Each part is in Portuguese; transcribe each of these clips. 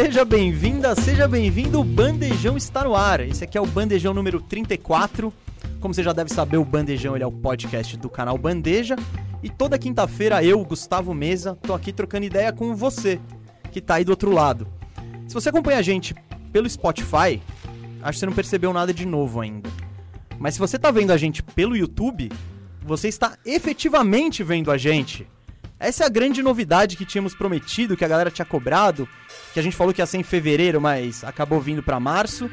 Seja bem-vinda, seja bem-vindo, o Bandejão está no ar. Esse aqui é o Bandejão número 34. Como você já deve saber, o Bandejão é o podcast do canal Bandeja. E toda quinta-feira eu, Gustavo Mesa, tô aqui trocando ideia com você, que tá aí do outro lado. Se você acompanha a gente pelo Spotify, acho que você não percebeu nada de novo ainda. Mas se você tá vendo a gente pelo YouTube, você está efetivamente vendo a gente. Essa é a grande novidade que tínhamos prometido, que a galera tinha cobrado, que a gente falou que ia ser em fevereiro, mas acabou vindo para março.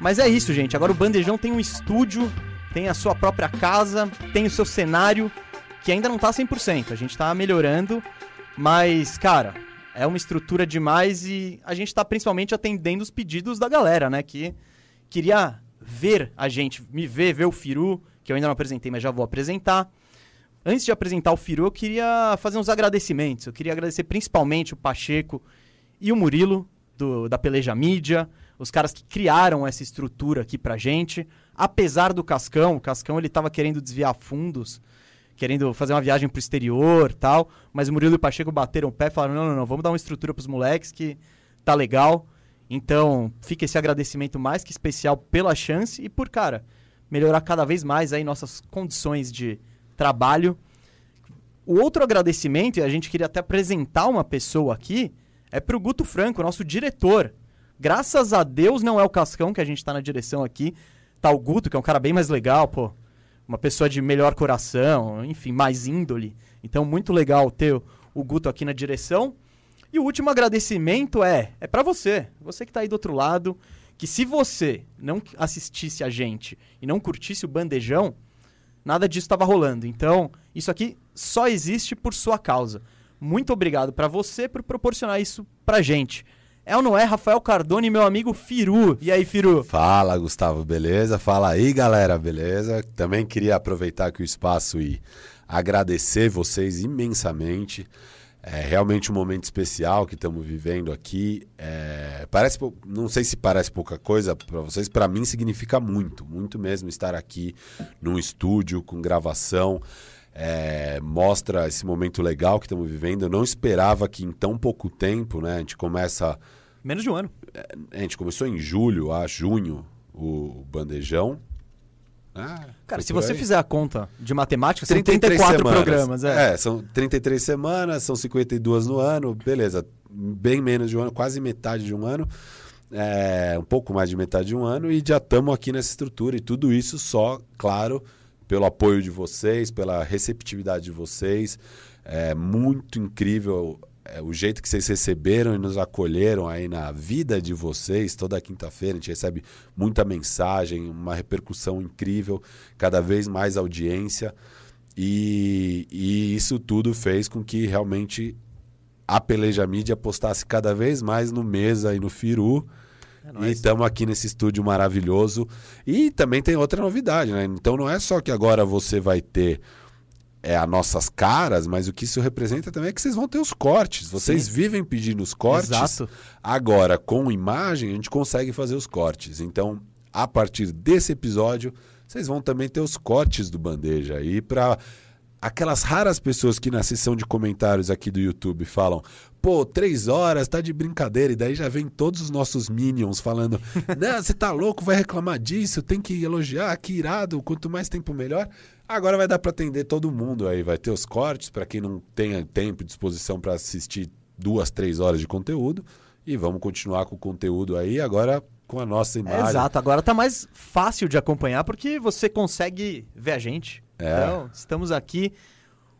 Mas é isso, gente. Agora o Bandejão tem um estúdio, tem a sua própria casa, tem o seu cenário, que ainda não tá 100%. A gente tá melhorando, mas, cara, é uma estrutura demais e a gente tá principalmente atendendo os pedidos da galera, né? Que queria ver a gente, me ver, ver o Firu, que eu ainda não apresentei, mas já vou apresentar. Antes de apresentar o Firu, eu queria fazer uns agradecimentos. Eu queria agradecer principalmente o Pacheco e o Murilo, do, da Peleja Mídia, os caras que criaram essa estrutura aqui pra gente. Apesar do Cascão, o Cascão ele tava querendo desviar fundos, querendo fazer uma viagem pro exterior tal, mas o Murilo e o Pacheco bateram o pé e falaram: não, não, não, vamos dar uma estrutura pros moleques que tá legal. Então, fica esse agradecimento mais que especial pela chance e por, cara, melhorar cada vez mais aí nossas condições de trabalho. O outro agradecimento, e a gente queria até apresentar uma pessoa aqui, é pro Guto Franco, nosso diretor. Graças a Deus não é o Cascão que a gente tá na direção aqui. Tá o Guto, que é um cara bem mais legal, pô. Uma pessoa de melhor coração, enfim, mais índole. Então, muito legal ter o Guto aqui na direção. E o último agradecimento é, é para você, você que tá aí do outro lado, que se você não assistisse a gente e não curtisse o bandejão, nada disso estava rolando. Então, isso aqui só existe por sua causa. Muito obrigado para você por proporcionar isso pra gente. É ou não é, Rafael Cardone, meu amigo Firu. E aí, Firu? Fala, Gustavo, beleza? Fala aí, galera, beleza? Também queria aproveitar aqui o espaço e agradecer vocês imensamente. É realmente um momento especial que estamos vivendo aqui. É, parece, não sei se parece pouca coisa para vocês, para mim significa muito, muito mesmo estar aqui num estúdio com gravação. É, mostra esse momento legal que estamos vivendo. Eu não esperava que em tão pouco tempo, né? A gente começa. Menos de um ano. É, a gente começou em julho a junho o bandejão. Ah, Cara, se você aí. fizer a conta de matemática, são 34 semanas. programas. É. é, são 33 semanas, são 52 no ano, beleza. Bem menos de um ano, quase metade de um ano. É, um pouco mais de metade de um ano e já estamos aqui nessa estrutura e tudo isso só, claro, pelo apoio de vocês, pela receptividade de vocês. É muito incrível é, o jeito que vocês receberam e nos acolheram aí na vida de vocês. Toda quinta-feira a gente recebe muita mensagem, uma repercussão incrível, cada vez mais audiência. E, e isso tudo fez com que realmente a Peleja Mídia postasse cada vez mais no Mesa e no Firu. É e estamos aqui nesse estúdio maravilhoso. E também tem outra novidade, né? Então não é só que agora você vai ter é, as nossas caras, mas o que isso representa também é que vocês vão ter os cortes. Vocês Sim. vivem pedindo os cortes. Exato. Agora, com imagem, a gente consegue fazer os cortes. Então, a partir desse episódio, vocês vão também ter os cortes do Bandeja. E para aquelas raras pessoas que na sessão de comentários aqui do YouTube falam: pô, três horas, tá de brincadeira. E daí já vem todos os nossos minions falando: não, você tá louco, vai reclamar disso, tem que elogiar, que irado, quanto mais tempo melhor. Agora vai dar para atender todo mundo aí, vai ter os cortes para quem não tenha tempo e disposição para assistir duas, três horas de conteúdo. E vamos continuar com o conteúdo aí agora com a nossa imagem. exato, agora tá mais fácil de acompanhar porque você consegue ver a gente. É. Então, estamos aqui.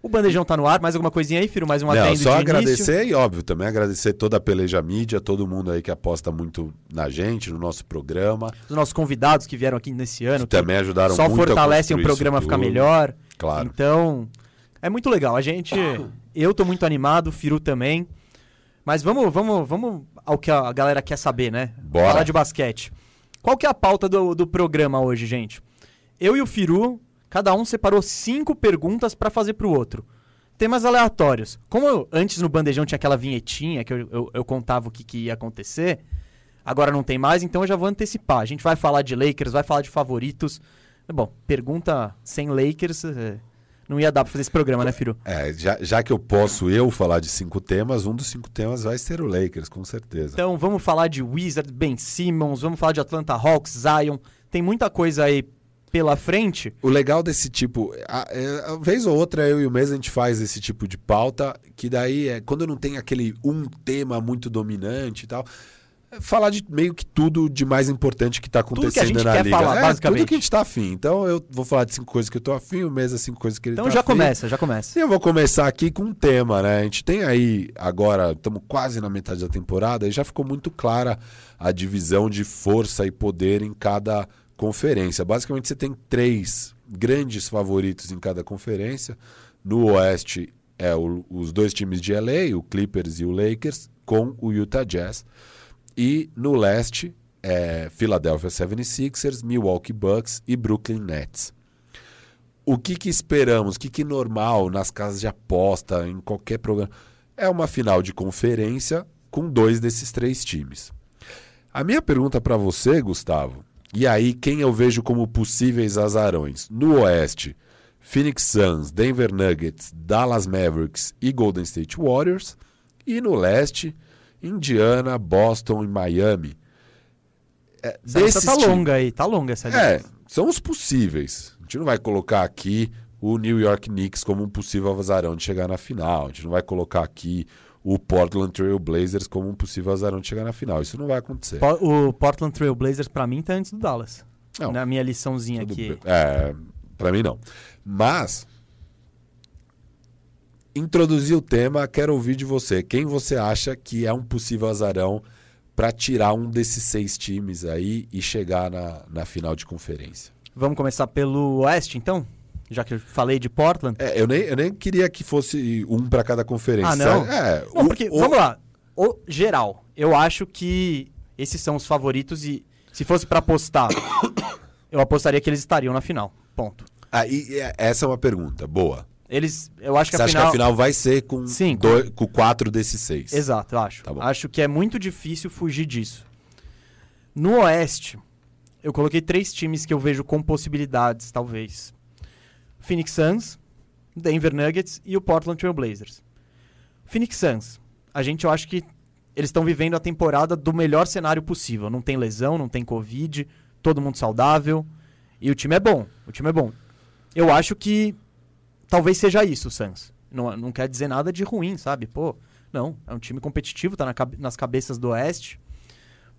O Bandejão tá no ar, mais alguma coisinha aí, Firo? Mais um Não, só agradecer e, óbvio, também agradecer toda a Peleja Mídia, todo mundo aí que aposta muito na gente, no nosso programa. Os nossos convidados que vieram aqui nesse ano. Que também ajudaram só muito Só fortalecem o programa ficar melhor. Claro. Então, é muito legal. A gente... Eu tô muito animado, o Firu também. Mas vamos, vamos, vamos ao que a galera quer saber, né? Bora. Falar de basquete. Qual que é a pauta do, do programa hoje, gente? Eu e o Firu Cada um separou cinco perguntas para fazer para o outro. Temas aleatórios. Como eu, antes no Bandejão tinha aquela vinhetinha que eu, eu, eu contava o que, que ia acontecer, agora não tem mais, então eu já vou antecipar. A gente vai falar de Lakers, vai falar de favoritos. Bom, pergunta sem Lakers. É... não ia dar pra fazer esse programa, né, Firu? É, já, já que eu posso eu falar de cinco temas, um dos cinco temas vai ser o Lakers, com certeza. Então vamos falar de Wizards, Ben Simmons, vamos falar de Atlanta Hawks, Zion. Tem muita coisa aí pela frente. O legal desse tipo, a, é, a vez ou outra eu e o mês a gente faz esse tipo de pauta, que daí é quando não tem aquele um tema muito dominante e tal, é falar de meio que tudo de mais importante que está Tudo que acontecendo na liga. falar, é, basicamente. tudo que a gente tá afim. Então eu vou falar de cinco coisas que eu tô afim, o mês é cinco coisas que ele Então tá já afim. começa, já começa. E eu vou começar aqui com um tema, né? A gente tem aí, agora, estamos quase na metade da temporada, e já ficou muito clara a divisão de força e poder em cada conferência. Basicamente, você tem três grandes favoritos em cada conferência. No Oeste, é o- os dois times de LA, o Clippers e o Lakers, com o Utah Jazz. E no Leste, é Philadelphia 76ers, Milwaukee Bucks e Brooklyn Nets o que, que esperamos, o que, que normal nas casas de aposta, em qualquer programa, é uma final de conferência com dois desses três times. A minha pergunta para você, Gustavo, e aí quem eu vejo como possíveis azarões? No Oeste, Phoenix Suns, Denver Nuggets, Dallas Mavericks e Golden State Warriors. E no Leste, Indiana, Boston e Miami. É, Essa tá times- longa aí, tá longa essa lista. é, são os possíveis. A gente não vai colocar aqui o New York Knicks como um possível azarão de chegar na final. A gente não vai colocar aqui o Portland Trail Blazers como um possível azarão de chegar na final. Isso não vai acontecer. O Portland Trail Blazers pra mim tá antes do Dallas. Não, Na minha liçãozinha aqui. É, pra mim não. Mas introduzir o tema, quero ouvir de você. Quem você acha que é um possível azarão para tirar um desses seis times aí e chegar na, na final de conferência? Vamos começar pelo Oeste, então? Já que eu falei de Portland. É, eu, nem, eu nem queria que fosse um para cada conferência. Ah, não? É, Não, o- porque, o- vamos lá. O geral, eu acho que esses são os favoritos e se fosse pra apostar, eu apostaria que eles estariam na final. Ponto. Aí, é, essa é uma pergunta boa. Eles, eu acho que Você a acha final... que a final vai ser com, Sim, dois- com quatro desses seis? Exato, eu acho. Tá acho que é muito difícil fugir disso. No Oeste, eu coloquei três times que eu vejo com possibilidades, talvez. Phoenix Suns, Denver Nuggets e o Portland Trail Blazers. Phoenix Suns, a gente eu acho que eles estão vivendo a temporada do melhor cenário possível. Não tem lesão, não tem Covid, todo mundo saudável. E o time é bom. O time é bom. Eu acho que talvez seja isso, o Suns. Não, não quer dizer nada de ruim, sabe? Pô, não. É um time competitivo, tá na nas cabeças do Oeste.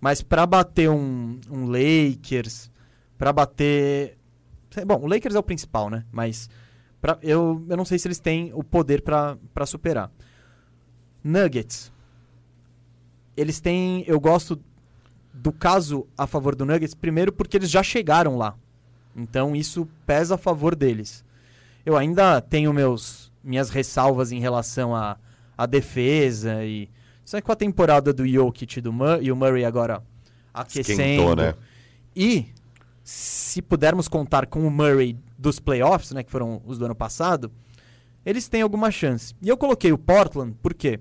Mas pra bater um, um Lakers, pra bater. Sei- Bom, o Lakers é o principal, né? Mas pra- eu, eu não sei se eles têm o poder pra superar. Nuggets. Eles têm. Eu gosto do caso a favor do Nuggets, primeiro porque eles já chegaram lá. Então isso pesa a favor deles. Eu ainda tenho meus minhas ressalvas em relação à à defesa e só que com a temporada do Jokic e do Mur e o Murray agora aquecendo. Esquentou, né? E se pudermos contar com o Murray dos playoffs, né, que foram os do ano passado, eles têm alguma chance. E eu coloquei o Portland, por quê?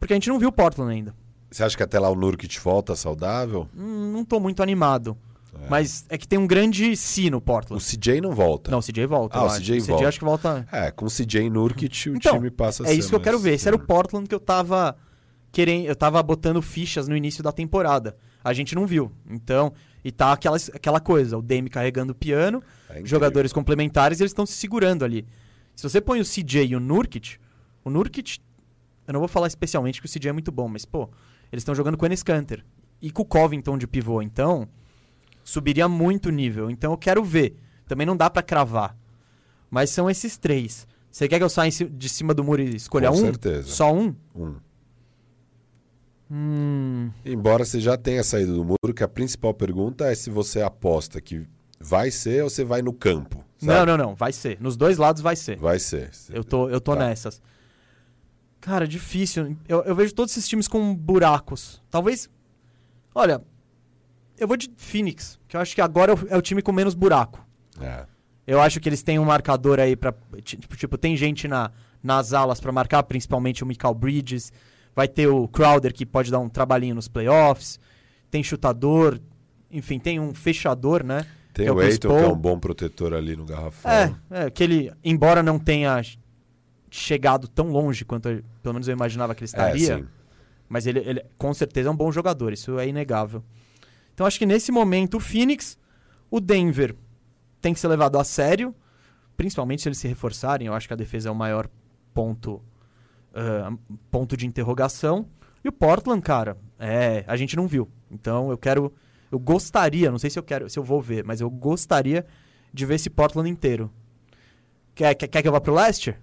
Porque a gente não viu o Portland ainda. Você acha que até lá o Nurkic volta saudável? Hum, não tô muito animado. É. Mas é que tem um grande si no O Portland. CJ não volta. Não, o CJ volta. Ah, o acho. CJ o CJ volta. acho que volta. É, com o CJ e Nurkic o Então, time passa a É isso que eu quero ver. Esse era o Portland que eu tava querendo, eu tava botando fichas no início da temporada. A gente não viu. Então, e tá aquela, aquela coisa, o Dame carregando o piano, É jogadores complementares, e eles estão se segurando ali. Se você põe o CJ e o Nurkic, o Nurkic, eu não vou falar especialmente que o CJ é muito bom, mas pô, eles estão jogando com o Enes Kanter e com o Covington de pivô, então subiria muito o nível. Então eu quero ver. Também não dá pra cravar. Mas são esses três. Você quer que eu saia de cima do muro e escolha Com um? certeza. Só um? Um. Hum, Embora você já tenha saído do muro, que a principal pergunta é se você aposta que vai ser ou você vai no campo. não, sabe? não, não. Vai ser. Nos dois lados vai ser. Vai ser. Eu tô, eu tô Tá. nessas. Cara, difícil. Eu, eu vejo todos esses times com buracos. Talvez. Olha, eu vou de Phoenix, que eu acho que agora é o, é time com menos buraco. É. Eu acho que eles têm um marcador aí pra. Tipo, tipo, tem gente na, nas alas pra marcar, principalmente o Michael Bridges. Vai ter o Crowder que pode dar um trabalhinho nos playoffs. Tem chutador. Enfim, tem um fechador, né? Tem que é o Chris Aiton, que é um bom protetor ali no garrafão. É, é, que ele, embora não tenha chegado tão longe quanto eu- pelo menos eu imaginava que ele estaria, É, mas ele, ele com certeza é um bom jogador, isso é inegável. Então acho que nesse momento o Phoenix, o Denver tem que ser levado a sério, principalmente se eles se reforçarem, eu acho que a defesa é o maior ponto, ponto de interrogação. E o Portland, cara, é, a gente não viu. Então eu quero, eu gostaria, não sei se eu quero, se eu vou ver, mas eu gostaria de ver esse Portland inteiro. Quer, quer, quer que eu vá pro leste?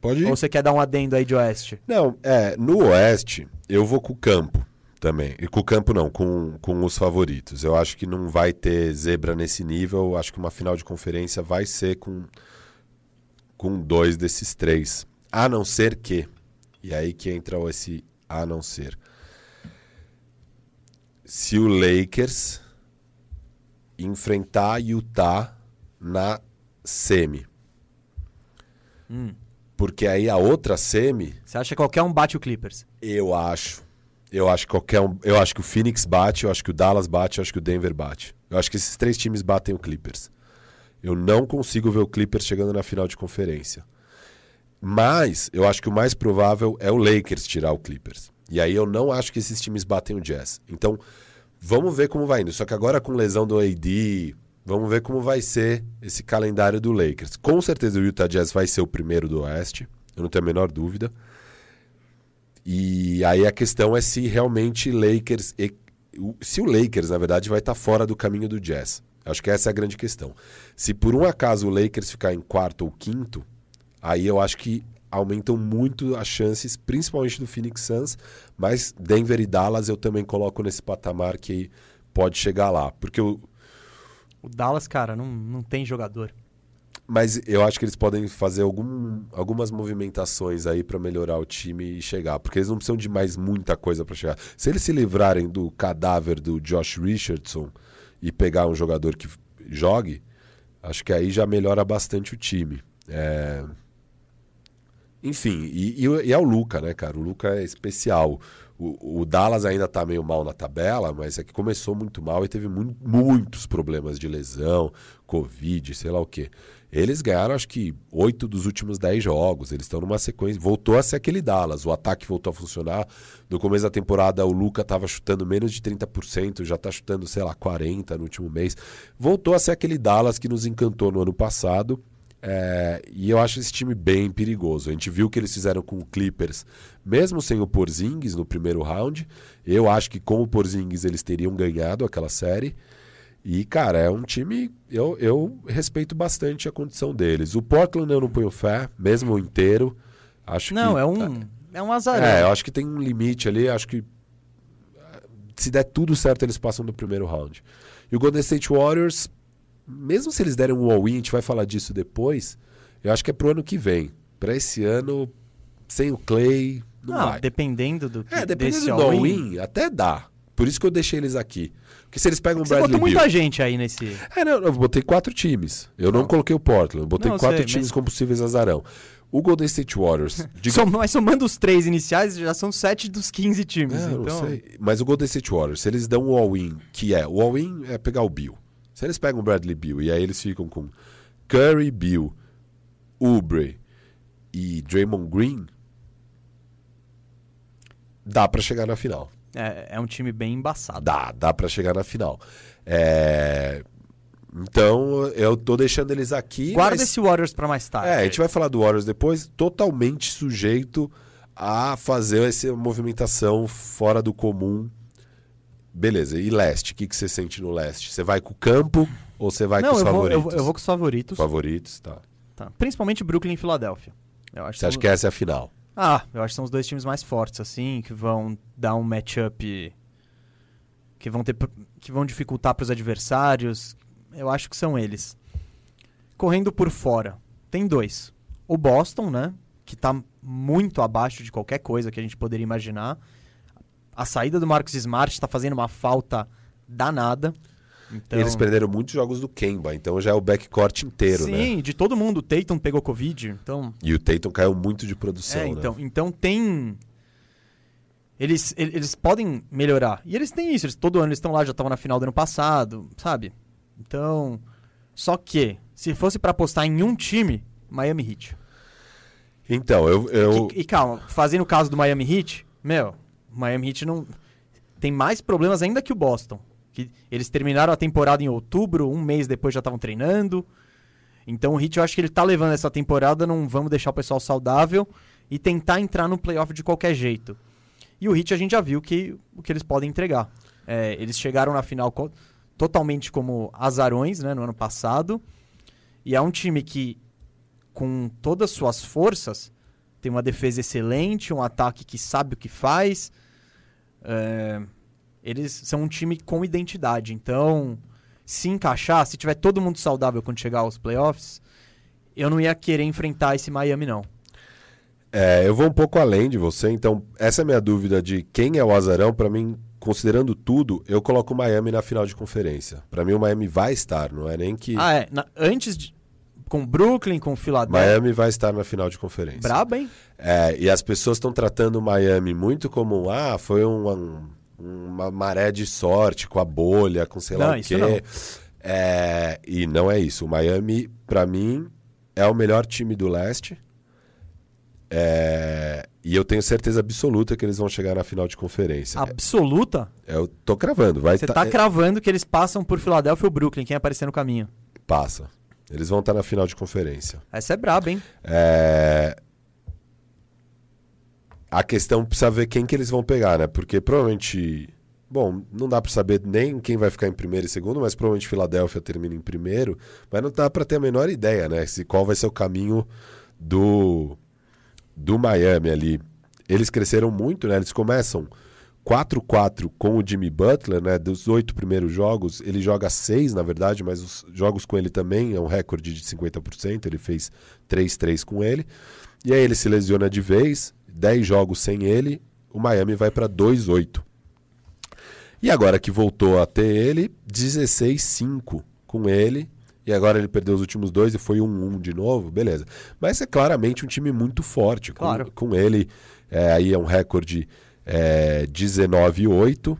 Pode ir. Ou você quer dar um adendo aí de oeste? Não, é, no Oeste, eu vou com o campo também. E com o campo não, com, com os favoritos. Eu acho que não vai ter zebra nesse nível. Eu acho que uma final de conferência vai ser com, com dois desses três. A não ser que. E aí que entra esse a não ser. Se o Lakers enfrentar Utah na semi. Hum. Porque aí a outra semi Você acha que qualquer um bate o Clippers? Eu acho. Eu acho que qualquer um. Eu acho que o Phoenix bate, eu acho que o Dallas bate, eu acho que o Denver bate. Eu acho que esses três times batem o Clippers. Eu não consigo ver o Clippers chegando na final de conferência. Mas eu acho que o mais provável é o Lakers tirar o Clippers. E aí eu não acho que esses times batem o Jazz. Então, vamos ver como vai indo. Só que agora com lesão do AD, vamos ver como vai ser esse calendário do Lakers. Com certeza o Utah Jazz vai ser o primeiro do Oeste. Eu não tenho a menor dúvida. E aí a questão é se realmente Lakers. Se o Lakers, na verdade, vai estar fora do caminho do Jazz. Acho que essa é a grande questão. Se por um acaso o Lakers ficar em quarto ou quinto, aí eu acho que aumentam muito as chances, principalmente do Phoenix Suns, mas Denver e Dallas eu também coloco nesse patamar que pode chegar lá. Porque o, O Dallas, cara, não, não tem jogador. Mas eu acho que eles podem fazer algum, algumas movimentações aí pra melhorar o time e chegar. Porque eles não precisam de mais muita coisa pra chegar. Se eles se livrarem do cadáver do Josh Richardson e pegar um jogador que jogue, acho que aí já melhora bastante o time. É, Enfim, e, e, e é o Luca, né, cara? O Luca é especial. O, o Dallas ainda tá meio mal na tabela, mas é que começou muito mal e teve mu- muitos problemas de lesão, Covid, sei lá o quê. Eles ganharam, acho que, oito dos últimos dez jogos. Eles estão numa sequência. Voltou a ser aquele Dallas. O ataque voltou a funcionar. No começo da temporada, o Luca estava chutando menos de 30%, já está chutando, sei lá, 40% no último mês. Voltou a ser aquele Dallas que nos encantou no ano passado. É, e eu acho esse time bem perigoso. A gente viu o que eles fizeram com o Clippers, mesmo sem o Porzingis no primeiro round. Eu acho que com o Porzingis eles teriam ganhado aquela série. E, cara, é um time. Eu, eu respeito bastante a condição deles. O Portland eu não ponho fé, mesmo inteiro. Acho Não, que, é um, é um azarão. É, eu acho que tem um limite ali. Acho que se der tudo certo, eles passam do primeiro round. E o Golden State Warriors, mesmo se eles derem um all-in, a gente vai falar disso depois. Eu acho que é pro ano que vem. Pra esse ano, sem o Clay, não Não, vai. dependendo do que É, dependendo do all-in. até dá. Por isso que eu deixei eles aqui. Porque se eles pegam o Você Bradley botou Beal... muita gente aí nesse. É, não, eu botei quatro times. Eu não, Não. coloquei o Portland. Eu botei Não, quatro sei, times mas- com possíveis azarão. O Golden State Warriors... diga- Som- mas somando os três iniciais, já são sete dos 15 times. É, então, não sei. Mas o Golden State Warriors, se eles dão um all-in, que é... O all-in é pegar o Bill. Se eles pegam o Bradley Bill e aí eles ficam com Curry, Bill, Oubre e Draymond Green, dá pra chegar na final. é, é um time bem embaçado. Dá, dá pra chegar na final. É, Então, eu tô deixando eles aqui. Guarda mas- esse Warriors pra mais tarde. É, a gente vai falar do Warriors depois, totalmente sujeito a fazer essa movimentação fora do comum. Beleza, e leste? O que, que você sente no leste? Você vai com o campo ou você vai Não, com os eu eu, favoritos? vou- eu vou com os favoritos. Favoritos, tá. Tá. Principalmente Brooklyn e Filadélfia. Eu acho Você acha que essa é a final? Ah, eu acho que são os dois times mais fortes, assim, que vão dar um matchup. que vão ter. que vão dificultar pros adversários. Eu acho que são eles. Correndo por fora, tem dois. O Boston, né? Que tá muito abaixo de qualquer coisa que a gente poderia imaginar. A saída do Marcos Smart tá fazendo uma falta danada. Então, Eles perderam muitos jogos do Kemba, então já é o backcourt inteiro, né? Sim, de todo mundo. O Tatum pegou Covid, então E o Tatum caiu muito de produção, É, né? então, então tem. Eles, ele- eles podem melhorar. E eles têm isso. Eles, todo ano eles estão lá, já estavam na final do ano passado, sabe? Então, Só que, se fosse pra apostar em um time, Miami Heat. Então, eu. eu... E, e calma, fazendo o caso do Miami Heat, meu, Miami Heat não. Tem mais problemas ainda que o Boston. Que eles terminaram a temporada em outubro, um mês depois já estavam treinando. Então o Heat eu acho que ele tá levando essa temporada, não vamos deixar o pessoal saudável e tentar entrar no playoff de qualquer jeito. E o Heat a gente já viu que, o que eles podem entregar. É, eles chegaram na final co totalmente como azarões né, no ano passado. E é um time que, com todas as suas forças, tem uma defesa excelente, um ataque que sabe o que faz. É, eles são um time com identidade. Então, se encaixar, se tiver todo mundo saudável quando chegar aos playoffs, eu não ia querer enfrentar esse Miami, não. É, eu vou um pouco além de você, então essa é a minha dúvida de quem é o azarão. Para mim, considerando tudo, eu coloco o Miami na final de conferência. Para mim, o Miami vai estar, não é nem que. Ah, é. Na, antes de. Com Brooklyn, com Philadelphia. Miami vai estar na final de conferência. Braba, hein? É, e as pessoas estão tratando o Miami muito como, ah, foi um, um uma maré de sorte com a bolha, com sei lá Não, o isso quê. não. É, e não é isso. O Miami, pra mim, é o melhor time do leste. É, e eu tenho certeza absoluta que eles vão chegar na final de conferência. Absoluta? Eu tô cravando. Vai Você tá- tá é, cravando que eles passam por Philadelphia ou Brooklyn, quem aparecer no caminho. Passa. Eles vão estar na final de conferência. Essa é braba, hein? É, A questão precisa ver quem que eles vão pegar, né? Porque provavelmente. Bom, não dá pra saber nem quem vai ficar em primeiro e segundo, mas provavelmente Filadélfia termina em primeiro. Mas não dá pra ter a menor ideia, né? Se qual vai ser o caminho do, do Miami ali. Eles cresceram muito, né? Eles começam 4-4 com o Jimmy Butler, né? Dos oito primeiros jogos, ele joga seis, na verdade, mas os jogos com ele também é um recorde de 50%. Ele fez 3-3 com ele. E aí ele se lesiona de vez, 10 jogos sem ele, o Miami vai para 2-8. E agora que voltou a ter ele, 16-5 com ele. E agora ele perdeu os últimos dois e foi 1-1 de novo, beleza. Mas é claramente um time muito forte. Com, Claro. com ele, é, aí é um recorde é, 19-8,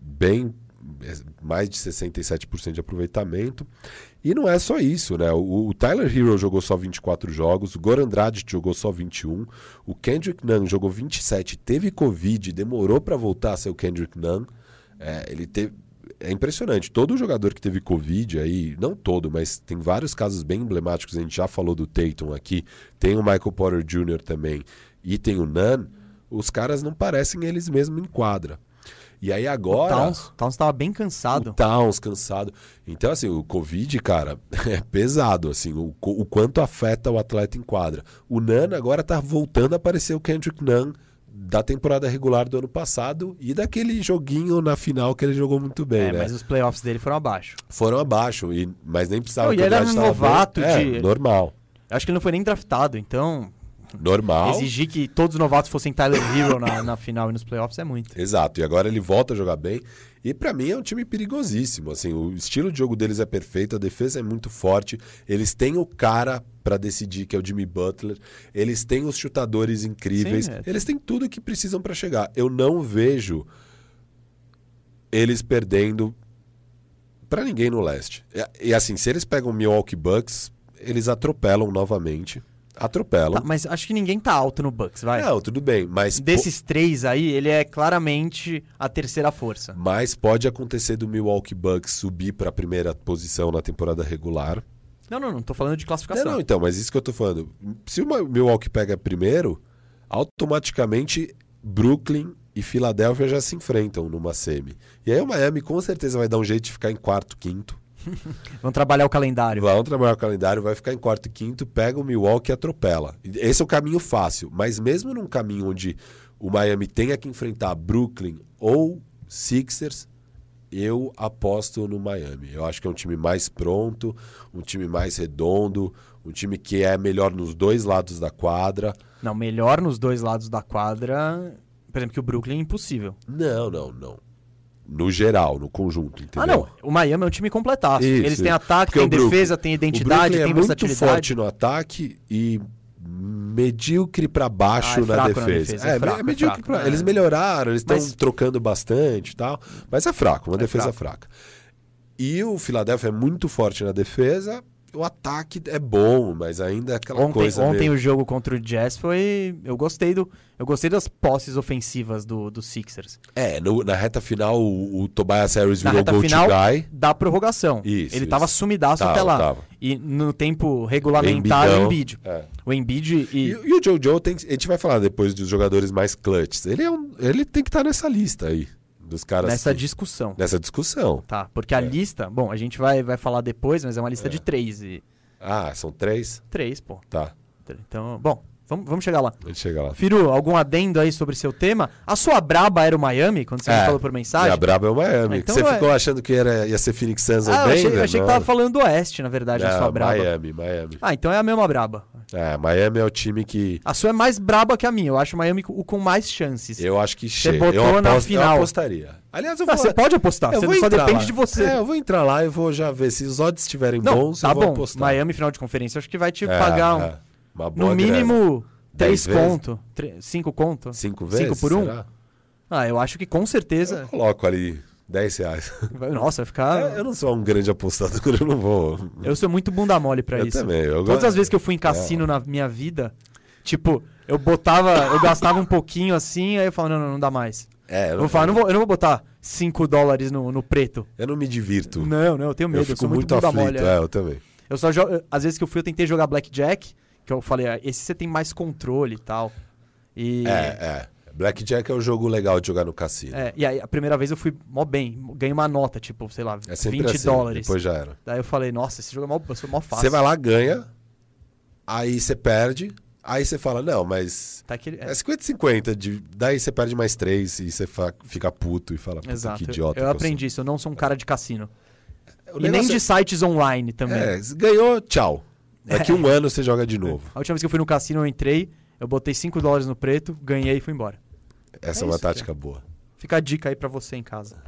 bem é, mais de 67% de aproveitamento. E não é só isso, né? O, o Tyler Hero jogou só 24 jogos, o Goran Dragic jogou só 21, o Kendrick Nunn jogou 27, teve Covid, demorou para voltar a ser o Kendrick Nunn. É, ele teve é impressionante. Todo jogador que teve Covid aí, não todo, mas tem vários casos bem emblemáticos. A gente já falou do Tatum aqui, tem o Michael Porter Jr. também e tem o Nunn. Os caras não parecem eles mesmos em quadra. E aí O agora. Towns, Towns tava bem cansado. O Towns cansado. Então, assim, o Covid, cara, é pesado, assim, o, o quanto afeta o atleta em quadra. O Nan agora tá voltando a aparecer o Kendrick Nunn da temporada regular do ano passado e daquele joguinho na final que ele jogou muito bem, É, né? mas os playoffs dele foram abaixo. Foram abaixo, e, mas nem precisava Não, e o ele era um tava bem. novato É, de- normal. Eu acho que ele não foi nem draftado, então Normal. exigir que todos os novatos fossem Tyler Hero na, na final e nos playoffs é muito. Exato, e agora ele volta a jogar bem. E pra mim é um time perigosíssimo. Assim, o estilo de jogo deles é perfeito, a defesa é muito forte. Eles têm o cara pra decidir, que é o Jimmy Butler. Eles têm os chutadores incríveis. Sim, é. Eles têm tudo que precisam pra chegar. Eu não vejo eles perdendo pra ninguém no leste. E, e, assim, se eles pegam o Milwaukee Bucks, eles atropelam novamente. Atropelam. Tá, mas acho que ninguém tá alto no Bucks, vai. Não, tudo bem, mas po- Desses três aí, ele é claramente a terceira força. Mas pode acontecer do Milwaukee Bucks subir para a primeira posição na temporada regular. Não, não, não tô falando de classificação. Não, não, então, mas isso que eu tô falando. Se o Milwaukee pega primeiro, automaticamente Brooklyn e Filadélfia já se enfrentam numa semi. E aí o Miami com certeza vai dar um jeito de ficar em quarto, quinto. Vamos trabalhar o calendário. Vão trabalhar o calendário, vai ficar em quarto e quinto, pega o Milwaukee e atropela. Esse é o caminho fácil. Mas mesmo num caminho onde o Miami tenha que enfrentar Brooklyn ou Sixers, eu aposto no Miami. Eu acho que é um time mais pronto, um time mais redondo, um time que é melhor nos dois lados da quadra. Não, melhor nos dois lados da quadra. Por exemplo, que o Brooklyn é impossível. Não, não, não. No geral, no conjunto, entendeu? Ah, não. O Miami é um time completaço. Isso, Eles têm ataque, têm defesa, têm identidade, Brooklyn é têm muito versatilidade. forte no ataque e medíocre pra baixo Ah, é na, fraco na defesa. defesa, é É, fraco, é é medíocre fraco, pra- é. Eles melhoraram, eles estão Mas- trocando bastante e tal, mas é fraco, uma É defesa fraca. E o Philadelphia é muito forte na defesa. O ataque é bom, mas ainda é aquela Ontem, coisa. ontem meio- o jogo contra o Jazz foi. Eu gostei do. Eu gostei das posses ofensivas do, do Sixers. É, no- na reta final o, o Tobias Harris virou go final, guy. da prorrogação. Isso, Ele isso. tava sumidaço Tava, até lá. tava. E no tempo regulamentar, o. Embiid. É. O Embiid E, e. e o Jojo tem a gente vai falar depois dos jogadores mais clutches. Ele, é um- ele tem que estar nessa lista aí. Dos caras. nessa que- discussão. nessa discussão. Tá, porque a É. lista, bom, a gente vai, vai falar depois, mas é uma lista de três. E... Ah, são três? Três, pô. Tá. Então, bom, vamos, vamos chegar lá. A gente chega lá. Firu, algum adendo aí sobre seu tema? A sua braba era o Miami, quando você me É, falou por mensagem? a braba é o Miami. Ah, então você é- ficou achando que era, ia ser Phoenix Suns ou Ah, eu achei, eu achei que tava falando do Oeste, na verdade, a sua braba. Miami, Miami. Ah, então é a mesma braba. É, Miami é o time que A sua é mais braba que a minha. Eu acho o Miami o com mais chances. eu acho que chega. botou eu na aposto- final. Eu apostaria. Aliás, eu Ah, vou... você pode apostar, eu você só depende lá. de você. É, eu vou entrar lá e vou já ver. Se os odds estiverem bons, tá eu vou bom. apostar. Miami final de conferência, acho que vai te É, pagar um- é. Uma boa no grana. mínimo Dez 3 vezes? conto, 5 conto. Cinco vezes? Cinco por um? será? Ah, eu acho que com Eu certeza. coloco ali 10 reais. Nossa, vai ficar. Eu não sou um grande apostador, eu não vou. Eu sou muito bunda mole pra Eu isso. também. Eu Todas gosto- as vezes que eu fui em cassino na minha vida, tipo, eu botava, eu gastava um pouquinho assim, aí eu falava, não, não, não dá mais. É, Eu vou falar, não vou, eu não vou botar 5 dólares no, no preto. eu não me divirto. Não, não, eu tenho medo, eu eu, fico sou muito, muito bunda aflito. mole. é. É, eu também. Eu só jogo, às vezes que eu fui, eu tentei jogar Blackjack, que eu falei, ah, esse você tem mais controle e tal. E, É, é. Blackjack é um jogo legal de jogar no cassino. é, e aí a primeira vez eu fui mó bem, ganhei uma nota, tipo, sei lá, É sempre 20 assim, dólares. Depois já era. Daí eu falei, nossa, esse jogo é mó, eu mó fácil. Você vai lá, ganha, aí você perde, aí você fala, não, mas Tá aquele, é 50 50, de... daí você perde mais 3 e você fa- fica puto e fala, Exato. que eu- idiota. eu que aprendi isso, eu não sou um cara de cassino. sou. O e nem de é- sites online também. É, ganhou, tchau. Daqui um ano você joga de novo. A última vez que eu fui no cassino, eu entrei, eu botei 5 dólares no preto, ganhei e fui embora. Essa É é, uma isso, tática boa. Fica a dica aí pra você em casa.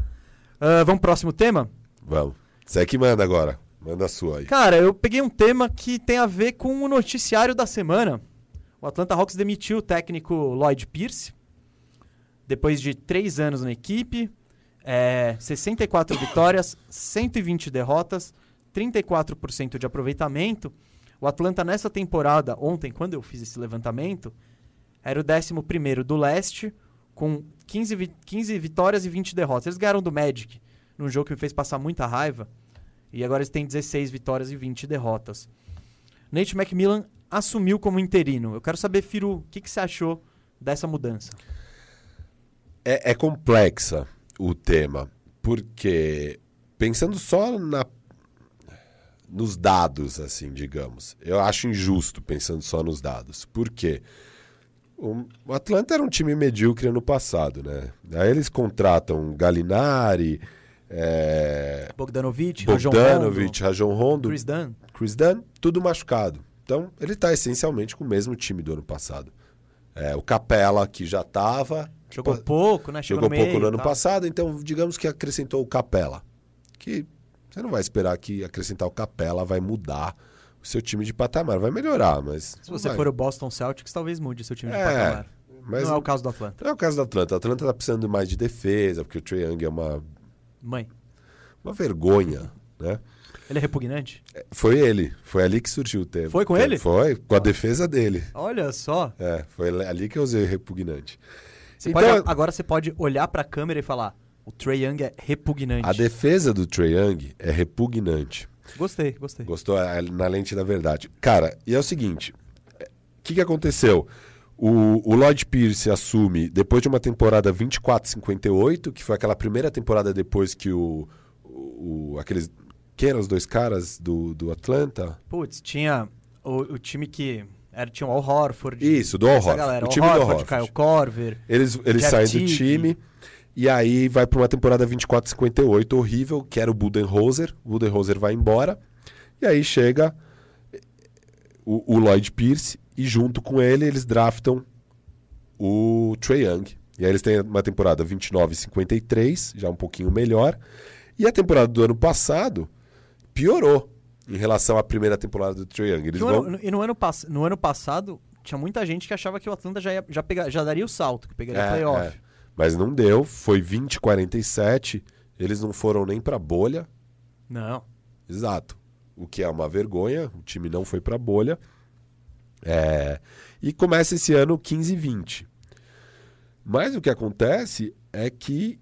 Ah, vamos pro próximo tema? Vamos. Você é que manda agora. Manda a sua aí. Cara, eu peguei um tema que tem a ver com o noticiário da semana. O Atlanta Hawks demitiu o técnico Lloyd Pierce. Depois de três anos na equipe, é, 64 vitórias, 120 derrotas, 34% de aproveitamento. O Atlanta nessa temporada, ontem, quando eu fiz esse levantamento, era o 11º do leste, com 15, vi- 15 vitórias e 20 derrotas. Eles ganharam do Magic, num jogo que me fez passar muita raiva. E agora eles têm 16 vitórias e 20 derrotas. Nate McMillan assumiu como interino. Eu quero saber, Firu, o que, que você achou dessa mudança? É, é complexa o tema, porque pensando só na, nos dados, assim, digamos, eu acho injusto pensando só nos dados. Por quê? O, Atlanta era um time medíocre ano passado, né? Aí eles contratam Galinari, é, Bogdanovich, Rajon Bogdanovich, Rajon Rondo, Rondo, Chris Dunn. Chris Dunn, tudo machucado. Então, ele está essencialmente com o mesmo time do ano passado. É, o Capela, que já estava. Jogou pouco, né? Chegou Jogou no pouco no ano passado, então digamos que acrescentou o Capela. Que você não vai esperar que acrescentar o Capela vai mudar o seu time de patamar. Vai melhorar, mas. Se você vai. for o Boston Celtics, talvez mude seu time de É, patamar. Mas Não é o caso do Atlanta. não é o caso do Atlanta. O Atlanta tá precisando mais de defesa, porque o Trae Young é uma, Mãe, uma vergonha, né? ele é repugnante? Foi ele. Foi ali que surgiu o tema. Foi com ele? Foi, com a defesa dele. Olha só. É, foi ali que eu usei repugnante. Você Então, pode- agora você pode olhar pra câmera e falar: o Trey Young é repugnante. A defesa do Trae Young é repugnante. Gostei, gostei. Gostou? É, Na lente da verdade. Cara, e é o seguinte: o que, que aconteceu? O, o Lloyd Pierce assume depois de uma temporada 24-58, que foi aquela primeira temporada depois que o. o, o- aqueles. Quem eram os dois caras do, do Atlanta? Putz, tinha o, o time que. Era, tinha o Al Horford. Isso, do Al Horford. Galera, O Al time do Al Horford, Horford. Kyle Korver. Eles, eles saem do time e aí vai para uma temporada 24-58 horrível, que era o Budenholzer. O Budenholzer vai embora. E aí chega o, o Lloyd Pierce e junto com ele eles draftam o Trae Young. E aí eles têm uma temporada 29-53, já um pouquinho melhor. E a temporada do ano passado piorou em relação à primeira temporada do Trae Young. Eles No vão... ano- e no ano, pass- no ano passado, tinha muita gente que achava que o Atlanta já, ia, já, pega- já daria o salto, que pegaria É, playoff. é. Mas não deu, foi 20-47. Eles não foram nem pra bolha. Não. Exato. O que é uma vergonha, o time não foi pra bolha. É, E começa esse ano 15 e 20. Mas o que acontece é que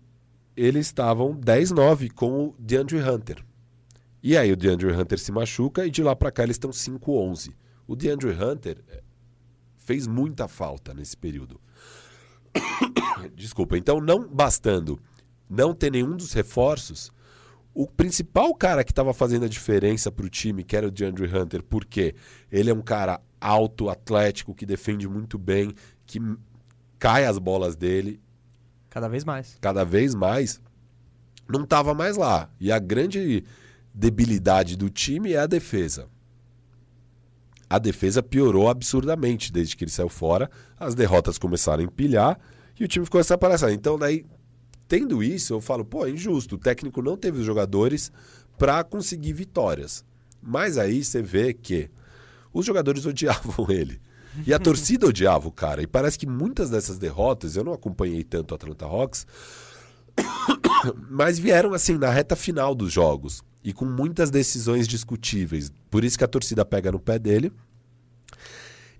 eles estavam 10-9 com o DeAndre Hunter. E aí o DeAndre Hunter se machuca e de lá pra cá eles estão 5-11. O DeAndre Hunter eh, fez muita falta nesse período. Desculpa, então não bastando não ter nenhum dos reforços, o principal cara que estava fazendo a diferença para o time, que era o DeAndre Hunter, porque ele é um cara alto, atlético, que defende muito bem, que cai as bolas dele Cada vez mais. cada vez mais, não estava mais lá. E a grande debilidade do time é a defesa. A defesa piorou absurdamente desde que ele saiu fora. As derrotas começaram a empilhar e o time ficou essa palhaçada. Então, daí, tendo isso, eu falo, pô, é injusto. O técnico não teve os jogadores para conseguir vitórias. Mas aí você vê que os jogadores odiavam ele. E a torcida odiava o cara. E parece que muitas dessas derrotas, eu não acompanhei tanto o Atlanta Hawks, mas vieram assim na reta final dos jogos e com muitas decisões discutíveis. Por isso que a torcida pega no pé dele.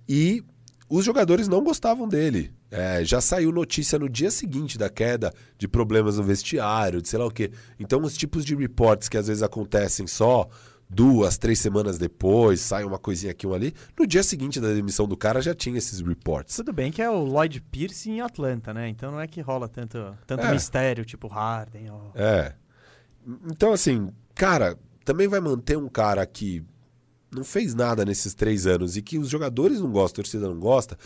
E os jogadores não gostavam dele. É, já saiu notícia no dia seguinte da queda de problemas no vestiário, de sei lá o quê. Então, os tipos de reports que às vezes acontecem só duas, três semanas depois, sai uma coisinha aqui, uma ali. No dia seguinte da demissão do cara já tinha esses reports. Tudo bem que é o Lloyd Pierce em Atlanta, né? Então não é que rola tanto, tanto É. mistério, tipo Harden. Ó. É. Então, assim, cara, também vai manter um cara que não fez nada nesses três anos e que os jogadores não gostam, a torcida não gosta.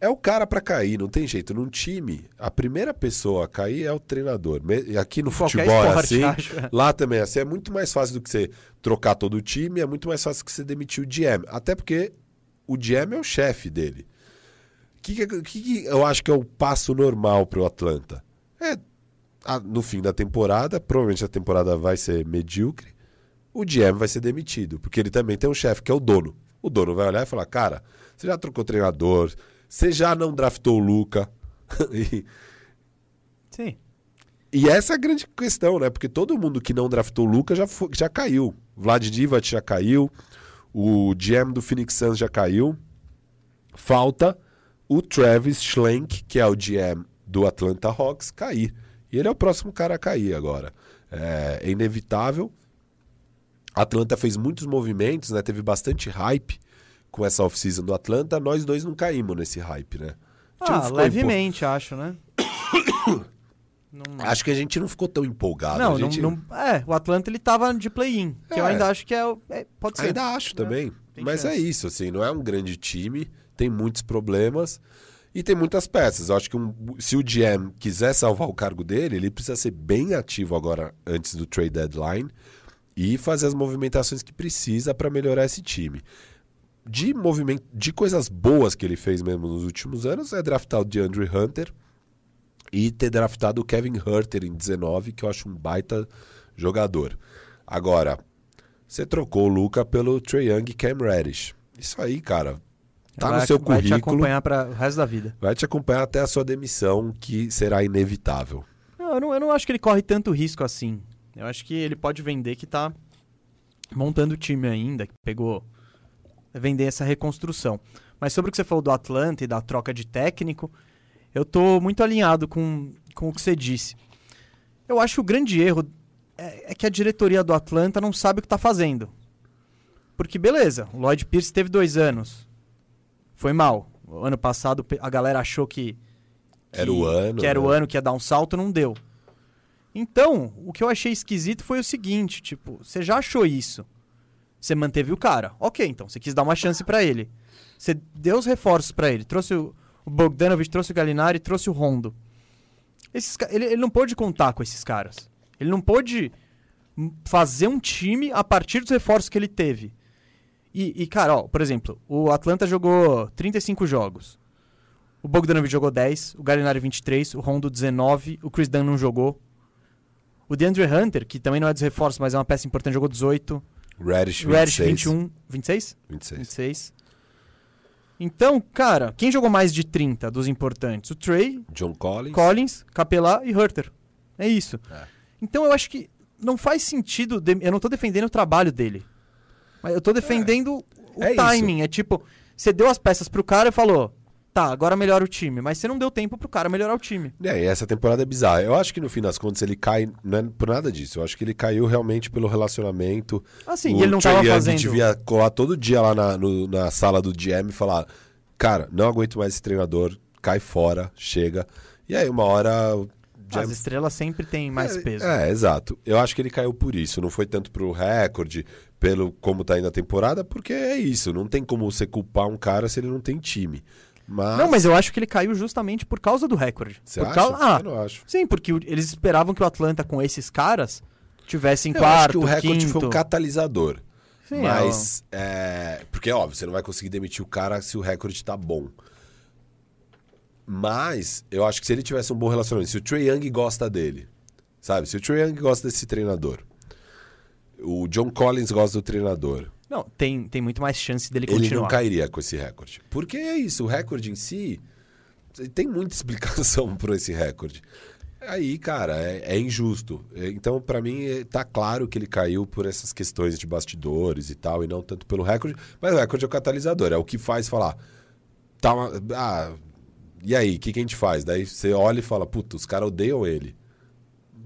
É o cara pra cair, não tem jeito. Num time, a primeira pessoa a cair é o treinador. Aqui no Qualquer futebol é esporte, assim, acho. lá também é assim. É muito mais fácil do que você trocar todo o time, é muito mais fácil que você demitir o GM. Até porque o GM é o chefe dele. O que, que, que que eu acho que é o passo normal pro Atlanta? É no fim da temporada, provavelmente a temporada vai ser medíocre, o GM vai ser demitido, porque ele também tem um chefe que é o dono. O dono vai olhar e falar: Cara, você já trocou treinador, você já não draftou o Luca. e, Sim. e essa é a grande questão, né? Porque todo mundo que não draftou o Luca já, fo- já caiu. Vlad Divac já caiu, o GM do Phoenix Suns já caiu. Falta o Travis Schlenk, que é o GM do Atlanta Hawks, cair. E ele é o próximo cara a cair agora. É, é inevitável. A Atlanta fez muitos movimentos, né? Teve bastante hype com essa off-season do Atlanta. Nós dois não caímos nesse hype, né? Ah, levemente, acho, né? Não- Acho que a gente não ficou tão empolgado. não, gente... não, não- É, o Atlanta ele tava de play-in. Que eu É. ainda acho que é. é, pode ser. Ainda acho também. tem Mas é chance. isso, assim, não é um grande time, tem muitos problemas e tem muitas peças. Eu acho que um- se o GM quiser salvar o cargo dele, ele precisa ser bem ativo agora antes do trade deadline e fazer as movimentações que precisa para melhorar esse time. De movimento, de coisas boas que ele fez mesmo nos últimos anos é draftar o DeAndre Hunter e ter draftado o Kevin Herter em 19, que eu acho um baita jogador. Agora, você trocou o Luca pelo Trae Young e Cam Reddish. Isso aí, cara, tá vai, no seu vai te currículo, acompanhar para o resto da vida. vai te acompanhar até a sua demissão, que será inevitável. Não, eu, não, eu não acho que ele corre tanto risco assim. Eu acho que ele pode vender que tá montando o time ainda, que pegou. Vender essa reconstrução. Mas sobre o que você falou do Atlanta e da troca de técnico, eu tô muito alinhado com, com o que você disse. Eu acho que o grande erro é, é que a diretoria do Atlanta não sabe o que tá fazendo. Porque, beleza, o Lloyd Pierce teve dois anos. Foi mal. O ano passado a galera achou que. Era o ano, Que era o né? ano que ia dar um salto, não deu. Então, o que eu achei esquisito foi o seguinte: tipo, você já achou isso. Você manteve o cara. Ok, então, você quis dar uma chance pra ele. Você deu os reforços pra ele. Trouxe o, o Bogdanovich, trouxe o Galinari, trouxe o Rondo. Esses, ele, ele não pôde contar com esses caras. Ele não pôde fazer um time a partir dos reforços que ele teve. E, e, cara, ó, por exemplo, o Atlanta jogou 35 jogos. O Bogdanovich jogou 10, o Galinari 23, o Rondo 19, o Chris Dunn não jogou. O DeAndre Hunter, que também não é dos reforços, mas é uma peça importante, jogou 18. Reddish O Reddish 26. 21. 26? 26. 26. Então, cara, quem jogou mais de 30 dos importantes? O Trey, John Collins. Collins, Capelá e Herter. É isso. É. Então eu acho que não faz sentido. de- Eu não tô defendendo o trabalho dele. Mas eu tô defendendo o É isso. timing. É tipo, você deu as peças pro cara e falou: tá, agora melhora o time. Mas você não deu tempo pro cara melhorar o time. É, e essa temporada é bizarra. Eu acho que no fim das contas ele cai, não é por nada disso. Eu acho que ele caiu realmente pelo relacionamento. Assim, o e ele não Trae tava Young fazendo. devia colar todo dia lá na, no- na sala do GM e falar: Cara, não aguento mais esse treinador, cai fora, chega. E aí, uma hora. As estrelas sempre têm mais é, peso. É, exato. Eu acho que ele caiu por isso. Não foi tanto pro recorde, pelo como tá indo a temporada, porque é isso. Não tem como você culpar um cara se ele não tem time. Mas. Não, mas eu acho que ele caiu justamente por causa do recorde. Você por acha? causa... Ah, Eu não acho. sim, porque eles esperavam que o Atlanta com esses caras tivesse em Eu quarto, acho que o recorde quinto. foi um catalisador. Sim, mas. É... Porque, óbvio, você não vai conseguir demitir o cara se o recorde tá bom. Mas eu acho que se ele tivesse um bom relacionamento, se o Trae Young gosta dele, sabe? Se o Trae Young gosta desse treinador, o John Collins gosta do treinador, Não, tem, tem muito mais chance dele ele continuar. não cairia com esse recorde. Porque é isso, o recorde em si tem muita explicação por esse recorde. Aí, cara, é, é injusto. Então, pra mim, é- tá claro que ele caiu por essas questões de bastidores e tal, e não tanto pelo recorde. Mas o recorde é o catalisador, é o que faz falar. Tá uma- ah, e aí, o que, que a gente faz? Daí você olha e fala, puta, os caras odeiam ele.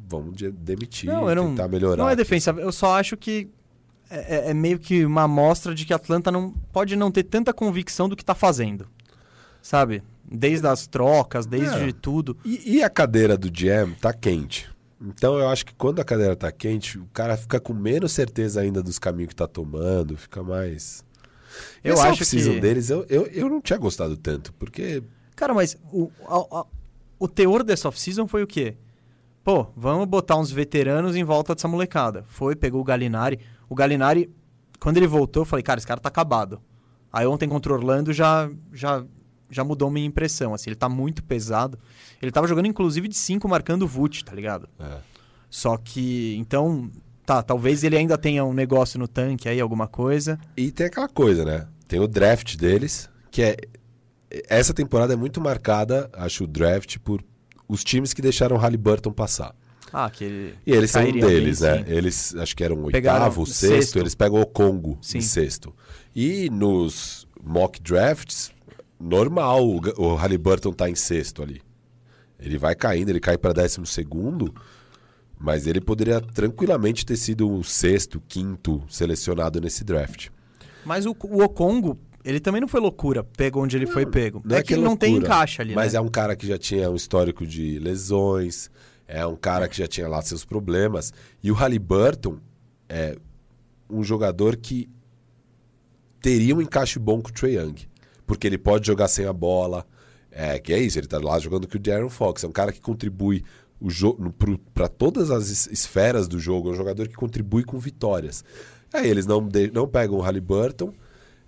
Vamos de- demitir, Não, eu não, tentar melhorar. não é defensa. Eu só acho que é, é- é meio que uma amostra de que Atlanta não pode não ter tanta convicção do que tá fazendo. Sabe? Desde as trocas, desde É. tudo. E, e a cadeira do GM tá quente. Então eu acho que quando a cadeira tá quente, o cara fica com menos certeza ainda dos caminhos que tá tomando, fica mais. Eu Essa acho que- deles, eu, eu, eu não tinha gostado tanto, porque. Cara, mas o, a- a- o teor dessa off-season foi o quê? Pô, vamos botar uns veteranos em volta dessa molecada. Foi, pegou o Galinari. O Galinari, quando ele voltou, eu falei, cara, esse cara tá acabado. Aí ontem contra o Orlando já, já, já mudou minha impressão. Assim, ele tá muito pesado. Ele tava jogando, inclusive, de 5 marcando o Vult, tá ligado? É. Só que, então, tá, talvez ele ainda tenha um negócio no tanque aí, alguma coisa. E tem aquela coisa, né? Tem o draft deles, que é. Essa temporada é muito marcada, acho, o draft, por os times que deixaram o Halliburton passar. Ah, que ele. E eles são um bem, deles, né? sim. Eles acho que eram Pegaram oitavo, sexto, sexto. eles pegam o Congo Sim. em sexto. E nos mock drafts, normal, o Halliburton tá em sexto ali. Ele vai caindo, ele cai para décimo segundo, mas ele poderia tranquilamente ter sido o sexto, quinto selecionado nesse draft. Mas o, o Okongo, ele também não foi loucura, pego onde ele foi pego. Não é, que ele não tem encaixe ali, Mas né? é um cara que já tinha um histórico de lesões, é um cara que já tinha lá seus problemas. E o Halliburton é um jogador que teria um encaixe bom com o Trae Young. Porque ele pode jogar sem a bola. É, que é isso, ele tá lá jogando com o Darren Fox. É um cara que contribui para todas as es- esferas do jogo. É um jogador que contribui com vitórias. Aí eles não, de- não pegam o Halliburton.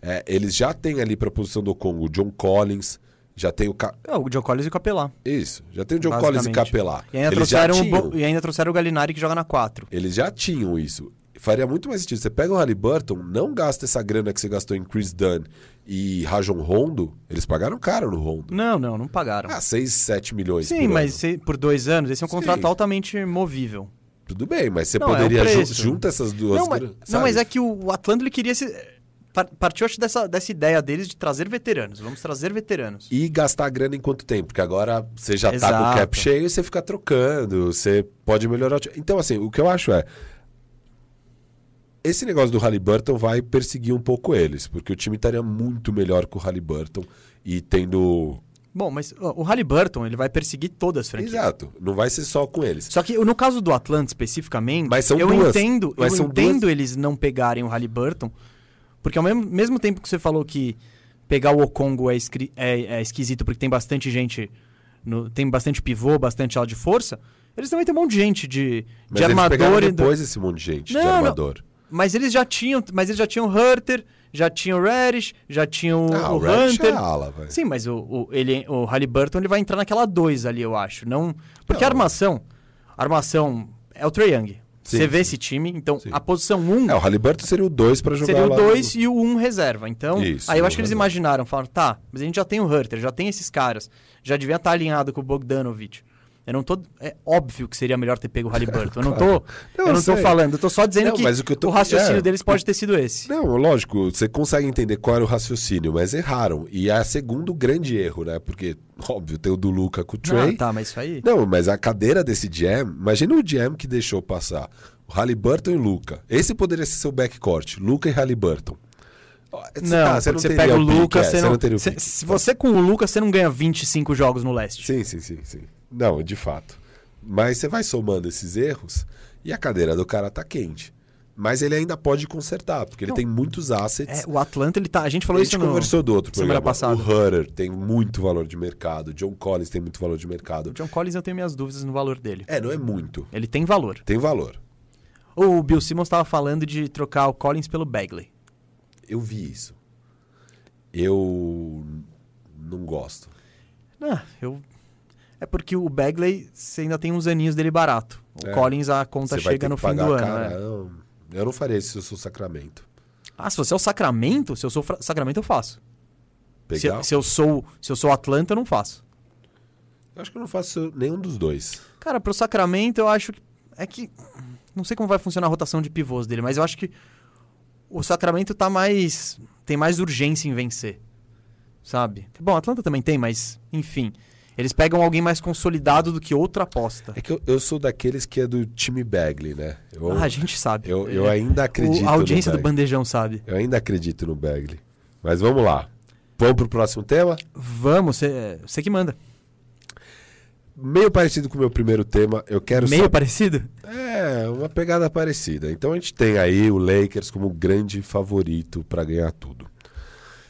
É, eles já têm ali para a posição do Congo o John Collins, já tem o. Ca- É, o John Collins e o Capelá. Isso, já tem o John Collins e. Capelá. E ainda, eles, já trouxeram o tinham, Bo- e ainda trouxeram o Galinari que joga na 4. eles já tinham isso. Faria muito mais sentido. Você pega o Halliburton, não gasta essa grana que você gastou em Chris Dunn e Rajon Rondo. Eles pagaram caro no Rondo. Não, não, não pagaram. Ah, 6, 7 milhões Sim, por mas se- por dois anos, esse é um Sim. contrato altamente movível. Tudo bem, mas você Não, é poderia ju preço. junta essas duas. Não, mas, não, mas é que o Atlanta ele queria se. Par- Partiu, acho, dessa, dessa ideia deles de trazer veteranos. Vamos trazer veteranos. E gastar grana em quanto tempo? Porque agora você já tá com o Exato. cap cheio e você fica trocando, você pode melhorar. Então, assim, o que eu acho é. Esse negócio do Halliburton vai perseguir um pouco eles, porque o time estaria muito melhor com o Halliburton e tendo. Bom, mas o Halliburton ele vai perseguir todas as franquias. Exato, não vai ser só com eles. Só que no caso do Atlanta especificamente, Mas são eu duas. entendo, Mas eu entendo duas- eles não pegarem o Halliburton, porque ao mesmo, mesmo tempo que você falou que pegar o Okongo é, é- é esquisito porque tem bastante gente, no- tem bastante pivô, bastante ala de força, eles também têm um monte de gente de, Mas de eles armador. e do- depois esse monte de gente de Não, não. armador. Mas eles já tinham, mas eles já tinham o Hurter, já tinham o Reddish, já tinham Ah, o, o Reddish Hunter. é ala, velho. Sim, mas o, o, ele, o Halliburton ele vai entrar naquela 2 ali, eu acho. Não, porque Não. a armação, a armação é o Trae Young. Sim, Você vê sim. esse time, então Sim. a posição 1 um É, o Halliburton seria o 2 pra jogar seria o lá 2 no- e o 1 um reserva. Então, Isso, aí eu acho que eles imaginaram, falaram, tá, mas a gente já tem o Hurter, já tem esses caras, já devia estar alinhado com o Bogdanovich. Eu não tô. É óbvio que seria melhor ter pego o Halliburton. Eu não tô. Não, eu não tô sei. falando, eu tô só dizendo Não, que, o que tô- o raciocínio é, deles pode ter sido esse. Não, lógico, você consegue entender qual era o raciocínio, mas erraram. E é o segundo grande erro, né? Porque, óbvio, tem o do Luca com o Trey. Ah, tá, mas isso aí. Não, mas a cadeira desse jam, imagina o jam que deixou passar. O Halliburton e Luca. Esse poderia ser seu backcourt, Luca e Halliburton. Você, Não, tá, você, você não teria pega o Lucas, é, você não, cê- se você com o Lucas, você não ganha 25 jogos no leste. Sim, sim, sim, sim. Não, de fato. Mas você vai somando esses erros e a cadeira do cara tá quente. Mas ele ainda pode consertar, porque ele Não. tem muitos assets. É, o Atlanta, ele tá. A gente a falou gente isso no. conversou do outro semana programa. passada. O Hutter tem muito valor de mercado. O John Collins tem muito valor de mercado. O John Collins, eu tenho minhas dúvidas no valor dele. É, não é muito. Ele tem valor. Tem valor. O Bill Simmons estava falando de trocar o Collins pelo Bagley. Eu vi isso. Eu não gosto. Ah, eu. É porque o Bagley, você ainda tem uns aninhos dele barato. O É. Collins, a conta Você chega no fim do ano. cara. né? Eu, eu não faria isso se eu sou Sacramento. Ah, se você é o Sacramento, se eu sou Sacramento, eu faço. Se, Pegar. se eu sou se eu sou Atlanta, eu não faço. Eu acho que eu não faço nenhum dos dois. Cara, pro Sacramento, eu acho que. É que. Não sei como vai funcionar a rotação de pivôs dele, mas eu acho que o Sacramento tá mais. tem mais urgência em vencer. Sabe? Bom, Atlanta também tem, mas, enfim. Eles pegam alguém mais consolidado do que outra aposta. É que eu, eu sou daqueles que é do time Bagley, né? Eu, Ah, a gente sabe. eu, eu ainda acredito o- a audiência do. Bandejão sabe. Eu ainda acredito no Bagley. Mas vamos lá. Vamos pro próximo tema? Vamos, você que manda. Meio parecido com o meu primeiro tema. Eu quero Meio só- parecido? É, uma pegada parecida. Então a gente tem aí o Lakers como grande favorito para ganhar tudo.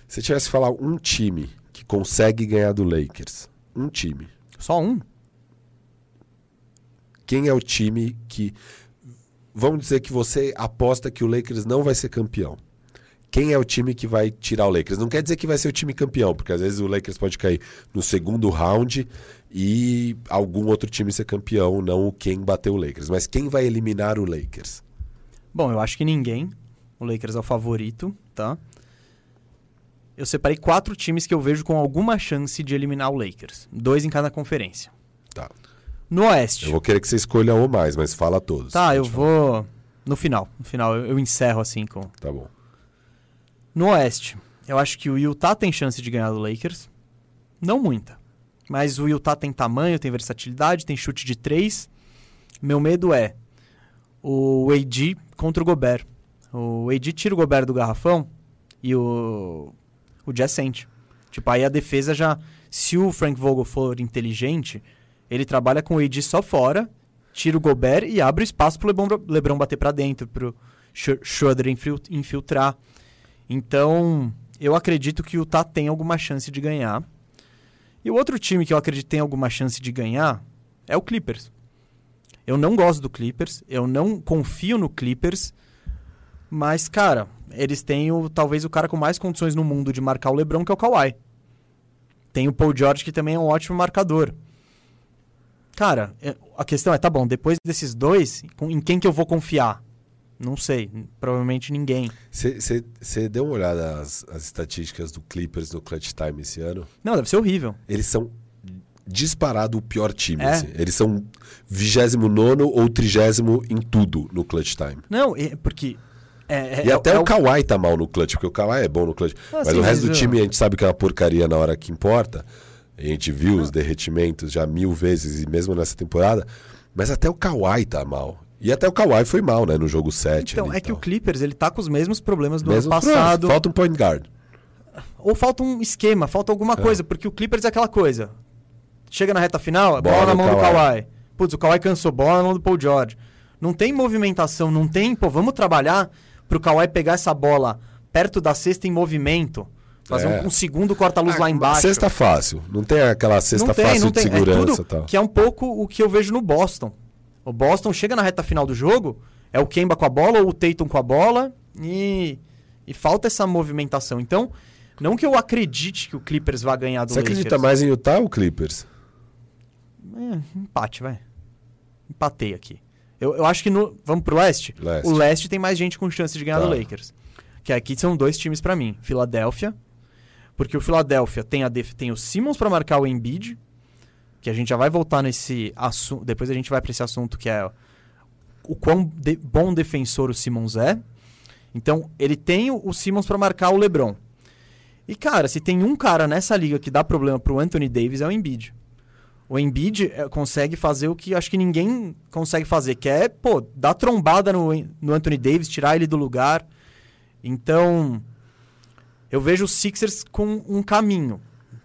Se tivesse que falar um time que consegue ganhar do Lakers, um time, Só um? quem é o time que. Vamos dizer que você aposta que o Lakers não vai ser campeão. Quem é o time que vai tirar o Lakers? Não quer dizer que vai ser o time campeão, porque às vezes o Lakers pode cair no segundo round e algum outro time ser campeão, não o quem bateu o Lakers. Mas quem vai eliminar o Lakers? Bom, eu acho que ninguém. O Lakers é o favorito, tá? Eu separei quatro times que eu vejo com alguma chance de eliminar o Lakers. Dois em cada conferência. Tá. No Oeste. Eu vou querer que você escolha um ou mais, mas fala todos. Tá, eu Pode falar. vou. No final. No final, eu, eu encerro assim com. Tá bom. No Oeste, eu acho que o Utah tem chance de ganhar do Lakers. Não muita. Mas o Utah tem tamanho, tem versatilidade, tem chute de três. Meu medo é o AD contra o Gobert. O AD tira o Gobert do garrafão e o, o Jazz sente. Tipo, aí a defesa já... Se o Frank Vogel for inteligente, ele trabalha com o AD só fora, tira o Gobert e abre espaço pro LeBron, LeBron bater pra dentro, pro Sch- Schroeder infil- infiltrar. Então, eu acredito que o Utah tem alguma chance de ganhar. E o outro time que eu acredito tem alguma chance de ganhar é o Clippers. Eu não gosto do Clippers, eu não confio no Clippers, mas, cara, eles têm o, talvez o cara com mais condições no mundo de marcar o LeBron, que é o Kawhi. Tem o Paul George, que também é um ótimo marcador. Cara, é- a questão é, tá bom, depois desses dois, em quem que eu vou confiar? Não sei, provavelmente ninguém. Você deu uma olhada nas as estatísticas do Clippers no Clutch Time esse ano? Não, deve ser horrível. Eles são disparado o pior time. É. assim. Eles são 29 ou 30 em tudo no Clutch Time. Não, é porque. É, é- E é- até o Kawhi tá mal no clutch, porque o Kawhi é bom no clutch. Ah, mas sim, o resto do time a gente sabe que é uma porcaria na hora que importa. A gente viu os derretimentos já mil vezes, e mesmo nessa temporada. Mas até o Kawhi tá mal. E até o Kawhi foi mal, né, no jogo 7. Então, ali é e que o. Clippers, ele tá com os mesmos problemas do Mesmo ano passado. problema, Falta um point guard. Ou falta um esquema, falta alguma coisa, porque o Clippers é aquela coisa. Chega na reta final, é bola, Bola na mão do Kawhi. Kawhi. Putz, o Kawhi cansou, bola na mão do Paul George. Não tem movimentação, não tem, pô, vamos trabalhar pro Kawhi pegar essa bola perto da cesta em movimento. Fazer É. um, um segundo corta-luz Ah, lá embaixo. Cesta fácil. Não tem aquela cesta não tem, fácil não de tem. segurança é tudo tal. que é um pouco o que eu vejo no Boston. O Boston chega na reta final do jogo, é o Kemba com a bola ou o Tatum com a bola e, e falta essa movimentação. Então, não que eu acredite que o Clippers vai ganhar do Você Lakers. acredita mais em Utah ou Clippers? É, empate, vai. Empatei aqui. Eu, eu acho que no. Vamos pro leste? Leste. O leste tem mais gente com chance de ganhar Tá. do Lakers. Que aqui são dois times pra mim. Filadélfia. Porque o Philadelphia tem, a def- tem o Simmons pra marcar o Embiid. Que a gente já vai voltar nesse assunto, depois a gente vai para esse assunto que é o quão de- bom defensor o Simmons é. Então, ele tem o, Simmons para marcar o LeBron. E cara, se tem um cara nessa liga que dá problema pro Anthony Davis é o Embiid. O Embiid eh, consegue fazer o que acho que ninguém consegue fazer, que é, pô, dar trombada no, no Anthony Davis, tirar ele do lugar. Então, eu vejo os Sixers com um caminho.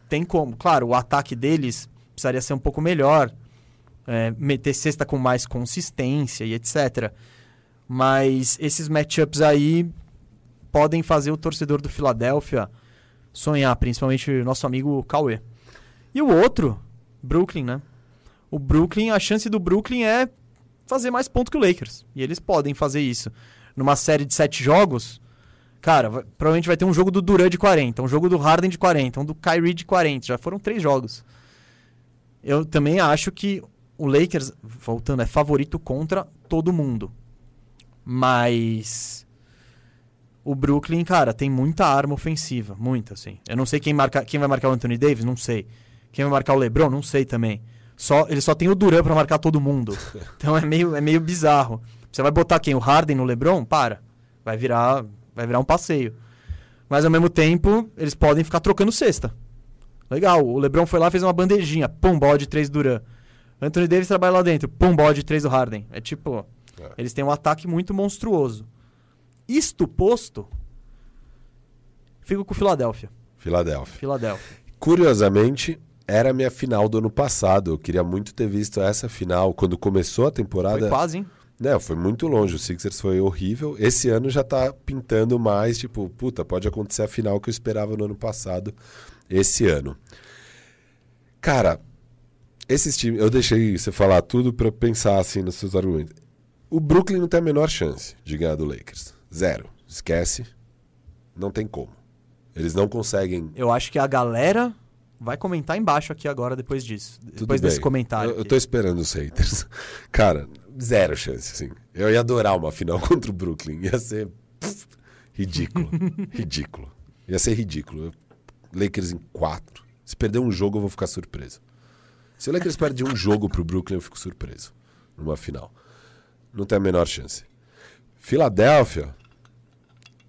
Tem como. Claro, o ataque deles precisaria ser um pouco melhor. é, meter cesta com mais consistência e etc. Mas esses matchups aí podem fazer o torcedor do Philadelphia sonhar, principalmente o nosso amigo Cauê. E o outro, Brooklyn, né? O Brooklyn, a chance do Brooklyn é fazer mais pontos que o Lakers. E eles podem fazer isso. Numa série de sete jogos, cara, vai- provavelmente vai ter um jogo do Durant de 40, um jogo do Harden de 40, um do Kyrie de 40. Já foram três jogos. Eu também acho que o Lakers, voltando, é favorito contra todo mundo. Mas o Brooklyn, cara, tem muita arma ofensiva, muita, assim. Eu não sei quem, marca, quem vai marcar o Anthony Davis, não sei. Quem vai marcar o LeBron, não sei também. Só, ele só tem o Durant pra marcar todo mundo. Então é meio, é meio bizarro. Você vai botar quem? O Harden no LeBron? Para. Vai virar, vai virar um passeio. Mas ao mesmo tempo, eles podem ficar trocando cesta. Legal, o LeBron foi lá fez uma bandejinha, pum, bola de três Duran. Anthony Davis trabalha lá dentro, pum, bola de três do Harden. É tipo, É. eles têm um ataque muito monstruoso. Isto posto, fico com o Philadelphia. Filadélfia. Philadelphia. Curiosamente, era a minha final do ano passado. Eu queria muito ter visto essa final. Quando começou a temporada. Foi quase, hein? Não, foi muito longe. O Sixers foi horrível. Esse ano já tá pintando mais, tipo, puta, pode acontecer a final que eu esperava no ano passado, esse ano. Cara, esses times, eu deixei você falar tudo pra pensar assim nos seus argumentos. O Brooklyn não tem a menor chance de ganhar do Lakers. Zero. Esquece. Não tem como. Eles não conseguem. Eu acho que a galera vai comentar embaixo aqui agora depois disso. Tudo depois desse bem. comentário. Eu, eu tô esperando os haters. Cara, zero chance, assim. Eu ia adorar uma final contra o Brooklyn. Ia ser pff, ridículo. ridículo. Ia ser ridículo. Lakers em quatro. Se perder um jogo, eu vou ficar surpreso. Se o Lakers perde um jogo pro Brooklyn, eu fico surpreso. Numa final. Não tem a menor chance. Filadélfia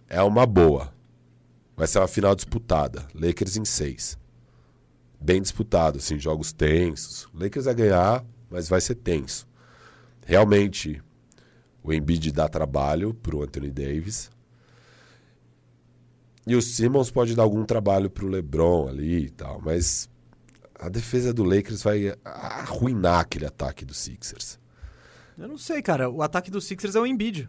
é uma boa. Vai ser uma final disputada. Lakers em seis bem disputado, assim, jogos tensos. Lakers vai ganhar, mas vai ser tenso. Realmente, o Embiid dá trabalho pro Anthony Davis. E o Simmons pode dar algum trabalho pro LeBron ali e tal, mas a defesa do Lakers vai arruinar aquele ataque do Sixers. Eu não sei, cara. O ataque dos Sixers é o Embiid.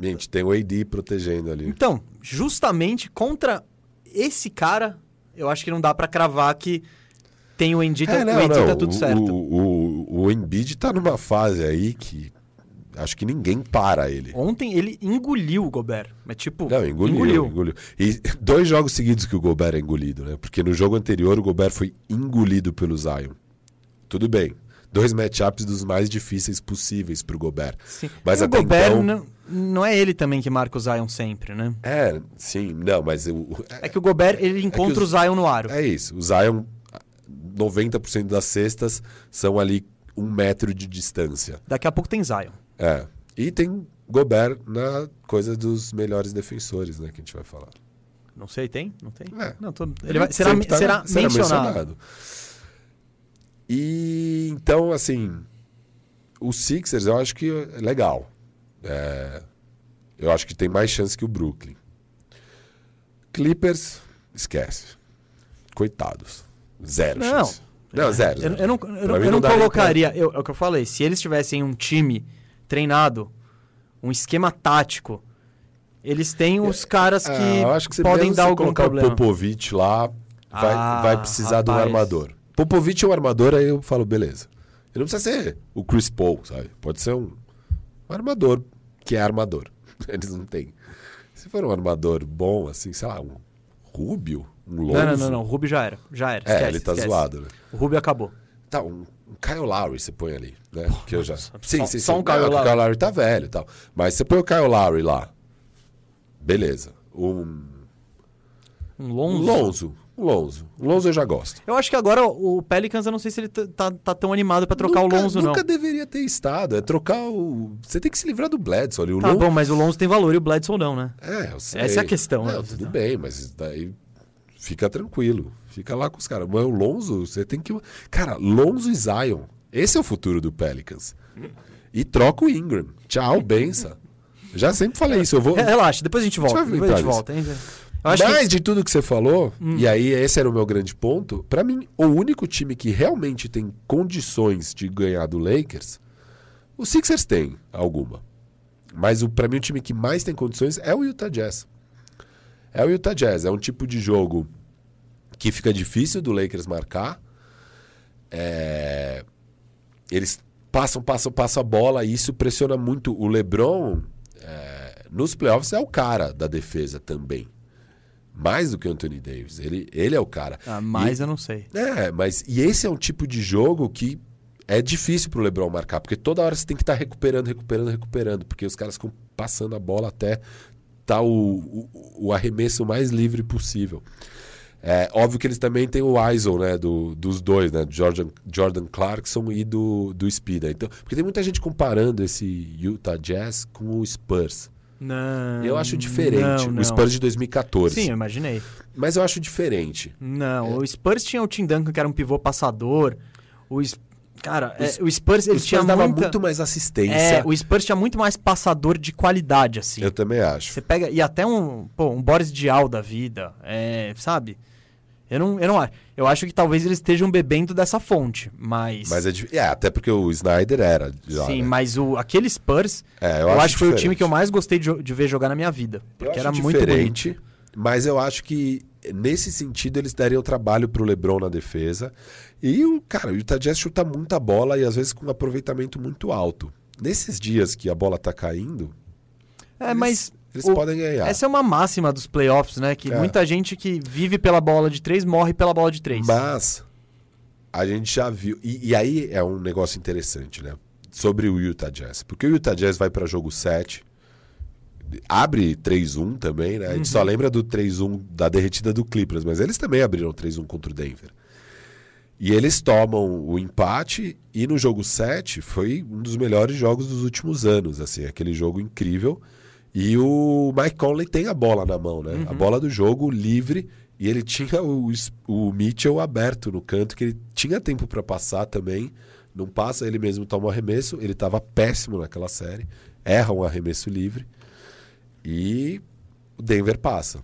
Gente, tem o AD protegendo ali. Então, justamente contra esse cara, eu acho que não dá pra cravar que tem o Embiid, É, o não, Embiid não. tá tudo o, certo. O, o, o Embiid tá numa fase aí que acho que ninguém para ele. Ontem ele engoliu o Gobert. Mas tipo, Não, engoliu, engoliu. E dois jogos seguidos que o Gobert é engolido, né? Porque no jogo anterior o Gobert foi engolido pelo Zion. Tudo bem. Dois matchups dos mais difíceis possíveis pro Gobert. Sim. Mas E o até Gobert então- não, não é ele também que marca o Zion sempre, né? É, sim, não, mas o, o- É que o Gobert ele encontra os- o Zion no aro. é isso. O Zion, 90% das cestas são ali um metro de distância. Daqui a pouco tem Zion. É. E tem Gobert na coisa dos melhores defensores, né? Que a gente vai falar. Não sei, tem? Não tem? É. Não, tô- ele vai, será, tá- será mencionado. E então, assim, o Sixers eu acho que é legal. É, eu acho que tem mais chance que o Brooklyn. Clippers, esquece. Coitados. Zero Não. chance. Não, zero. Eu, zero. eu não, eu não, eu não não colocaria. eu- é o que eu falei. Se eles tivessem um time treinado, um esquema tático, eles têm os caras que, Ah, eu acho que você podem dar você algum colocar problema. o Popovich lá, vai, Ah, vai precisar de um rapaz. armador. Popovich é um armador, aí eu falo, beleza. Ele não precisa ser o Chris Paul, sabe? Pode ser um, um armador que é armador. Eles não têm. Se for um armador bom, assim, sei lá, um Rubio, um Lonzo... Não, não, não, não. O Rubio já era. Já era. É, esquece, ele tá esquece. zoado, né? O Rubio acabou. Tá, um Kyle Lowry você põe ali, né? que eu já... só- Sim, sim, só sim. um Kyle Lowry. O Kyle Lowry tá velho e tal. Mas você põe o Kyle Lowry lá, beleza. Um Um Um Lonzo. Lonzo. Um Lonzo. O Lonzo eu já gosto. Eu acho que agora o Pelicans, eu não sei se ele tá, tá, tá tão animado pra trocar nunca, o Lonzo, não. Nunca deveria ter estado. É trocar o. Você tem que se livrar do Bledsoe ali. O Tá Lonzo... bom, mas o Lonzo tem valor e o Bledsoe não, né? É, eu sei. Essa é a questão, Não, né? tudo bem, mas daí fica tranquilo. Fica lá com os caras. Mas o Lonzo, você tem que. Cara, Lonzo e Zion. Esse é o futuro do Pelicans. E troca o Ingram. Tchau, benção. Já sempre falei isso. Eu vou. É, Relaxa, depois a gente volta. vai Depois a gente volta. hein? Mais que... Hum. de tudo que você falou, e aí esse era o meu grande ponto, pra mim, o único time que realmente tem condições de ganhar do Lakers, o Sixers tem alguma. Mas o para mim o time que mais tem condições é o Utah Jazz. É o Utah Jazz, é um tipo de jogo que fica difícil do Lakers marcar. É, Eles passam, passam, passam a bola e isso pressiona muito o LeBron. é, Nos playoffs é o cara da defesa também. Mais do que o Anthony Davis. Ele, ele é o cara. Ah, mas eu não sei. É, mas e esse é um tipo de jogo que é difícil pro LeBron marcar, porque toda hora você tem que estar recuperando, recuperando, recuperando, porque os caras ficam passando a bola até tá o, o, o arremesso mais livre possível. É óbvio que eles também têm o ISO, né, do, dos dois, né, do Jordan, Jordan Clarkson e do, do Speed. Então, porque tem muita gente comparando esse Utah Jazz com o Spurs. Não. Eu acho diferente. Não, não. O Spurs de 2014. Sim, eu imaginei. Mas eu acho diferente. Não, o Spurs tinha o Tim Duncan, que era um pivô passador. O Cara, O é, o Spurs, ele o tinha Spurs dava muita... muito mais assistência. É, o Spurs tinha muito mais passador de qualidade, assim. Eu também acho. Você pega... E até um, pô, um Boris Diaw da vida, é, sabe? Eu não, eu não acho. Eu acho que talvez eles estejam bebendo dessa fonte, mas... Mas é, é, até porque o Snyder era. já, Sim, né? mas o, aquele Spurs, É, eu, acho, que foi o time que eu mais gostei de, de ver jogar na minha vida. Eu Porque era muito bonito. diferente, mas eu acho que nesse sentido eles dariam trabalho pro LeBron na defesa. E o cara, o Utah Jazz chuta muita bola e às vezes com um aproveitamento muito alto. Nesses dias que a bola tá caindo, É, eles, mas eles o- podem ganhar. essa é uma máxima dos playoffs, né? Que É. muita gente que vive pela bola de três morre pela bola de três. Mas a gente já viu. E, e aí é um negócio interessante, né? Sobre o Utah Jazz. Porque o Utah Jazz vai para jogo 7. Abre 3-1 também, né? A gente só lembra do 3-1 da derretida do Clippers, mas eles também abriram 3-1 contra o Denver. E eles tomam o empate e no jogo 7 foi um dos melhores jogos dos últimos anos, assim, aquele jogo incrível. E o Mike Conley tem a bola na mão, né? A bola do jogo livre. E ele tinha o, o Mitchell aberto no canto que ele tinha tempo para passar também. Não passa, ele mesmo toma o arremesso, ele estava péssimo naquela série, erra um arremesso livre. E o Denver passa.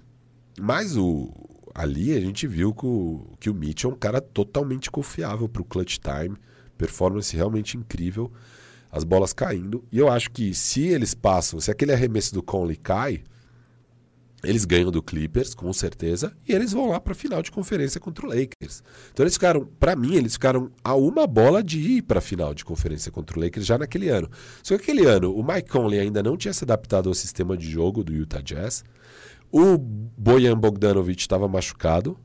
Mas o ali a gente viu que o, que o Mitchell é um cara totalmente confiável para o clutch time, performance realmente incrível, as bolas caindo. E eu acho que se eles passam, se aquele arremesso do Conley cai, eles ganham do Clippers, com certeza, e eles vão lá para final de conferência contra o Lakers. Então eles ficaram, para mim, eles ficaram a uma bola de ir para final de conferência contra o Lakers já naquele ano. Só que aquele ano, o Mike Conley ainda não tinha se adaptado ao sistema de jogo do Utah Jazz. O Bojan Bogdanovic estava machucado.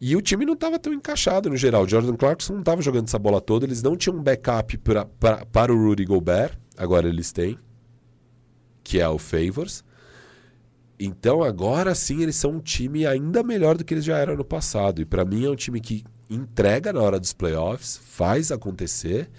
E o time não estava tão encaixado no geral. O Jordan Clarkson não estava jogando essa bola toda. Eles não tinham um backup pra, pra, para o Rudy Gobert. Agora eles têm. Que é o Favors. Então agora sim eles são um time ainda melhor do que eles já eram no passado. E para mim é um time que entrega na hora dos playoffs, faz acontecer.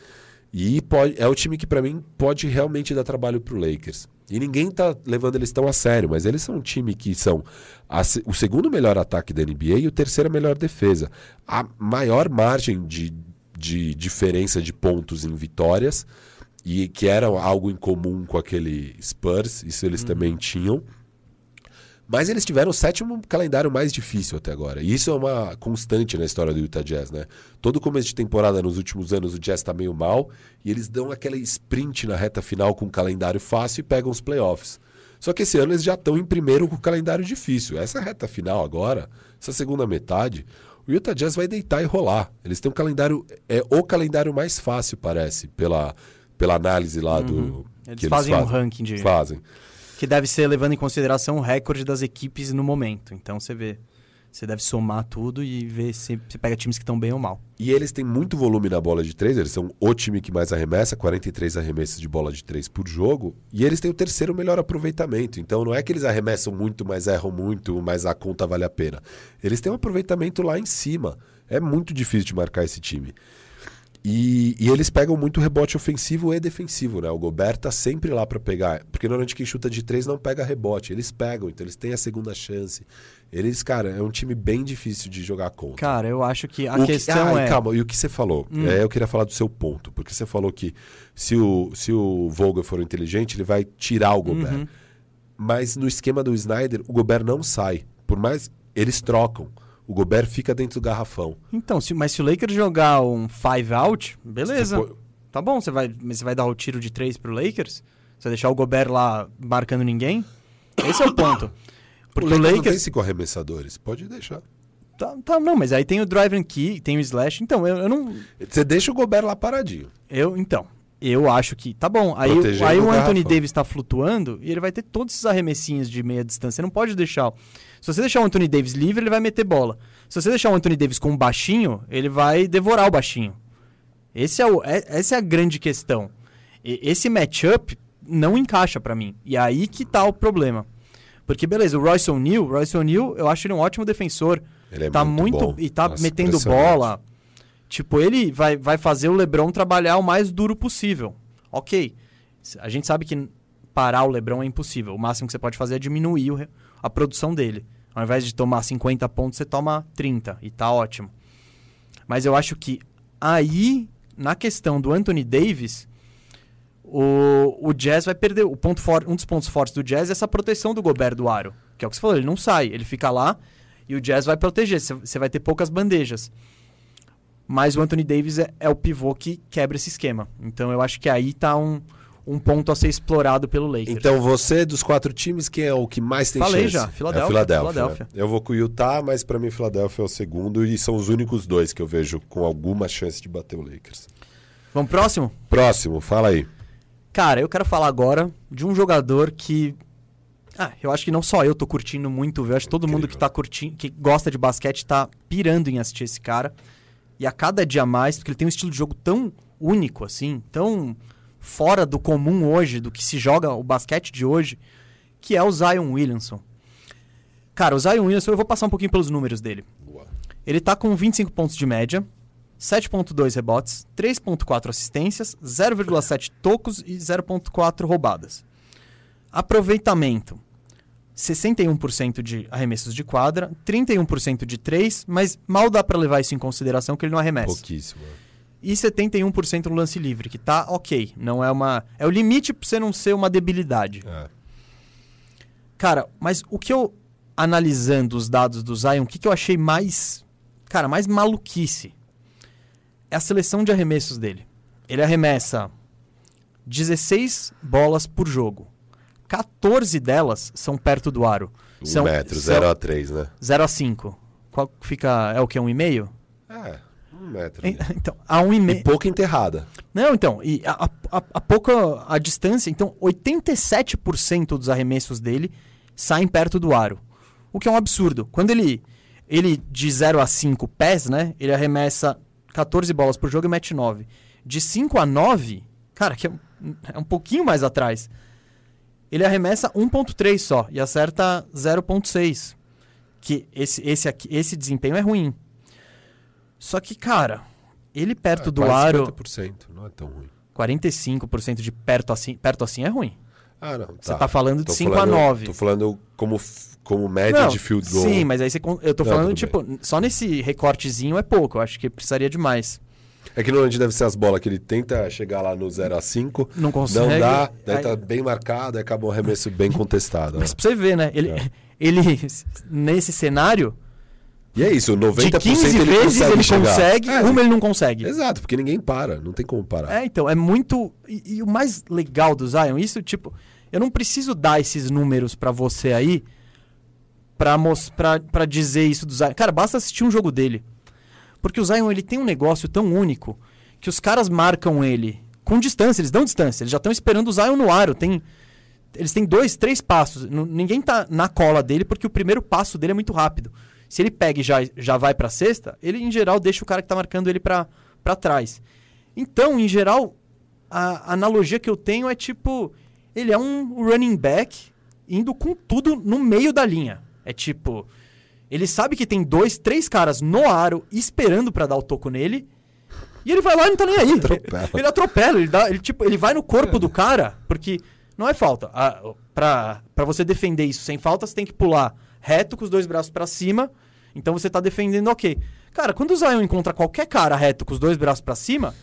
E pode, é o time que para mim pode realmente dar trabalho pro Lakers. E ninguém tá levando eles tão a sério, mas eles são um time que são a o segundo melhor ataque da NBA e o terceiro melhor defesa. A maior margem de, de diferença de pontos em vitórias, e que era algo em comum com aquele Spurs, isso eles também tinham. Mas eles tiveram o sétimo calendário mais difícil até agora. E isso é uma constante na história do Utah Jazz, né? Todo começo de temporada nos últimos anos o Jazz tá meio mal e eles dão aquele sprint na reta final com um calendário fácil e pegam os playoffs. Só que esse ano eles já estão em primeiro com o calendário difícil. Essa reta final agora, essa segunda metade, o Utah Jazz vai deitar e rolar. Eles têm um calendário, é o calendário mais fácil, parece, pela, pela análise lá do. Eles que fazem um fazem. ranking de. Fazem. Que deve ser levando em consideração o recorde das equipes no momento. Então você vê. Você deve somar tudo e ver se você pega times que estão bem ou mal. E eles têm muito volume na bola de três, eles são o time que mais arremessa, 43 arremessos de bola de três por jogo, e eles têm o terceiro melhor aproveitamento. Então não é que eles arremessam muito, mas erram muito, mas a conta vale a pena. Eles têm um aproveitamento lá em cima. É muito difícil de marcar esse time. E, e, eles pegam muito rebote ofensivo e defensivo, né? O Gobert tá sempre lá para pegar. Porque normalmente quem chuta de três não pega rebote. Eles pegam, então eles têm a segunda chance. Eles, cara, é um time bem difícil de jogar contra. Cara, eu acho que a o questão que, ah, é. Calma, e o que você falou? Hum. É, eu queria falar do seu ponto. Porque você falou que se o, se o Vogel for inteligente, ele vai tirar o Gobert. Uhum. Mas no esquema do Snyder, o Gobert não sai. Por mais. Eles trocam. O Gobert fica dentro do garrafão. Então, se, mas se o Lakers jogar um five out, beleza. Pô- Tá bom, você vai, mas você vai dar o tiro de três pro Lakers? Você vai deixar o Gobert lá marcando ninguém? Esse é o ponto. Porque o o Lakers, não Lakers. tem cinco arremessadores. Pode deixar. Tá, tá, não, mas aí tem o drive and key, tem o slash. Então, eu, eu não. Você deixa o Gobert lá paradinho. Eu, então, eu acho que. Tá bom. Aí, Protegendo aí o Anthony garrafão. Davis tá flutuando e ele vai ter todos esses arremessinhos de meia distância. Você não pode deixar. Se você deixar o Anthony Davis livre, ele vai meter bola. Se você deixar o Anthony Davis com um baixinho, ele vai devorar o baixinho. Esse é o, é- essa é a grande questão. E- esse matchup não encaixa pra mim. E aí que tá o problema. Porque, beleza, o Royce O'Neal, o Royce O'Neal, eu acho ele um ótimo defensor. Ele é tá muito muito. bom. e tá Nossa, metendo bola. Tipo, ele vai, vai fazer o LeBron trabalhar o mais duro possível. Ok. A gente sabe que parar o LeBron é impossível. O máximo que você pode fazer é diminuir a produção dele. Ao invés de tomar 50 pontos, você toma 30. E tá ótimo. Mas eu acho que aí, na questão do Anthony Davis, o, o Jazz vai perder. O ponto for, um dos pontos fortes do Jazz é essa proteção do Gobert do aro. Que é o que você falou, ele não sai, ele fica lá e o Jazz vai proteger. Você vai ter poucas bandejas. Mas o Anthony Davis é, é o pivô que quebra esse esquema. Então eu acho que aí tá um, um ponto a ser explorado pelo Lakers. Então você, dos quatro times, quem é o que mais tem Falei chance? já, Filadélfia, É Filadélfia. Filadélfia. né? Eu vou com o Utah, mas pra mim Filadélfia é o segundo e são os únicos dois que eu vejo com alguma chance de bater o Lakers. Vamos próximo? Próximo, fala aí. Cara, eu quero falar agora de um jogador que. Ah, eu acho que não só eu tô curtindo muito eu acho que todo mundo Incrível. que tá curtindo, que gosta de basquete tá pirando em assistir esse cara. E a cada dia mais, porque ele tem um estilo de jogo tão único assim, tão fora do comum hoje, do que se joga o basquete de hoje, que é o Zion Williamson. Cara, o Zion Williamson, eu vou passar um pouquinho pelos números dele. Boa. Ele tá com 25 pontos de média, 7.2 rebotes, 3.4 assistências, 0,7 tocos e 0.4 roubadas. Aproveitamento: 61% de arremessos de quadra, 31% de 3, mas mal dá pra levar isso em consideração que ele não arremessa. Pouquíssimo. E 71% no lance livre, que tá OK, não é uma é o limite pra você não ser uma debilidade. É. Cara, mas o que eu analisando os dados do Zion, o que, que eu achei mais, cara, mais maluquice é a seleção de arremessos dele. Ele arremessa 16 bolas por jogo. 14 delas são perto do aro. Um São- metro, são- 0 a 3, né? 0 a 5. Qual fica é o que um e meio? É, um metro. En- Então, a um e E meio. pouca enterrada. Não, então, e a, a, a pouca a distância, então 87% dos arremessos dele saem perto do aro. O que é um absurdo. Quando ele ele de 0 a 5 pés, né? Ele arremessa 14 bolas por jogo e mete 9. De 5 a 9, cara, que é um, é um pouquinho mais atrás. Ele arremessa 1.3 só e acerta 0.6. Que esse esse aqui, esse desempenho é ruim. Só que, cara, ele perto É, do aro 50%, não é tão ruim. 45% de perto assim, perto assim é ruim. Ah, não. Você tá falando de Tô 5 falando- a 9. Tô falando como, como média Não, de field goal. Sim, mas aí você, eu tô Não, falando, tipo, só nesse recortezinho é pouco. Eu acho que precisaria de mais. É que normalmente deve ser as bolas que ele tenta chegar lá no 0 a 5 Não consegue. Não dá, daí aí- tá bem marcado, aí acaba um arremesso bem contestado. né? Mas pra você ver, né? Ele, É. ele nesse cenário, E é isso, 90% de 15 ele vezes consegue ele chegar. consegue, É, uma ele não consegue. Exato, porque ninguém para, não tem como parar. É, então, é muito. E, e o mais legal do Zion, isso, tipo, eu não preciso dar esses números pra você aí pra, mos- pra, pra dizer isso do Zion. Cara, basta assistir um jogo dele. Porque o Zion, ele tem um negócio tão único que os caras marcam ele com distância, eles dão distância, eles já estão esperando o Zion no aro. Tem, eles têm dois, três passos. N- ninguém tá na cola dele porque o primeiro passo dele é muito rápido. Se ele pega e já, já vai pra cesta, ele em geral deixa o cara que tá marcando ele pra trás. Então, em geral, a analogia que eu tenho é tipo, ele é um running back indo com tudo no meio da linha. É tipo, ele sabe que tem dois, três caras no aro esperando para dar o toco nele. E ele vai lá e não tá nem aí. Atropela. Ele atropela, ele, dá, ele, tipo, ele vai no corpo do cara, porque não é falta. A, pra, pra você defender isso sem falta, você tem que pular reto com os dois braços para cima. Então você tá defendendo ok. Cara, quando o Zion encontra qualquer cara reto com os dois braços para cima,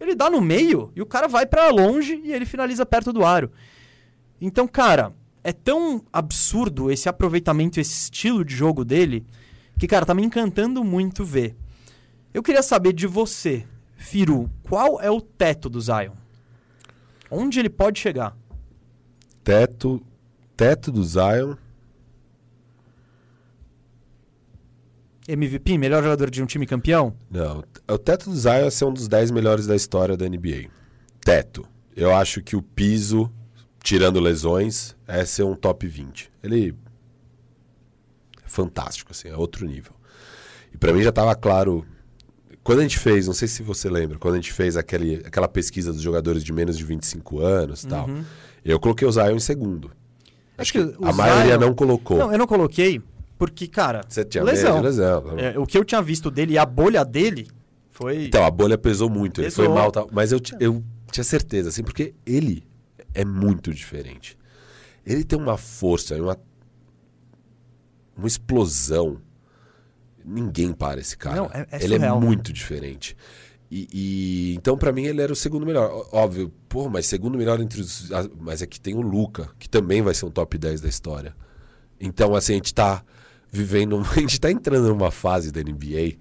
ele dá no meio e o cara vai para longe e ele finaliza perto do aro. Então, cara, é tão absurdo esse aproveitamento, esse estilo de jogo dele, que, cara, tá me encantando muito ver. Eu queria saber de você, Firu, qual é o teto do Zion? Onde ele pode chegar? Teto, teto do Zion. MVP, melhor jogador de um time campeão? Não, o teto do Zion é ser um dos 10 melhores da história da NBA. Teto. Eu acho que o piso, tirando lesões, é ser um top 20. Ele é fantástico, assim, é outro nível. E pra mim já tava claro. Quando a gente fez, não sei se você lembra, quando a gente fez aquele, aquela pesquisa dos jogadores de menos de 25 anos e tal, Uhum. eu coloquei o Zion em segundo. É Acho que que, a maioria Zion- não colocou. Não, eu não coloquei porque, cara, Você tinha lesão. lesão. É, o que eu tinha visto dele e a bolha dele foi. Então, a bolha pesou muito, ele Pesou. foi mal, tal, mas eu, eu tinha certeza, assim, porque ele é muito diferente. Ele tem uma força, uma, uma explosão. Ninguém para esse cara. Não, é- é ele surreal. é muito diferente. E, e- então, pra mim, ele era o segundo melhor. Óbvio, pô, mas segundo melhor entre os. Mas aqui tem o Luca, que também vai ser um top 10 da história. Então, assim, a gente tá vivendo. A gente tá entrando numa fase da NBA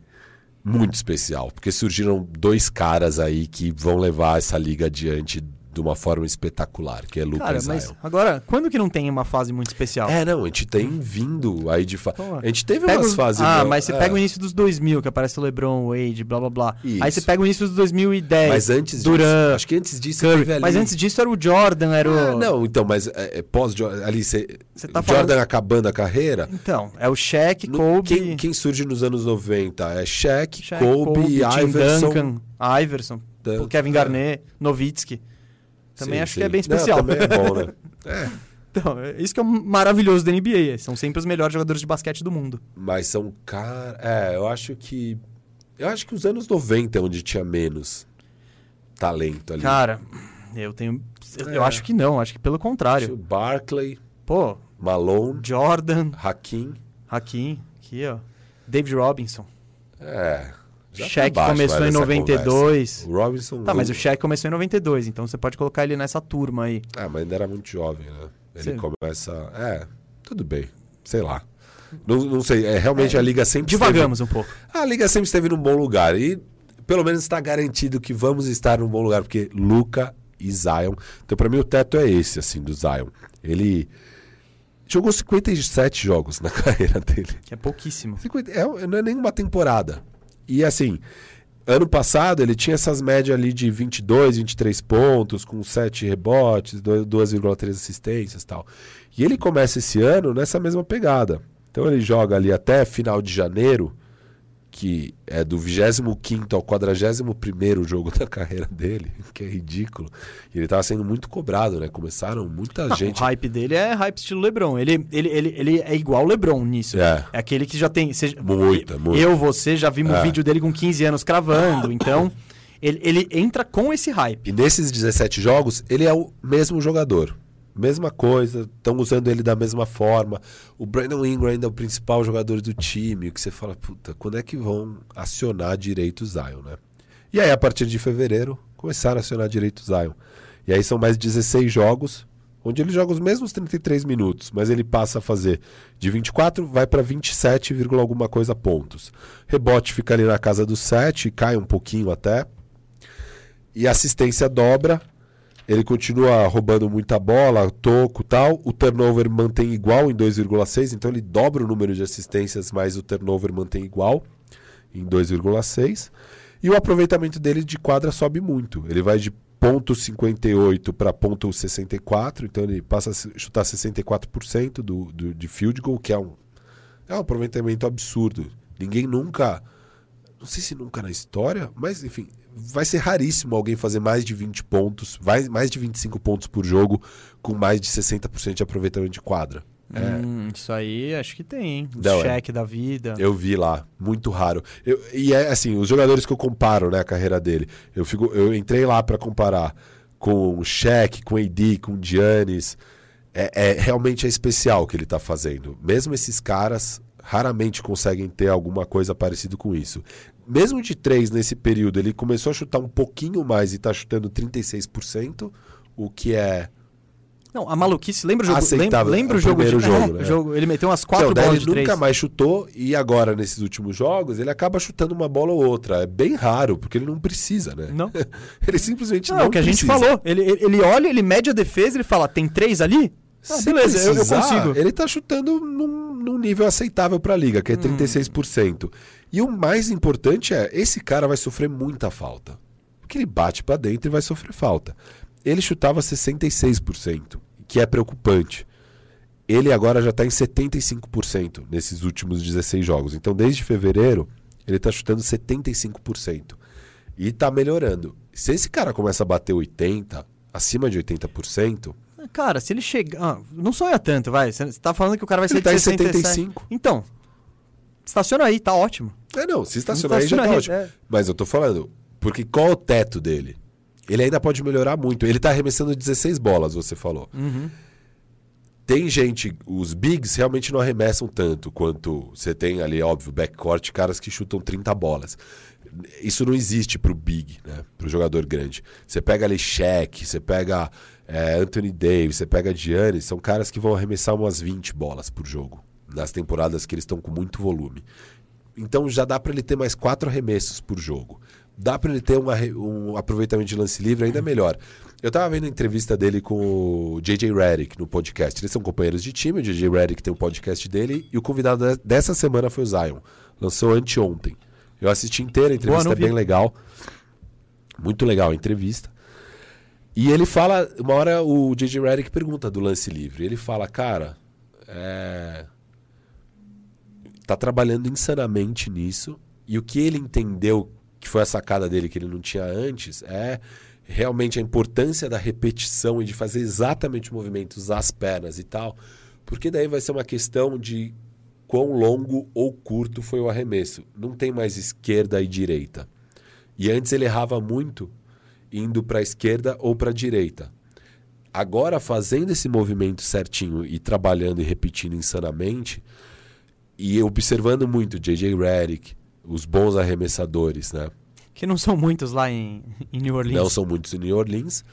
muito especial, porque surgiram dois caras aí que vão levar essa liga adiante de uma forma espetacular, que é Lucas Cara, mas Zion. agora, quando que não tem uma fase muito especial? É, não, a gente tem vindo aí de fa... Pô, A gente teve umas os- fases. Ah, mas você é. pega o início dos 2000, que aparece o LeBron, Wade, blá blá blá. Aí Isso. você pega o início dos 2010. Mas antes disso, Durant, acho que antes disso Curry. teve ali... Mas antes disso era o Jordan, era o. Ah, não, então, mas é, é pós ali você tá Jordan falando- acabando a carreira. Então, é o Shaq, no- Kobe, quem, quem surge nos anos 90 é Shaq, Shaq, Kobe, Tim Iverson. Duncan, Iverson, Dan- Kevin é. Garnett, Nowitzki. Também Sim, acho sim. que é bem Não, especial. também é bom, né? É, Então, é isso que é maravilhoso da NBA. São sempre os melhores jogadores de basquete do mundo. mas são caras. É, eu acho que. Eu acho que os anos 90 é onde tinha menos talento ali. Cara, eu tenho. Eu, eu É. acho que não, acho que pelo o contrário. Barkley, Pô, Malone, Jordan, Hakim. Hakim, aqui, ó. David Robinson. É. já Shaq tá começou em nessa 92. conversa. O Robinson. Tá, mas o Shaq começou em 92, então você pode colocar ele nessa turma aí. Ah, mas ainda era muito jovem, né? Ele Sim. começa. É, tudo bem. Sei lá. Não, não sei. É, realmente É, a liga sempre. Divagamos um pouco. esteve- a liga sempre esteve num bom lugar. E pelo menos está garantido que vamos estar num bom lugar, porque Luca e Zion. Então, pra mim, o teto é esse, assim, do Zion. Ele jogou 57 jogos na carreira dele. Que é pouquíssimo. 50 é, não é nem uma temporada. E assim, ano passado ele tinha essas médias ali de 22, 23 pontos, com 7 rebotes, do- 2,3 assistências tal. E ele começa esse ano nessa mesma pegada. Então ele joga ali até final de janeiro, que é do 25 ao 41 jogo da carreira dele, que é ridículo. E ele tava sendo muito cobrado, né? Começaram muita Não, gente. O hype dele é hype estilo LeBron. Ele, ele, ele, ele é igual o LeBron nisso. É. É aquele que já tem. Você, Muita, muita. Eu, você, já vimos É. vídeo dele com 15 anos cravando. Então, ele, ele entra com esse hype. E nesses 17 jogos, ele é o mesmo jogador. Mesma coisa, estão usando ele da mesma forma. O Brandon Ingram ainda é o principal jogador do time. Que você fala, puta, quando é que vão acionar direito o Zion, né? E aí, a partir de fevereiro, começaram a acionar direito o Zion. E aí são mais 16 jogos, onde ele joga os mesmos 33 minutos, mas ele passa a fazer de 24, vai para 27, vírgula alguma coisa pontos. Rebote fica ali na casa dos 7, cai um pouquinho até. E assistência dobra. Ele continua roubando muita bola, toco tal. O turnover mantém igual em 2,6, então ele dobra o número de assistências, mas o turnover mantém igual em 2,6. E o aproveitamento dele de quadra sobe muito. Ele vai de ponto 58 para ponto 64, então ele passa a chutar 64% do, do, de field goal, que é um É um aproveitamento absurdo. Ninguém nunca. Não sei se nunca na história, mas enfim, vai ser raríssimo alguém fazer mais de 20 pontos, vai, mais de 25 pontos por jogo, com mais de 60% de aproveitamento de quadra. É. Hum, isso aí acho que tem, hein? O Não, é. cheque da vida. Eu vi lá, muito raro. Eu- e é assim, os jogadores que eu comparo, né, a carreira dele. Eu fico, eu entrei lá pra comparar com o Shaq, com o AD, com o Giannis. É, é- realmente é especial o que ele tá fazendo. Mesmo esses caras raramente conseguem ter alguma coisa parecida com isso. Mesmo de três nesse período, ele começou a chutar um pouquinho mais e tá chutando 36%, o que é Não, a maluquice, lembra o jogo? Aceitável. Lembra É o jogo primeiro de jogo, é, né? o jogo, Ele meteu umas quatro Então, bolas ele de três. nunca mais chutou e agora, nesses últimos jogos, ele acaba chutando uma bola ou outra. É bem raro, porque ele não precisa, né? Não. ele simplesmente Não, não, é o que a gente precisa. falou. Ele, ele olha, ele mede a defesa, ele fala, tem três ali? Ah, Se beleza, eu, eu precisar, consigo. Ele tá chutando num, num nível aceitável pra liga, Hum. que é 36%. E o mais importante é, esse cara vai sofrer muita falta. Porque ele bate pra dentro e vai sofrer falta. Ele chutava 66%, que é preocupante. Ele agora já tá em 75% nesses últimos 16 jogos. Então, desde fevereiro, ele tá chutando 75%. E tá melhorando. Se esse cara começa a bater 80, acima de 80%, Cara, se ele chegar... ah, não sonha tanto, vai. Você tá falando que o cara vai Ele ser tá de em 67. 75. Então, estaciona aí, tá ótimo. É, não, se estacionar aí já tá ótimo. é. Mas eu tô falando, porque qual o teto dele? Ele ainda pode melhorar muito. Ele tá arremessando 16 bolas, você falou. Uhum. Tem gente, os bigs realmente não arremessam tanto quanto você tem ali, óbvio, backcourt, caras que chutam 30 bolas. Isso não existe pro big, né? Pro jogador grande. Você pega ali Shaq, você pega é, Anthony Davis, você pega Giannis, são caras que vão arremessar umas 20 bolas por jogo. Nas temporadas que eles estão com muito volume. Então já dá para ele ter mais quatro arremessos por jogo. Dá para ele ter um, um aproveitamento de lance livre ainda melhor. Eu tava vendo a entrevista dele com o JJ Redick no podcast. Eles são companheiros de time, o JJ Redick tem um podcast dele e o convidado de- dessa semana foi o Zion. Lançou anteontem. Eu assisti inteira, a entrevista não é bem vi. legal. Muito legal a entrevista. E ele fala, uma hora o JJ Redick pergunta do lance livre. Ele fala, cara, é, tá trabalhando insanamente nisso. E o que ele entendeu, que foi a sacada dele que ele não tinha antes, é realmente a importância da repetição e de fazer exatamente o movimento, usar as pernas e tal. Porque daí vai ser uma questão de quão longo ou curto foi o arremesso. Não tem mais esquerda e direita. E antes ele errava muito indo para a esquerda ou para a direita. Agora, fazendo esse movimento certinho e trabalhando e repetindo insanamente, e observando muito JJ Redick, os bons arremessadores, né? Que não são muitos lá em, em New Orleans. Não são muitos em New Orleans,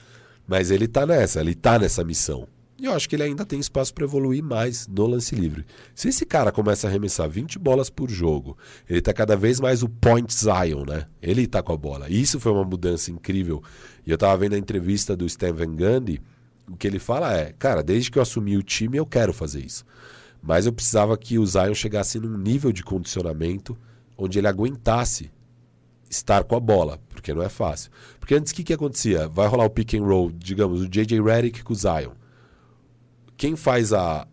mas ele tá nessa, ele tá nessa missão. E eu acho que ele ainda tem espaço para evoluir mais no lance livre. Se esse cara começa a arremessar 20 bolas por jogo, ele tá cada vez mais o point Zion, né? Ele tá com a bola. E isso foi uma mudança incrível. E eu tava vendo a entrevista do Stan Van Gundy, o que ele fala é, cara, desde que eu assumi o time, eu quero fazer isso. Mas eu precisava que o Zion chegasse num nível de condicionamento onde ele aguentasse estar com a bola, porque não é fácil. Porque antes o que, que acontecia? Vai rolar o pick and roll, digamos, o JJ Redick com o Zion. Quem faz a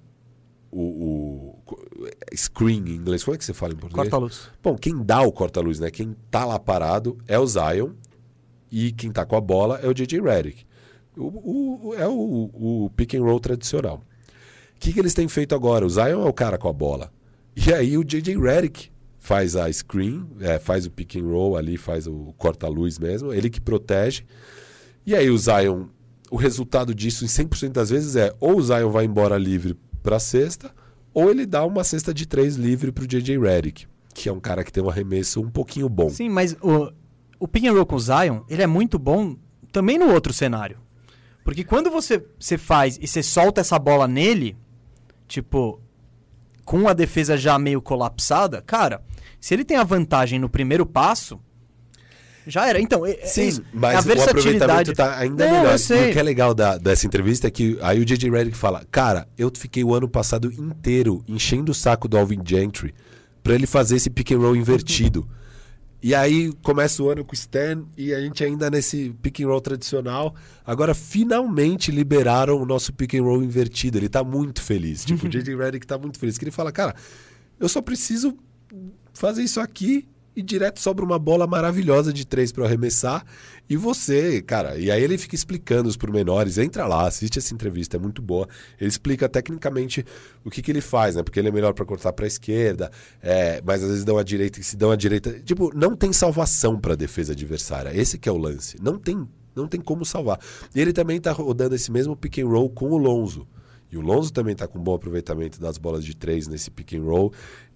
o, o- screen em inglês, como é que você fala em português? Corta-luz. Bom, quem dá o corta-luz, né? Quem tá lá parado é o Zion e quem tá com a bola é o JJ Redick. O, o- é o, o pick and roll tradicional. O que, que eles têm feito agora? O Zion é o cara com a bola. E aí o JJ Redick faz a screen, é, faz o pick and roll ali, faz o corta-luz mesmo, ele que protege. E aí o Zion, o resultado disso em 100% das vezes é ou o Zion vai embora livre para cesta, ou ele dá uma cesta de três livre pro JJ Redick, que é um cara que tem um arremesso um pouquinho bom. Sim, mas o, o pick and roll com o Zion, ele é muito bom também no outro cenário. Porque quando você, você faz e você solta essa bola nele, tipo, com a defesa já meio colapsada, cara, se ele tem a vantagem no primeiro passo, já era. Então, é, é isso. mas a o versatilidade aproveitamento tá ainda Não, melhor. E o que é legal da- dessa entrevista é que aí o JJ Redick fala: Cara, eu fiquei o ano passado inteiro enchendo o saco do Alvin Gentry pra ele fazer esse pick and roll invertido. E aí começa o ano com o Stan e a gente ainda nesse pick and roll tradicional. Agora finalmente liberaram o nosso pick and roll invertido. Ele tá muito feliz. Tipo, o JJ Redick tá muito feliz. Que ele fala, cara, Eu só preciso fazer isso aqui e direto sobra uma bola maravilhosa de três para arremessar. E você, cara, e aí ele fica explicando os pormenores. Entra lá, assiste essa entrevista, é muito boa. Ele explica tecnicamente o que, que ele faz, né? Porque ele é melhor para cortar para a esquerda, é, mas às vezes dão a direita e se dão a direita. Tipo, não tem salvação para a defesa adversária. Esse que é o lance. Não tem, não tem como salvar. E ele também tá rodando esse mesmo pick and roll com o Lonzo. E o Lonzo também está com bom aproveitamento das bolas de três nesse pick and roll.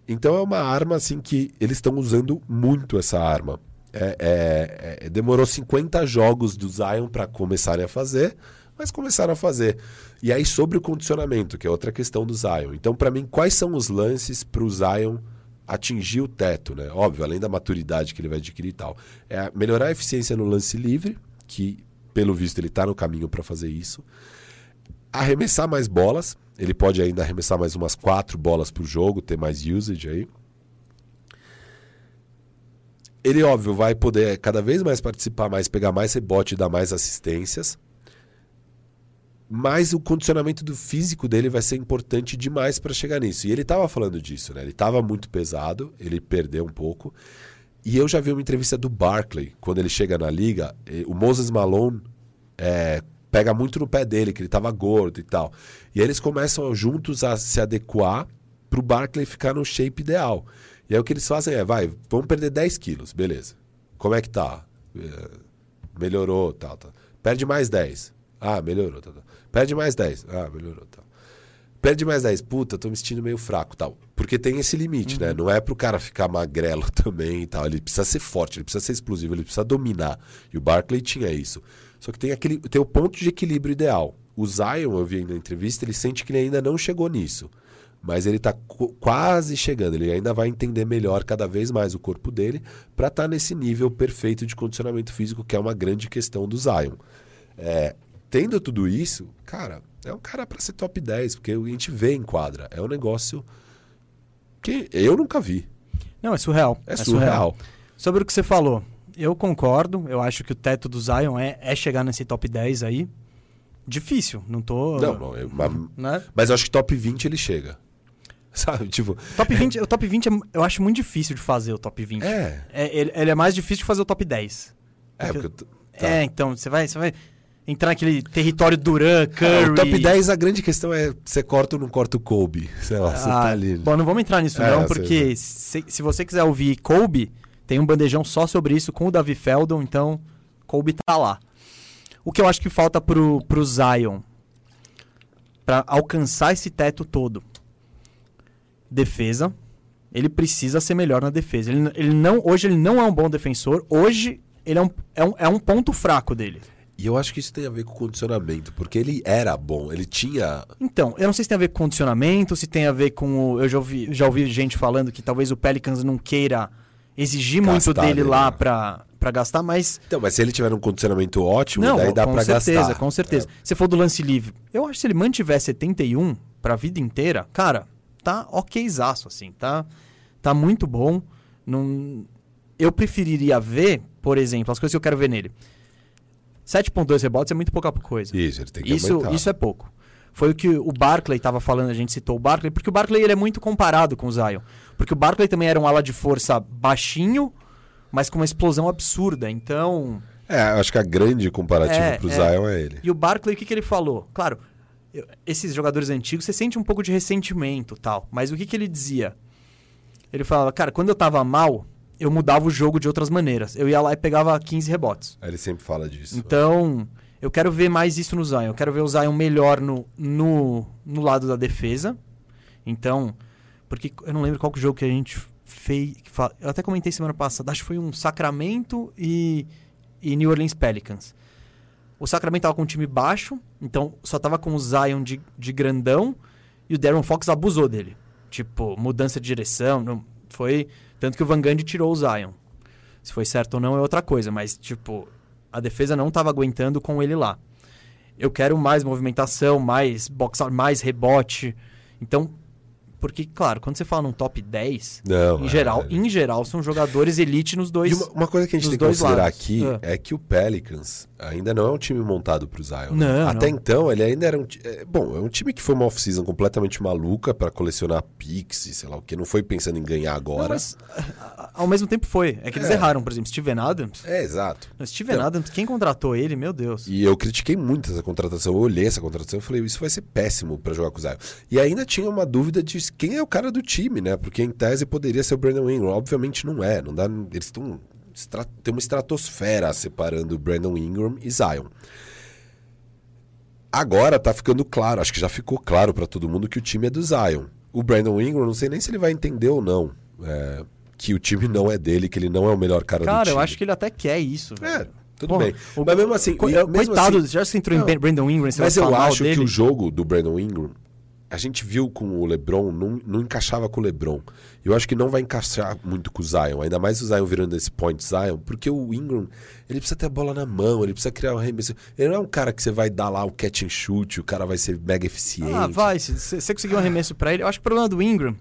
Então é uma arma assim que eles estão usando muito essa arma. É, é, é, demorou 50 jogos do Zion para começarem a fazer, mas começaram a fazer. E aí sobre o condicionamento, que é outra questão do Zion. Então para mim, quais são os lances para o Zion atingir o teto, né? Óbvio, além da maturidade que ele vai adquirir e tal. É melhorar a eficiência no lance livre, que pelo visto ele está no caminho para fazer isso. Arremessar mais bolas, ele pode ainda arremessar mais umas quatro bolas por jogo, ter mais usage aí. Ele, óbvio, vai poder cada vez mais participar mais, pegar mais rebote e dar mais assistências. Mas o condicionamento do físico dele vai ser importante demais para chegar nisso. E ele estava falando disso, né? Ele estava muito pesado, ele perdeu um pouco. E eu já vi uma entrevista do Barkley, quando ele chega na liga. O Moses Malone é, pega muito no pé dele, que ele estava gordo e tal. E aí eles começam juntos a se adequar para o Barkley ficar no shape ideal. E aí o que eles fazem é, vai, vamos perder 10 quilos, beleza. Como é que tá? É, melhorou, tal, tal. Perde mais 10. Ah, melhorou, tal, tal. Perde mais 10. Ah, melhorou, tal. Perde mais 10. Puta, tô me sentindo meio fraco, tal. Porque tem esse limite, né? uhum. né? Não é pro cara ficar magrelo também e tal. Ele precisa ser forte, ele precisa ser explosivo, ele precisa dominar. E o Barkley tinha isso. Só que tem aquele tem o ponto de equilíbrio ideal. O Zion, eu vi na entrevista, ele sente que ele ainda não chegou nisso. Mas ele está quase chegando, ele ainda vai entender melhor cada vez mais o corpo dele para estar tá nesse nível perfeito de condicionamento físico, que é uma grande questão do Zion. É, tendo tudo isso, cara, é um cara para ser top 10, porque a gente vê em quadra. É um negócio que eu nunca vi. Não, é surreal. É, é surreal. surreal. Sobre o que você falou, eu concordo. Eu acho que o teto do Zion é, é chegar nesse top 10 aí. Difícil, não tô. Não, não eu, mas, né? mas eu acho que top 20 ele chega. Sabe? Tipo. Top 20, o top 20 é, eu acho muito difícil de fazer o top 20. É. é ele, ele, é mais difícil de fazer o top 10. É, porque. porque tá. É, então, você vai, você vai entrar naquele território Duran, Curry. É, o top 10, a grande questão é você corta ou não corta o Kobe. Sei lá, ah, você tá ali. Bom, não vamos entrar nisso, é, não, porque se, se você quiser ouvir Kobe, tem um bandejão só sobre isso com o Davi Feldon, então Kobe tá lá. O que eu acho que falta pro, pro Zion para alcançar esse teto todo? Defesa. Ele precisa ser melhor na defesa. Ele, ele não, hoje ele não é um bom defensor. Hoje ele é um, é um, é um ponto fraco dele. E eu acho que isso tem a ver com condicionamento, porque ele era bom, ele tinha. Então, eu não sei se tem a ver com condicionamento, se tem a ver com. O, eu já ouvi, já ouvi gente falando que talvez o Pelicans não queira exigir gastar muito dele, lá pra, pra gastar, mas. Então, mas se ele tiver um condicionamento ótimo, não, daí dá pra certeza, gastar. Com certeza, com certeza. É. Se for do lance livre, eu acho que se ele mantiver 71 pra vida inteira, cara, tá okzaço, assim, tá, tá muito bom. Não... Eu preferiria ver, por exemplo, as coisas que eu quero ver nele. 7.2 rebotes é muito pouca coisa. Isso, ele tem que isso, aumentar. Isso é pouco. Foi o que o Barclay estava falando, a gente citou o Barclay, porque o Barclay ele é muito comparado com o Zion. Porque o Barclay também era um ala de força baixinho, mas com uma explosão absurda. Então. É, acho que a grande comparativa é, pro é. Zion é ele. E o Barclay, o que, que ele falou? Claro, esses jogadores antigos, você sente um pouco de ressentimento tal. Mas o que, que ele dizia? Ele falava, cara, quando eu tava mal, eu mudava o jogo de outras maneiras. Eu ia lá e pegava 15 rebotes. Ele sempre fala disso. Então. Eu quero ver mais isso no Zion. Eu quero ver o Zion melhor no, no, no lado da defesa. Então, porque eu não lembro qual que jogo que a gente fez. Eu até comentei semana passada. Acho que foi um Sacramento e, e New Orleans Pelicans. O Sacramento tava com um time baixo, então só tava com o Zion de, de grandão e o Darren Fox abusou dele. Tipo, mudança de direção. Não, foi. Tanto que o Van Gundy tirou o Zion. Se foi certo ou não é outra coisa, mas, tipo, a defesa não estava aguentando com ele lá. Eu quero mais movimentação, mais box out, mais rebote. Então, Porque, claro, quando você fala num top 10, Não, em, é, geral, é. em geral, são jogadores elite nos dois. E uma, uma coisa que a gente tem que considerar lados. aqui É. é. que o Pelicans ainda não é um time montado pro Zion. né? Não, Até não. então, ele ainda era um. é, bom, é um time que foi uma off-season completamente maluca pra colecionar picks e sei lá o que. Não foi pensando em ganhar agora. Não, mas ao mesmo tempo foi. É que eles É. erraram, por exemplo, Steven Adams. É, exato. Steven Não. Adams, quem contratou ele, meu Deus. E eu critiquei muito essa contratação. Eu olhei essa contratação e falei, isso vai ser péssimo pra jogar com o Zion. E ainda tinha uma dúvida de quem é o cara do time, né? Porque em tese poderia ser o Brandon Ingram. Obviamente não é. Não dá, eles estão. Tem uma estratosfera separando Brandon Ingram e Zion. Agora tá ficando claro, acho que já ficou claro pra todo mundo que o time é do Zion. O Brandon Ingram, não sei nem se ele vai entender ou não. é, que o time não é dele, que ele não é o melhor cara, do Cara, time. eu acho que ele até quer isso, É, velho. tudo Porra, bem. o- Mas mesmo assim. Co- eu- mesmo coitado, assim- já você entrou Não, em Brandon Ingram, você Mas vai eu acho dele? que o jogo do Brandon Ingram, a gente viu com o LeBron, não, não encaixava com o LeBron. Eu acho que não vai encaixar muito com o Zion, ainda mais o Zion virando esse point Zion, porque o Ingram, ele precisa ter a bola na mão, ele precisa criar um arremesso. Ele não é um cara que você vai dar lá o catch and shoot, o cara vai ser mega eficiente. Ah, vai. Se você conseguir um arremesso pra ele. Eu acho que o problema do Ingram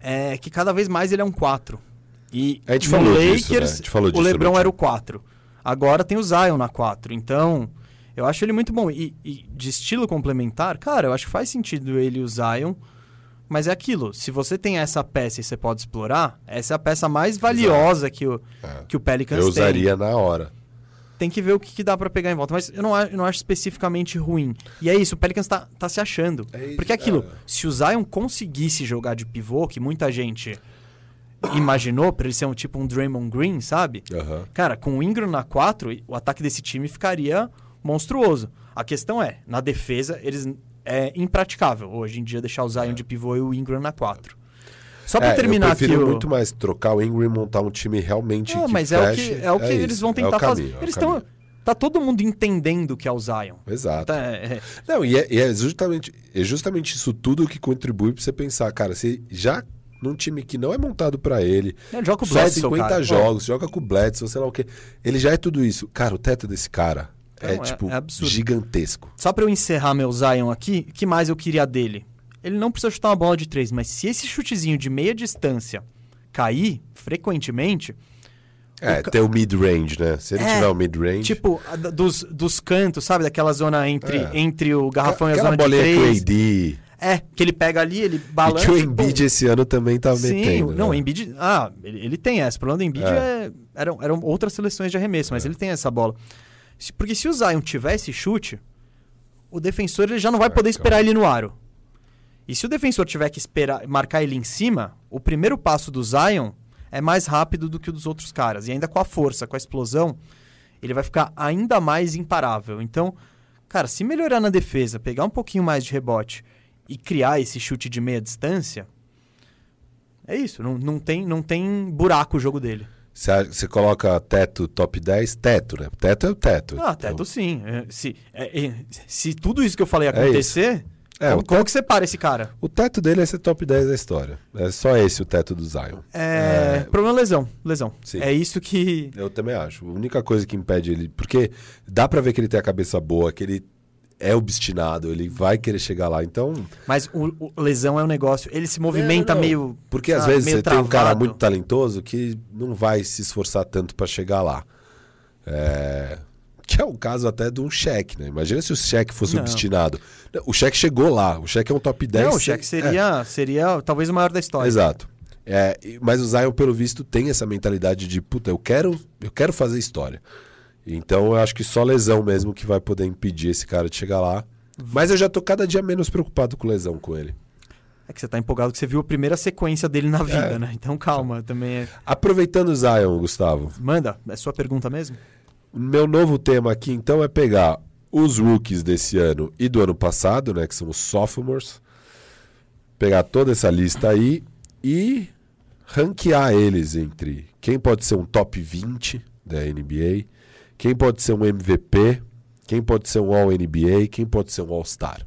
é que cada vez mais ele é um 4. E A gente falou Lakers, disso, né? A gente falou o disso LeBron era o 4. Agora tem o Zion na 4. Então, eu acho ele muito bom. E, e de estilo complementar, cara, eu acho que faz sentido ele e o Zion. Mas é aquilo, se você tem essa peça e você pode explorar, essa é a peça mais valiosa que o, É. que o Pelicans Eu tem usaria na hora. tem que ver o que, que dá pra pegar em volta. Mas eu não, acho, eu não acho especificamente ruim. E é isso, o Pelicans tá, tá se achando. É isso, Porque aquilo, é. se o Zion conseguisse jogar de pivô, que muita gente imaginou pra ele ser um tipo um Draymond Green, sabe? Cara, com o Ingram na 4, o ataque desse time ficaria monstruoso. A questão é, na defesa, eles é impraticável hoje em dia deixar o Zion de pivô e o Ingram na 4. Só pra É, terminar eu aqui prefiro o... muito mais trocar o Ingram e montar um time realmente É, que mas é o feche. que, é o que eles isso, vão é o tentar caminho, fazer. é o Eles estão. Tá todo mundo entendendo que é o Zion. Exato. Tá, é- Não, e é, e é justamente, é justamente isso tudo que contribui pra você pensar, cara, se já num time que não é montado pra ele, é, joga com o só Bledsoe, 50 cara. jogos, joga com o Bledsoe, sei lá o quê. Ele já é tudo isso. Cara, o teto desse cara é, Não, é- tipo é gigantesco. Só pra eu encerrar meu Zion aqui, o que mais eu queria dele? Ele não precisa chutar uma bola de três, mas se esse chutezinho de meia distância cair frequentemente, É, O ter o mid-range, né? Se ele É, tiver o mid-range. tipo, dos, dos cantos, sabe? Daquela zona entre, É. entre o garrafão e a zona de que o três. AD. É, que ele pega ali, ele E balança. que o e, Embiid esse ano também tá Sim, metendo. não, o né? Embiid. Ah, ele, ele tem essa. O problema do Embiid é. eram, eram outras seleções de arremesso, mas ele tem essa bola. Porque se o Zion tiver esse chute, o defensor ele já não vai É, poder esperar ele no aro. E se o defensor tiver que esperar marcar ele em cima, o primeiro passo do Zion é mais rápido do que o dos outros caras. E ainda com a força, com a explosão, ele vai ficar ainda mais imparável. Então, cara, se melhorar na defesa, pegar um pouquinho mais de rebote e criar esse chute de meia distância, é isso. Não, não, tem, não tem buraco o jogo dele. Você coloca teto top 10, teto, né? Teto é o teto. Ah, teto sim. É, Se, é, é, se tudo isso que eu falei É acontecer, É, como, como que você para esse cara? O teto dele é ser top 10 da história. É só esse o teto do Zion. É, Problema lesão. Lesão. Sim. É isso que. Eu também acho. A única coisa que impede ele. Porque dá pra ver que ele tem a cabeça boa, que ele é obstinado, ele vai querer chegar lá. Então. Mas o, o lesão é um negócio. Ele se movimenta Não, não. meio. Porque às vezes você tem um cara travado. muito talentoso que não vai se esforçar tanto pra chegar lá. É, Que é o caso até de um cheque, né? Imagina se o cheque fosse Não. obstinado. O cheque chegou lá, o cheque é um top 10. Não, o se- Shaq seria, seria talvez o maior da É, história. exato. É, mas o Zion, pelo visto, tem essa mentalidade de, puta, eu quero, eu quero fazer história. Então eu acho que só lesão mesmo que vai poder impedir esse cara de chegar lá. Mas eu já tô cada dia menos preocupado com lesão com ele. É que você tá empolgado que você viu a primeira sequência dele na vida, É. né? Então calma, também é... Aproveitando o Zion, Gustavo, Manda, é sua pergunta mesmo? meu novo tema aqui então é pegar os rookies desse ano e do ano passado, né, que são os sophomores, pegar toda essa lista aí e ranquear eles entre quem pode ser um top 20 da NBA, quem pode ser um MVP, quem pode ser um All-NBA, quem pode ser um All-Star.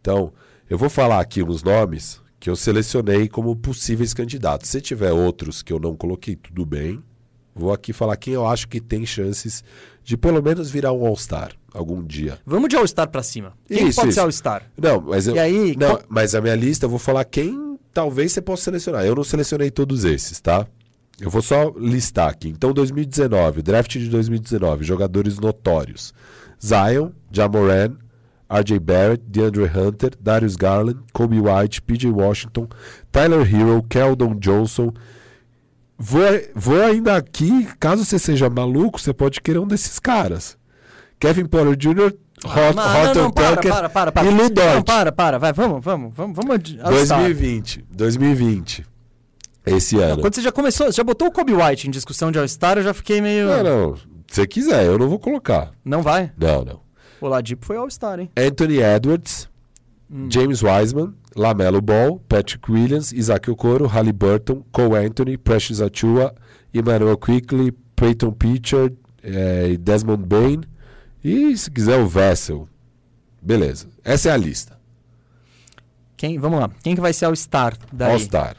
Então, eu vou falar aqui uns nomes que eu selecionei como possíveis candidatos. Se tiver outros que eu não coloquei, tudo bem. Vou aqui falar quem eu acho que tem chances de pelo menos virar um All-Star. algum dia. Vamos de All-Star pra cima. Quem Isso, pode isso. ser All-Star? Não, mas eu, E aí, não, qual- mas a minha lista eu vou falar quem talvez você possa selecionar. Eu não selecionei todos esses, tá? Eu vou só listar aqui. Então, 2019, draft de 2019, jogadores notórios: Zion, Jamoran, RJ Barrett, DeAndre Hunter, Darius Garland, Kobe White, PJ Washington, Tyler Hero, Keldon Johnson. Vou, vou ainda aqui, caso você seja maluco, você pode querer um desses caras. Kevin Porter Jr., Hot, Não, não, Horton não, para, para, para, para. e Lu Dort. Não, para, para, vai, vamos, vamos, vamos, vamos de All-Star. 2020. 2020. Esse ano. Quando você já começou, você já botou o Kobe White em discussão de All-Star, eu já fiquei meio... Não, não. Se você quiser, eu não vou colocar. Não vai? Não, não. O Ladipo foi All-Star, hein? Anthony Edwards, Hum. James Wiseman, Lamelo Ball, Patrick Williams, Isaac Okoro, Halliburton, Cole Anthony, Precious Achua, Emmanuel Quickly, Peyton Pritchard, eh, Desmond Bain e, se quiser, o Vessel. Beleza. Essa é a lista. Quem, vamos lá. Quem que vai ser All-Star daí? All-Star.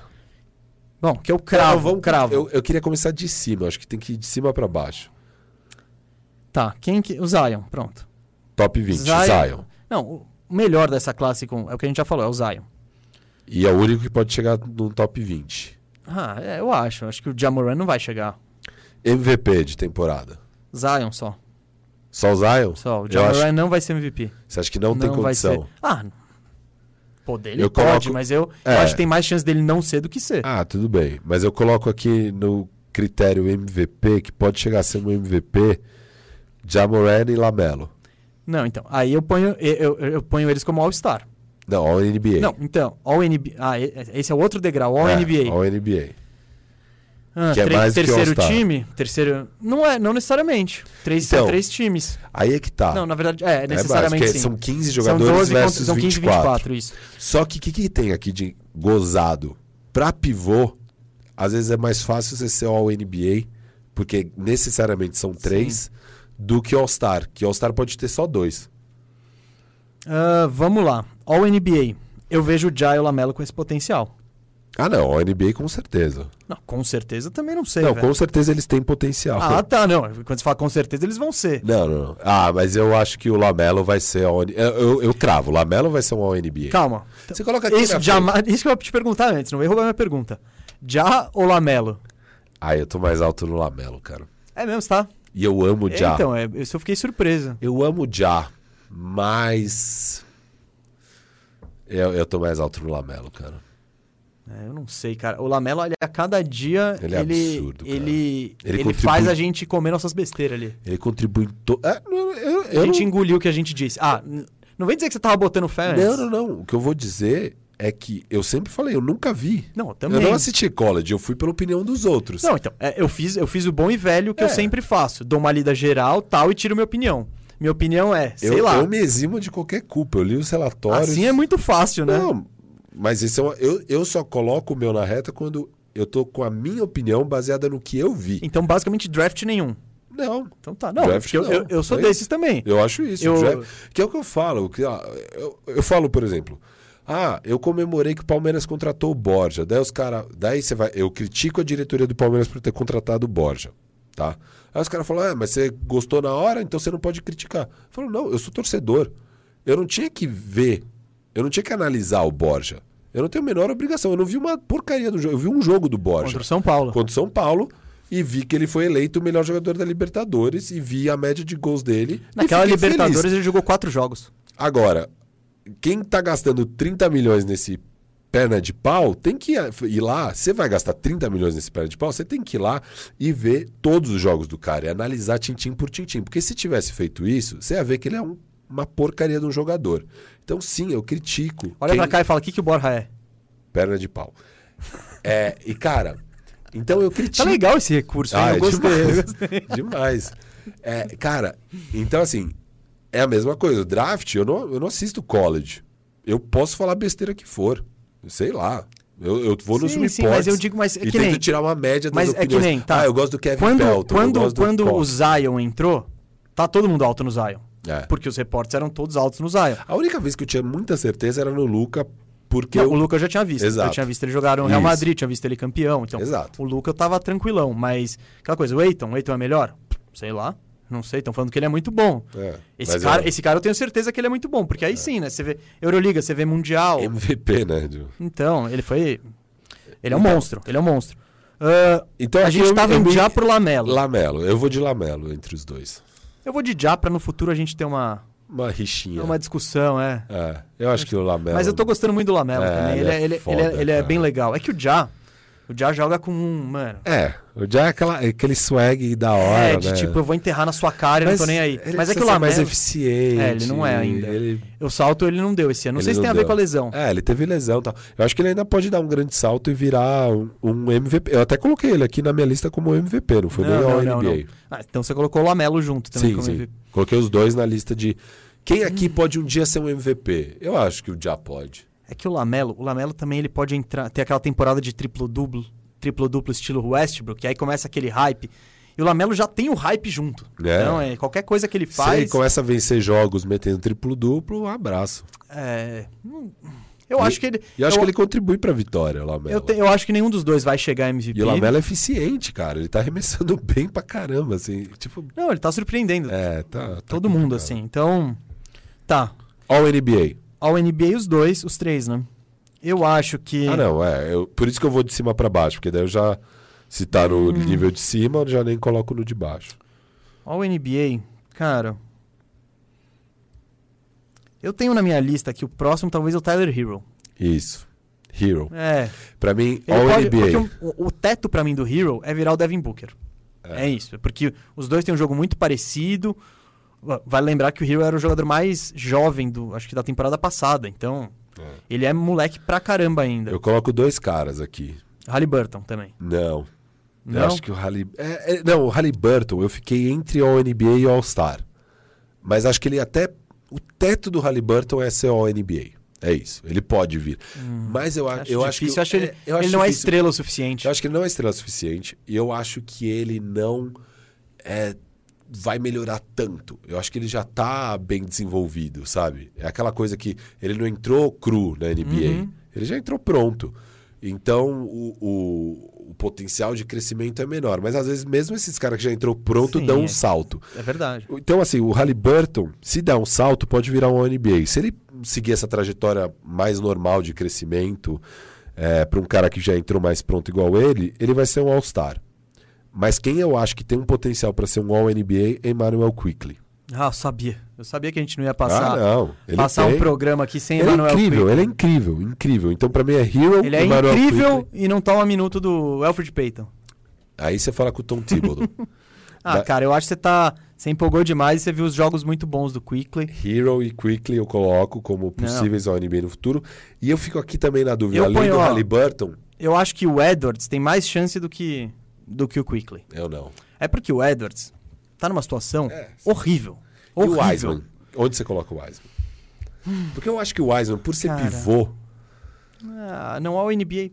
Bom, que eu cravo, Não, vamos- cravo. Eu, eu queria começar de cima. Acho que tem que ir de cima pra baixo. Tá, quem que... O Zion, pronto. Top 20. Zion. Zion. Não, o melhor dessa classe com, é o que a gente já falou, é o Zion. E é o único que pode chegar no top 20. Ah, é, eu acho. Acho que o Jamoran não vai chegar. MVP de temporada. Zion só. Só o Zion? Só. O Eu Jamoran acho- não vai ser MVP. Você acha que não, tem vai ser. condição? Ah, pô, dele Eu pode, coloco- mas eu, É. eu acho que tem mais chance dele não ser do que ser. Ah, tudo bem. Mas eu coloco aqui no critério MVP, que pode chegar a ser um MVP, Jamoran e Lamelo. Não, então. Aí eu ponho, eu, eu, eu ponho eles como All-Star. Não, All NBA. Não, então, All NBA. Ah, esse é o outro degrau, All É, NBA. Ah, que é mais que terceiro All-Star. time? Terceiro. Não é, não necessariamente. Três, Então, são três times. Aí é que tá. Não, na verdade, é, É necessariamente mais, sim. São 15 São jogadores 12 contra- versus são 15 e 24. 24, isso. Só que o que, que tem aqui de gozado? Pra pivô, às vezes é mais fácil você ser All NBA, porque necessariamente são três, do que All-Star, que All-Star pode ter só dois. Ah, vamos lá. All NBA. Eu vejo o Jai e o Lamelo com esse potencial. Ah, não, All NBA com certeza. Não, com certeza também não sei. não, velho. com certeza eles têm potencial. Ah, tá, não. Quando você fala com certeza, eles vão ser. Não, não, não. Ah, mas eu acho que o Lamelo vai ser All NBA. Eu, eu, eu cravo, o Lamelo vai ser um NBA. Calma. Você coloca aqui Isso, jamais, isso que eu ia te perguntar antes, não ia roubar minha pergunta. Já ou Lamelo? Ah, eu tô mais alto no Lamelo, cara. É mesmo, tá? E eu amo Já. Então, é, eu fiquei surpreso. Eu amo Já, mas... Eu, eu tô mais alto no Lamelo, cara. É, eu não sei, cara. O Lamelo, ele, a cada dia, Ele é ele, absurdo, cara. ele, Ele faz a gente comer nossas besteiras ali. Ele contribui to... É, eu, eu a gente não... engoliu o que a gente disse. Ah, não vem dizer que você tava botando fé antes. Não, não, não. O que eu vou dizer é que eu sempre falei, eu nunca vi. Não, eu também. Eu não assisti college, eu fui pela opinião dos outros. Não, então, é, eu, fiz, eu fiz o bom e velho que eu É. sempre faço. Dou uma lida geral, tal, e tiro minha opinião. Minha opinião é, sei eu, lá. eu me eximo de qualquer culpa. Eu li os relatórios. Assim é muito fácil, né? Não, mas isso é uma- eu, eu só coloco o meu na reta quando eu tô com a minha opinião baseada no que eu vi. Então, basicamente, draft nenhum. Não, Então tá. Não, Draft não, eu, eu sou é desses também. eu acho isso. Eu- já- que é o que eu falo. Que, ó, eu, eu falo, por exemplo, ah, eu comemorei que o Palmeiras contratou o Borja. Daí os caras. Daí você vai. Eu critico a diretoria do Palmeiras por ter contratado o Borja. Tá? Aí os caras falam, ah, mas você gostou na hora, então você não pode criticar. Eu falo, não, eu sou torcedor. Eu não tinha que ver, eu não tinha que analisar o Borja. Eu não tenho a menor obrigação. Eu não vi uma porcaria do jogo. Eu vi um jogo do Borja Contra o São Paulo. contra o São Paulo e vi que ele foi eleito o melhor jogador da Libertadores e vi a média de gols dele. Naquela Libertadores feliz. ele jogou quatro jogos. Agora, quem tá gastando 30 milhões nesse perna de pau, tem que ir lá. Você vai gastar 30 milhões nesse perna de pau, você tem que ir lá e ver todos os jogos do cara e analisar tintim por tintim. Porque se tivesse feito isso, você ia ver que ele é um- uma porcaria de um jogador. Então, sim, eu critico. Olha quem- pra cá e fala, o que, que o Borja é? Perna de pau. É, e cara, então eu critico. Tá legal esse recurso? Ah, eu é gostei. demais. eu gostei. Demais. É, cara, então assim, é a mesma coisa. O draft, eu não, eu não assisto college. Eu posso falar besteira que for. Sei lá. Eu, eu vou nos Sim, reports sim, mas eu digo, mas é e que tento nem- tirar uma média das Mas é que opiniões. nem, tá. Ah, eu gosto do Kevin Quando, Pelton. quando, quando o. Zion entrou, tá todo mundo alto no Zion. É. Porque os repórteres eram todos altos no Zion. A única vez que eu tinha muita certeza era no Luca, porque Não, eu... o Luca eu já tinha visto. Exato. Eu tinha visto ele jogar no Real Isso. Madrid, tinha visto ele campeão. Então, Exato. o Luca eu tava tranquilão. Mas aquela coisa, o Eiton, o Eiton é melhor? Sei lá. Não sei, estão falando que ele é muito bom. É, Esse cara, é esse cara eu tenho certeza que ele é muito bom, porque aí sim, né? Você vê Euroliga, você vê Mundial. MVP, né? Gil? Então, ele foi. Ele é um monstro, ele é um monstro. Ah, Então a gente eu- tava eu me- Já pro Lamelo. Lamelo. Eu vou de Lamelo entre os dois. Eu vou de Já pra no futuro a gente ter uma, Uma rixinha. uma discussão, é. É, eu acho que o Lamelo. Mas eu tô gostando muito do Lamelo É, também. ele Ele, é é, ele, foda, ele é, ele é bem legal. É que o Já, o Já joga com um, mano. É, o Já é aquela, aquele swag da hora, é, de né? tipo, eu vou enterrar na sua cara e não tô nem aí. Mas é que o Lamelo. mais eficiente. É, ele não é ainda. Ele, O salto ele não deu esse ano. Não sei se não tem a ver deu. com a lesão. é, ele teve lesão e tal. Eu acho que ele ainda pode dar um grande salto e virar um, um MVP. Eu até coloquei ele aqui na minha lista como MVP, não foi nem ao NBA. Ah, então você colocou o Lamelo junto também Sim, como sim. MVP. Coloquei os dois na lista de quem aqui pode um dia ser um MVP. Eu acho que o Já pode. É que o Lamelo, o Lamelo também ele pode entrar, ter aquela temporada de triplo-duplo, triplo-duplo estilo Westbrook, que aí começa aquele hype. E o Lamelo já tem o hype junto. É. Então, é, qualquer coisa que ele Se faz. ele começa a vencer jogos metendo triplo-duplo, um abraço. é, eu E- acho que ele. E eu acho eu, que ele contribui pra vitória, o Lamelo. eu, te- eu acho que nenhum dos dois vai chegar MVP. E o Lamelo é eficiente, cara. Ele tá arremessando bem pra caramba, assim. Tipo, Não, ele tá surpreendendo. é, tá. tá todo mundo, complicado. assim. Então. Tá. All NBA. Ao NBA, os dois, os três, né? Eu acho que. Ah, não, é. eu- por isso que eu vou de cima pra baixo, porque daí eu já. Se tá no Hum. nível de cima, eu já nem coloco no de baixo. Ao NBA, cara. Eu tenho na minha lista aqui o próximo, talvez o Tyler Hero. Isso. Hero. É. Pra mim, Ele All pode, NBA. o, o- o teto pra mim do Hero é virar o Devin Booker. É. isso. Porque os dois têm um jogo muito parecido. Va- Vale lembrar que o Hero era o jogador mais jovem do, acho que da temporada passada. Então, É. ele é moleque pra caramba ainda. Eu coloco dois caras aqui. Halliburton também. Não. Não? Eu acho que o Halli... é, é, não, o Halliburton, eu fiquei entre All NBA e All Star. Mas acho que ele até. O teto do Halliburton é ser All NBA. É isso. Ele pode vir. Mas eu, Hum. Acho eu acho que. eu acho ele, é, eu acho ele não é difícil. estrela o suficiente. Eu acho que ele não é estrela suficiente. E eu acho que ele não é, vai melhorar tanto. Eu acho que ele já tá bem desenvolvido, sabe? É aquela coisa que ele não entrou cru na NBA. Uhum. Ele já entrou pronto. Então o, o, o potencial de crescimento é menor. Mas às vezes, mesmo esses caras que já entrou pronto, Sim, dão um é. salto. É verdade. Então, assim, o Halliburton, se der um salto, pode virar um NBA. Se ele seguir essa trajetória mais normal de crescimento, para um cara que já entrou mais pronto igual ele, ele vai ser um All-Star. Mas quem eu acho que tem um potencial para ser um All-NBA é Emmanuel Quickly. Ah, eu sabia. Eu sabia que a gente não ia ah, passar, não. Ele passar tem. um programa aqui sem Ele é Emmanuel incrível, Quickly. ele é incrível, incrível. Então, para mim, é Hero, Ele é Emmanuel incrível Quickly. e não toma minuto do Alfred Payton. Aí você fala com o Tom Thibodeau. Ah, Da- cara, eu acho que você tá. Você empolgou demais e você viu os jogos muito bons do Quickly. Hero e Quickly eu coloco como possíveis All-NBA no futuro. E eu fico aqui também na dúvida. Eu Além ponho, do Halliburton, Eu acho que o Edwards tem mais chance do que, do que o Quickly. eu não. É porque o Edwards tá numa situação É. horrível. E o. Wiseman? Onde você coloca o Wiseman? Porque eu acho que o Wiseman, por ser Cara. pivô, Ah, não ao NBA.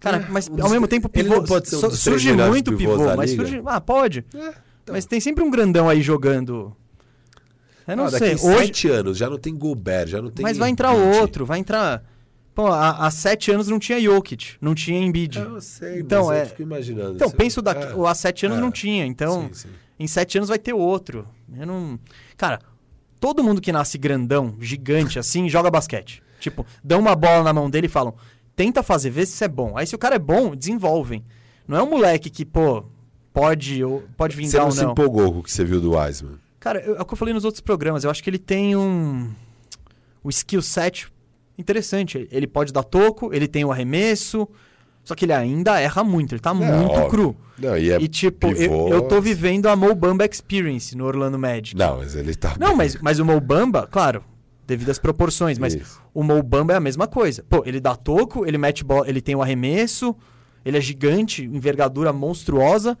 Cara, É, mas um ao mesmo tempo pivô. não pode ser um surge muito pivô, mas surge. Ah, pode. então. Mas tem sempre um grandão aí jogando. Eu não ah, sei. daqui Hoje, sete anos já não tem Gobert, já não tem. mas vai entrar outro, vai entrar. Pô, há, há sete anos não tinha Jokic, não tinha Embiid. Eu sei, Então, mas é- eu fico imaginando. Então, penso daqui. é. o Há sete anos é. não tinha, então Sim, sim. em sete anos vai ter outro. Eu não. Cara, todo mundo que nasce grandão, gigante assim, joga basquete. Tipo, dão uma bola na mão dele e falam: tenta fazer, vê se isso é bom. Aí se o cara é bom, desenvolvem. Não é um moleque que, pô, pode, ou, pode Você vingar não ou se não. empolgou com o que você viu do Wiseman? Cara, eu- é o que eu falei nos outros programas. Eu acho que ele tem um. O skill set interessante. Ele pode dar toco, ele tem o arremesso. Só que ele ainda erra muito, ele tá muito óbvio. cru. Não, e é e tipo, eu, pivô. eu tô vivendo a Mo Bamba Experience no Orlando Magic. Não, mas ele tá. Não, mas, mas o Mo Bamba, claro, devido às proporções, mas Isso. o Mo Bamba é a mesma coisa. Pô, ele dá toco, ele mete bola, ele tem o arremesso, ele é gigante, envergadura monstruosa.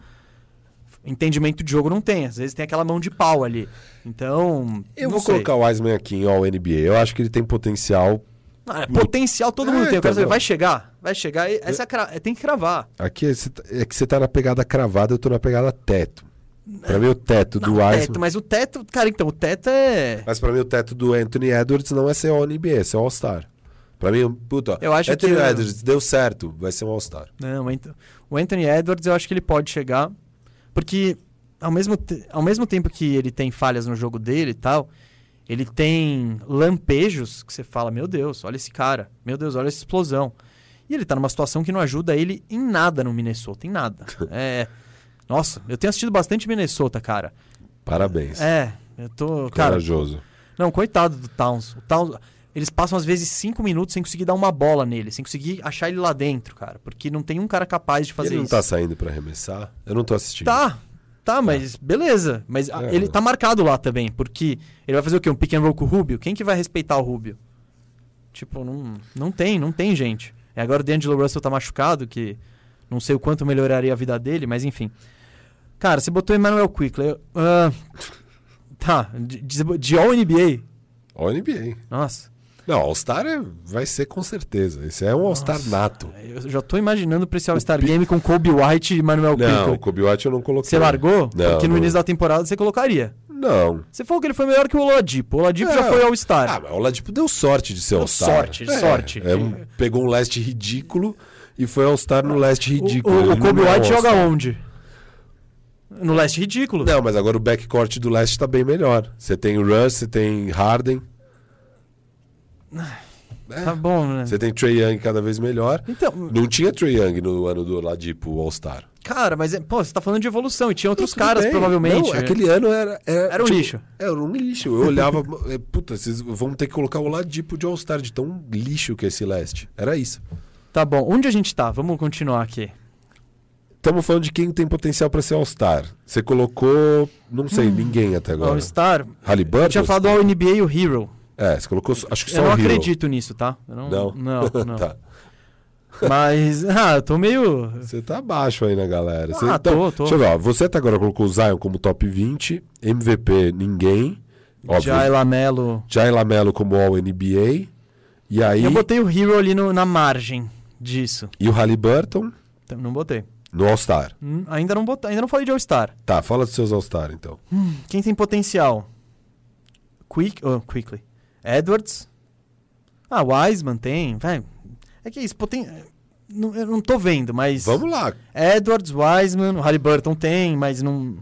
Entendimento de jogo não tem, às vezes tem aquela mão de pau ali. Então, Eu não vou sei. colocar o Wiseman aqui em All NBA. Eu acho que ele tem potencial. Ah, é potencial todo mundo É, tem. Eu quero então, saber, vai chegar? Vai chegar. Essa é tem que cravar. Aqui é tá- é que você tá na pegada cravada, eu tô na pegada teto. Pra mim, o teto do Não, Wiseman. teto, mas o teto, cara, então, o teto é. Mas pra mim o teto do Anthony Edwards não é ser All NBA, é ser All-Star. Pra mim, puta, Eu acho Anthony que- Edwards deu certo, vai ser um All-Star. Não, o o Anthony Edwards eu acho que ele pode chegar. Porque ao mesmo, te- ao mesmo tempo que ele tem falhas no jogo dele e tal, ele tem lampejos que você fala, meu Deus, olha esse cara, meu Deus, olha essa explosão. E ele tá numa situação que não ajuda ele em nada no Minnesota, em nada. É. Nossa, eu tenho assistido bastante Minnesota, cara. Parabéns. É, eu tô. Cara, Corajoso. não, coitado do Towns. O Towns. Eles passam às vezes cinco minutos sem conseguir dar uma bola nele, sem conseguir achar ele lá dentro, cara. Porque não tem um cara capaz de fazer ele não isso. tá saindo pra arremessar? Eu não tô assistindo. Tá, tá, mas beleza. Mas a- É. ele tá marcado lá também, porque ele vai fazer o quê? Um pick and roll com o Rubio? Quem que vai respeitar o Rubio? Tipo, não, não tem, não tem gente. E agora o D'Angelo Russell tá machucado, que não sei o quanto melhoraria a vida dele, mas enfim. Cara, você botou Emmanuel Quickly. eu- ah, tá, de, de, de All NBA. Ó, NBA. Nossa, Não, All-Star é- vai ser com certeza. Esse é um All-Star nato. eu já tô imaginando pra esse All-Star Game com Kobe White e Emmanuel Não, o Quickly. Kobe White eu não coloquei. Você largou? Não, Porque no não. início da temporada você colocaria. Não. Você falou que ele foi melhor que o Oladipo. O Oladipo já É. foi All-Star. Ah, mas o Oladipo deu sorte de ser All-Star. sorte, É, sorte. é um- pegou um leste ridículo e foi All-Star no leste O- ridículo. O, o não Kobe White joga onde? No leste ridículo. Não, mas agora o backcourt do leste tá bem melhor. Você tem o Russ, você tem Harden, Tá bom, né? você tem Trey Young cada vez melhor. Então, Não tinha Trey Young no ano do Oladipo, o All-Star. cara, mas é- pô, você tá falando de evolução e tinha outros caras, bem. provavelmente. Não, aquele ano era. Era, Era um lixo. Era um lixo. Eu olhava. é, Puta, vocês vão ter que colocar o Oladipo de All-Star, de tão lixo que é esse leste. Era isso. Tá bom, onde a gente tá? Vamos continuar aqui. Estamos falando de quem tem potencial pra ser All-Star. Você colocou. Não sei, ninguém até agora. All-Star. Halliburton? Eu tinha falado do All-NBA e o Hero. É, você colocou. Acho que só Eu não acredito nisso, tá? Eu não, Não? Não, não. tá. Mas, ah, eu tô meio... Você tá abaixo aí na galera. Você, Ah, então, tô, tô. Deixa eu ver, ó. Você até agora colocou o Zion como top 20, MVP ninguém. Óbvio. Jai Lamelo... Jai Lamelo como All-NBA. E aí. Eu botei o Hero ali no- na margem disso. E o Halliburton Não botei. no All-Star. Hum, Ainda não botei, ainda não falei de All-Star. Tá, fala dos seus All-Star então. Quem tem potencial? Quick, oh, Quickly. Edwards. Ah, Wiseman tem. Vai. É que isso, poten... não, eu não tô vendo, mas. Vamos lá. Edwards, Wiseman, o Halliburton tem, mas não.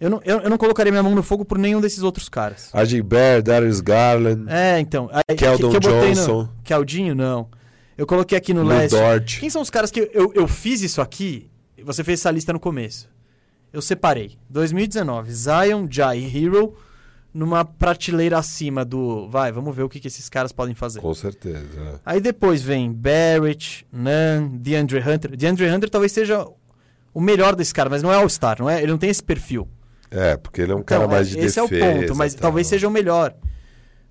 Eu não, eu, eu não colocaria minha mão no fogo por nenhum desses outros caras. Bear, Darius Garland, É, então. Keldon que botei Johnson. No... Keldinho, não. Eu coloquei aqui no Lu leste. Dort. Quem são os caras que eu, eu fiz isso aqui? Você fez essa lista no começo. Eu separei. 2019, Zion, Jai e Hero numa prateleira acima do. Vai, vamos ver o que, que esses caras podem fazer. Com certeza. Aí depois vem Barrett, Nan, DeAndre Hunter. DeAndre Hunter talvez seja o melhor desse cara, mas não é All-Star, não é? Ele não tem esse perfil. É, porque ele é um cara Então, mais de esse defesa. é o ponto, mas tal. talvez seja o melhor.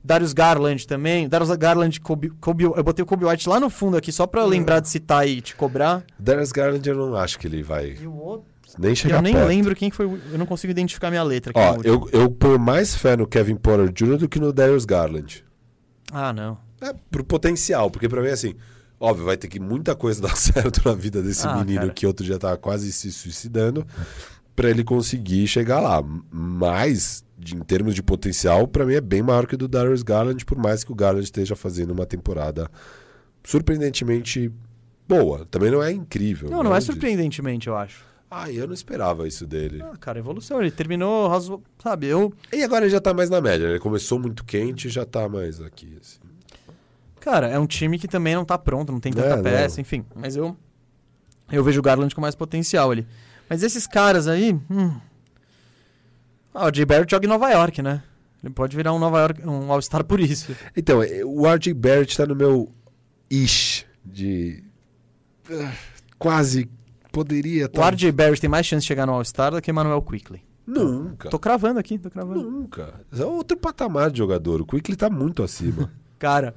Darius Garland também. Darius Garland, Kobe, Kobe- eu botei o Kobe White lá no fundo aqui, só pra Hum. lembrar de citar e te cobrar. Darius Garland eu não acho que ele vai E o outro? Nem chegar Eu nem perto. lembro quem foi. Eu não consigo identificar minha letra. Ó, eu, eu ponho mais fé no Kevin Porter Jr. do que no Darius Garland. Ah, não. É, pro potencial, porque pra mim, assim, óbvio, vai ter que muita coisa dar certo na vida desse Ah, menino cara. que outro dia tava quase se suicidando pra ele conseguir chegar lá. Mas, de- em termos de potencial, pra mim é bem maior que o do Darius Garland, por mais que o Garland esteja fazendo uma temporada surpreendentemente boa. Também não é incrível. Não, não é disso. surpreendentemente, eu acho. Ah, eu não esperava isso dele. Ah, cara, evolução. Ele terminou, sabe? Eu. E agora ele já tá mais na média. né? Ele começou muito quente e já tá mais aqui. assim. Cara, é um time que também não tá pronto, não tem tanta É, não. peça, enfim. Mas eu. Eu vejo o Garland com mais potencial ali. Mas esses caras aí. hum. Ah, o Jay Barrett joga em Nova York, né? Ele pode virar um Nova York, um All-Star por isso. Então, eh, o RJ Barrett tá no meu ish de. ah, Quase poderia O tá. RJ Barrett tem mais chance de chegar no All-Star do que Emmanuel Quickly. Nunca. Tô cravando aqui, tô cravando. Nunca. É outro patamar de jogador. O Quickly tá muito acima. Cara,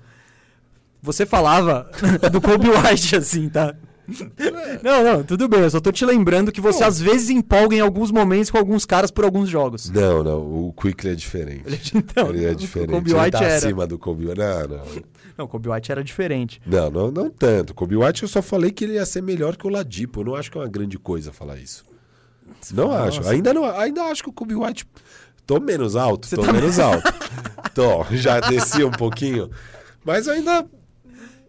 você falava do Kobe White assim, tá? Não, não, tudo bem. Eu só tô te lembrando que você Não. às vezes empolga em alguns momentos com alguns caras por alguns jogos. não, não. O Quickly é diferente. Então, ele é o diferente. Kobe ele White tá era. acima do Kobe White. Não, não. Não, o Kobe White era diferente. Não, não, não tanto. Kobe White eu só falei que ele ia ser melhor que o Ladipo. Eu não acho que é uma grande coisa falar isso. Não fala, acho. nossa. Ainda não, ainda acho que o Kobe White. Tô menos alto, Você tô tá menos alto. Tô, já desci um pouquinho. Mas eu ainda.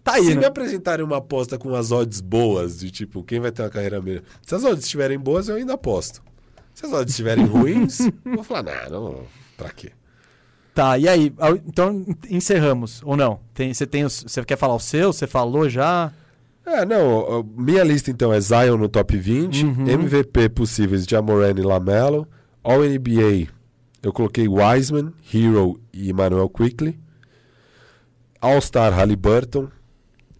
Tá aí, se né? me apresentarem uma aposta com as odds boas, de tipo, quem vai ter uma carreira melhor. Se as odds estiverem boas, eu ainda aposto. Se as odds estiverem ruins, eu vou falar, não, não, pra quê? Tá, e aí? Então encerramos, ou não? Tem, você, tem os- você quer falar o seu? Você falou já? É, não, minha lista então é Zion no top 20, Uhum. MVP possíveis Jamoran e Lamelo, All NBA eu coloquei Wiseman, Hero e Emmanuel Quickly, All-Star Halliburton,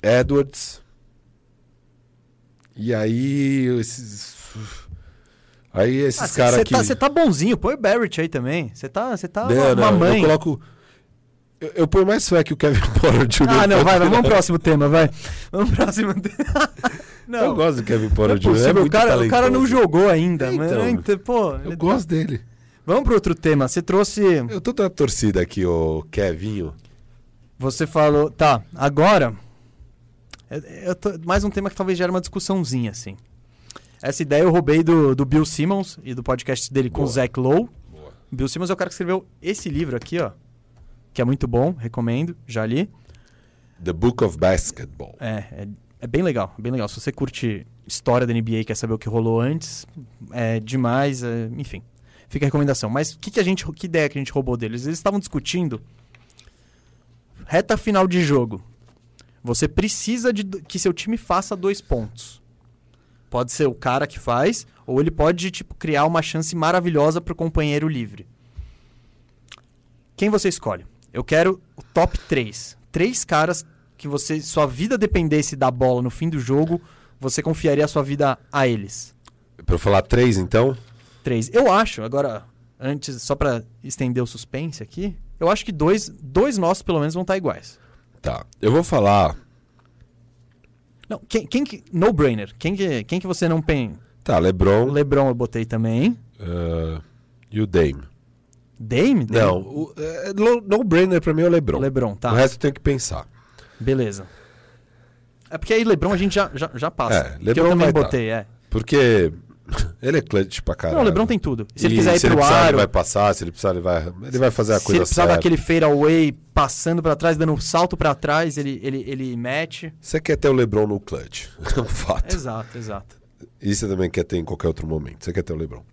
Edwards, e aí esses... Aí esses Você caras aqui... tá, cê tá bonzinho, põe o Barrett aí também. Você tá, você tá Não, uma, não, mãe. eu coloco... Eu, eu ponho mais fé que o Kevin Porter Jr. Ah, não, vai, vai, vamos Eu pro próximo tema, vai. Vamos pro próximo tema. Não, gosto do Kevin é Porter Jr. possível, É o, cara, o cara não jogou ainda. Então, mas, então, pô, Eu tá- gosto dele. Vamos pro outro tema. Você trouxe. Eu tô na torcida aqui, o Kevinho. Você falou. Tá, agora. eu- eu tô- mais um tema que talvez gere uma discussãozinha, assim. Essa ideia eu roubei do, do Bill Simmons e do podcast dele com o Boa. Zach Lowe. Boa. Bill Simmons é o cara que escreveu esse livro aqui, ó. Que é muito bom, recomendo, já li. The Book of Basketball. É, é, é bem legal, bem legal. Se você curte história da NBA e quer saber o que rolou antes, é demais, é, enfim. Fica a recomendação. Mas que, que, a gente, que ideia que a gente roubou deles? Eles estavam discutindo reta final de jogo. Você precisa de que seu time faça dois pontos. Pode ser o cara que faz, ou ele pode tipo criar uma chance maravilhosa pro companheiro livre. Quem você escolhe? Eu quero o top 3. Três caras que você, sua vida dependesse da bola no fim do jogo, você confiaria a sua vida a eles. Pra eu falar três, então? Três. Eu acho, agora, antes, só pra estender o suspense aqui, eu acho que dois, dois nossos pelo menos vão estar iguais. Tá. Eu vou falar. Não, quem, quem que. No brainer. Quem que, quem que você não tem? Tá, LeBron LeBron eu botei também. ah, e o Dame. Dame? Dame? Não, o, é, no- no-brainer pra mim é o LeBron. LeBron, tá. O resto eu tenho que pensar. Beleza. É porque aí LeBron a gente já, já, já passa. É, que eu LeBron também tá. botei, é. Porque ele é clutch pra caralho. Não, o LeBron tem tudo. Se ele E quiser ir se ele pro precisar, aro, ele vai passar. Se ele precisar, ele vai, ele vai fazer a se coisa ele precisar certa. daquele fade away passando pra trás, dando um salto pra trás, ele, ele, ele mete. Você quer ter o LeBron no clutch. É um fato. Exato, exato. E você também quer ter em qualquer outro momento. Você quer ter o LeBron.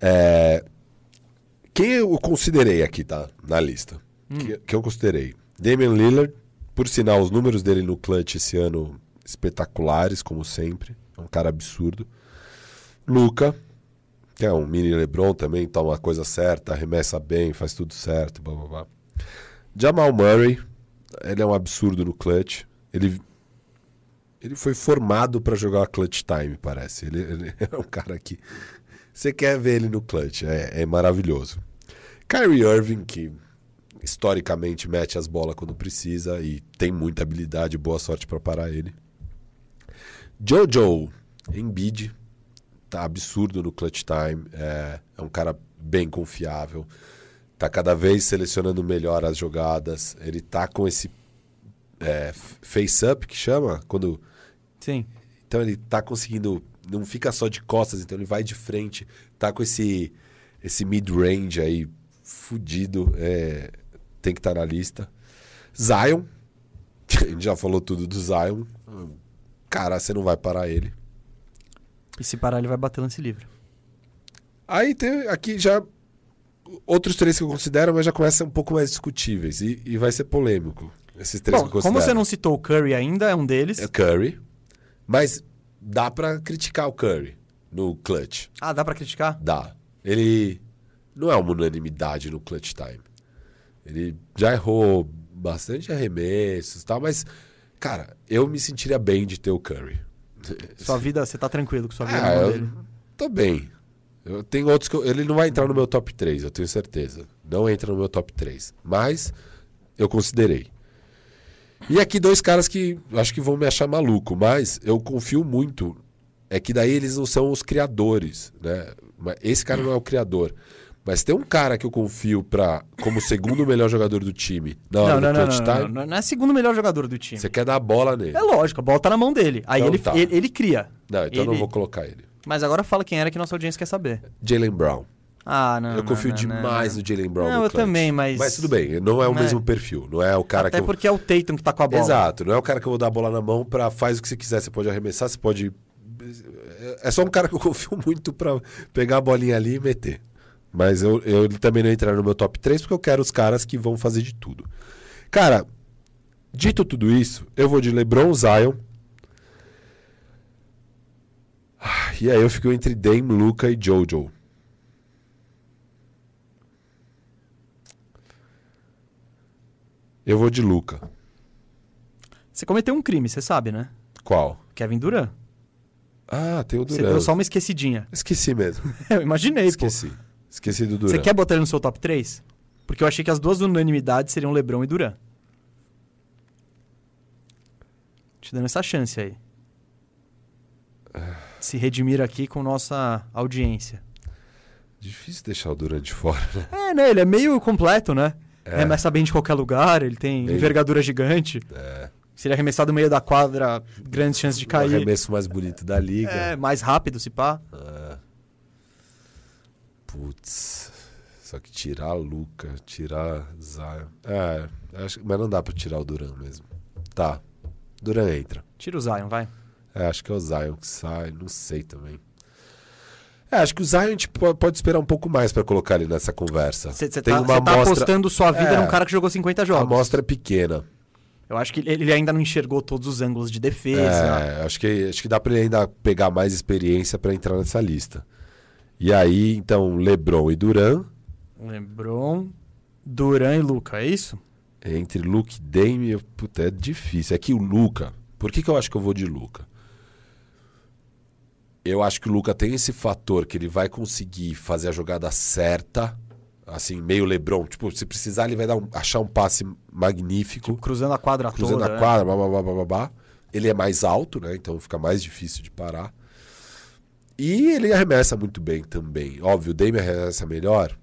É, Quem eu considerei aqui, tá? Na lista. Hum. Que, que eu considerei. Damian Lillard. Por sinal, os números dele no clutch esse ano espetaculares, como sempre. É um cara absurdo. Luca, que é um mini LeBron também, toma a coisa certa, arremessa bem, faz tudo certo, blá blá blá. Jamal Murray, ele é um absurdo no clutch. Ele ele foi formado para jogar clutch time, parece. Ele, ele é um cara que você quer ver ele no clutch, é, é maravilhoso. Kyrie Irving, que historicamente mete as bolas quando precisa e tem muita habilidade, boa sorte para parar ele. Jojo Embiid, tá absurdo no clutch time, é, é um cara bem confiável, tá cada vez selecionando melhor as jogadas, ele tá com esse é, face-up que chama, quando Sim. então ele tá conseguindo. Não fica só de costas, então ele vai de frente. Tá com esse, esse mid-range aí fudido. é, tem que estar na lista. Zion. A gente já falou tudo do Zion. Cara, você não vai parar ele. E se parar, ele vai bater lance livre. Aí tem aqui já outros três que eu considero, mas já começam um pouco mais discutíveis. E, e vai ser polêmico. Esses três Bom, que eu considero. como você não citou o Curry ainda, é um deles. É Curry. Mas dá pra criticar o Curry no clutch. Ah, dá pra criticar? Dá. Ele não é uma unanimidade no clutch time. Ele já errou bastante arremessos e tal, mas, cara, eu me sentiria bem de ter o Curry. Sua vida, você tá tranquilo com sua vida Ah, eu dele. tô bem. Eu tenho outros que eu- ele não vai entrar no meu top 3, eu tenho certeza. Não entra no meu top 3, mas eu considerei. E aqui dois caras que acho que vão me achar maluco, mas eu confio muito. É que daí eles não são os criadores, né? Esse cara não é o criador. Mas tem um cara que eu confio para como segundo melhor jogador do time na hora Não, não, do não, não, time. não, não, é segundo melhor jogador do time. Você quer dar a bola nele. É lógico, a bola tá na mão dele. Aí Então ele, tá. ele, ele cria. Não, então eu não Ele- vou colocar ele. Mas agora fala quem era que nossa audiência quer saber. Jalen Brown. Ah, não. eu confio não, demais não. no Jalen Brown. Não, eu também, mas- Mas tudo bem, não é o mesmo perfil. Não é o cara Até que. eu- porque é o Tatum que tá com a bola. Exato, não é o cara que eu vou dar a bola na mão pra faz o que você quiser. Você pode arremessar, você pode. é só um cara que eu confio muito pra pegar a bolinha ali e meter. Mas eu, eu ele também não entrar no meu top 3 porque eu quero os caras que vão fazer de tudo. Cara, dito tudo isso, eu vou de LeBron Zion. Ah, E aí eu fico entre Dame, Luca e Jojo. Eu vou de Luca. Você cometeu um crime, você sabe, né? Qual? Kevin Durant. Ah, tem o Você Durant. deu só uma esquecidinha. Esqueci mesmo. Eu imaginei, pô. Esqueci. Esqueci do Durant. Você quer botar ele no seu top 3? Porque eu achei que as duas unanimidades seriam LeBron e Duran. Te dando essa chance aí. Se redimir aqui com nossa audiência. Difícil deixar o Durant de fora, né? É, né? Ele é meio completo, né? É. Arremessa bem de qualquer lugar, ele tem Meio- envergadura gigante. É. Se ele arremessar do meio da quadra, grandes chances de O cair. arremesso mais bonito da liga. É, mais rápido, se pá. É. Putz. Só que tirar a Luca, tirar Zion. É, acho, mas não dá pra tirar o Duran mesmo. Tá. Duran entra. Tira o Zion, vai. É, acho que é o Zion que sai, não sei também. É, acho que o Zion a gente po- pode esperar um pouco mais pra colocar ele nessa conversa. Você tá, tá amostra- apostando sua vida É. num cara que jogou 50 A jogos. amostra é pequena. Eu acho que ele ainda não enxergou todos os ângulos de defesa. É, acho que, acho que dá pra ele ainda pegar mais experiência pra entrar nessa lista. E aí, então, LeBron e Duran, LeBron, Duran e Luca, é isso? entre Luke e Dame, puta, é difícil. É que o Luca, por que, que eu acho que eu vou de Luca? Eu acho que o Luca tem esse fator que ele vai conseguir fazer a jogada certa, assim, meio LeBron. Tipo, se precisar, ele vai dar um- achar um passe magnífico. Cruzando a quadra cruzando toda. a né? quadra, blá, blá, blá, blá, blá, blá. Ele é mais alto, né? Então fica mais difícil de parar. E ele arremessa muito bem também. Óbvio, o Dame arremessa melhor.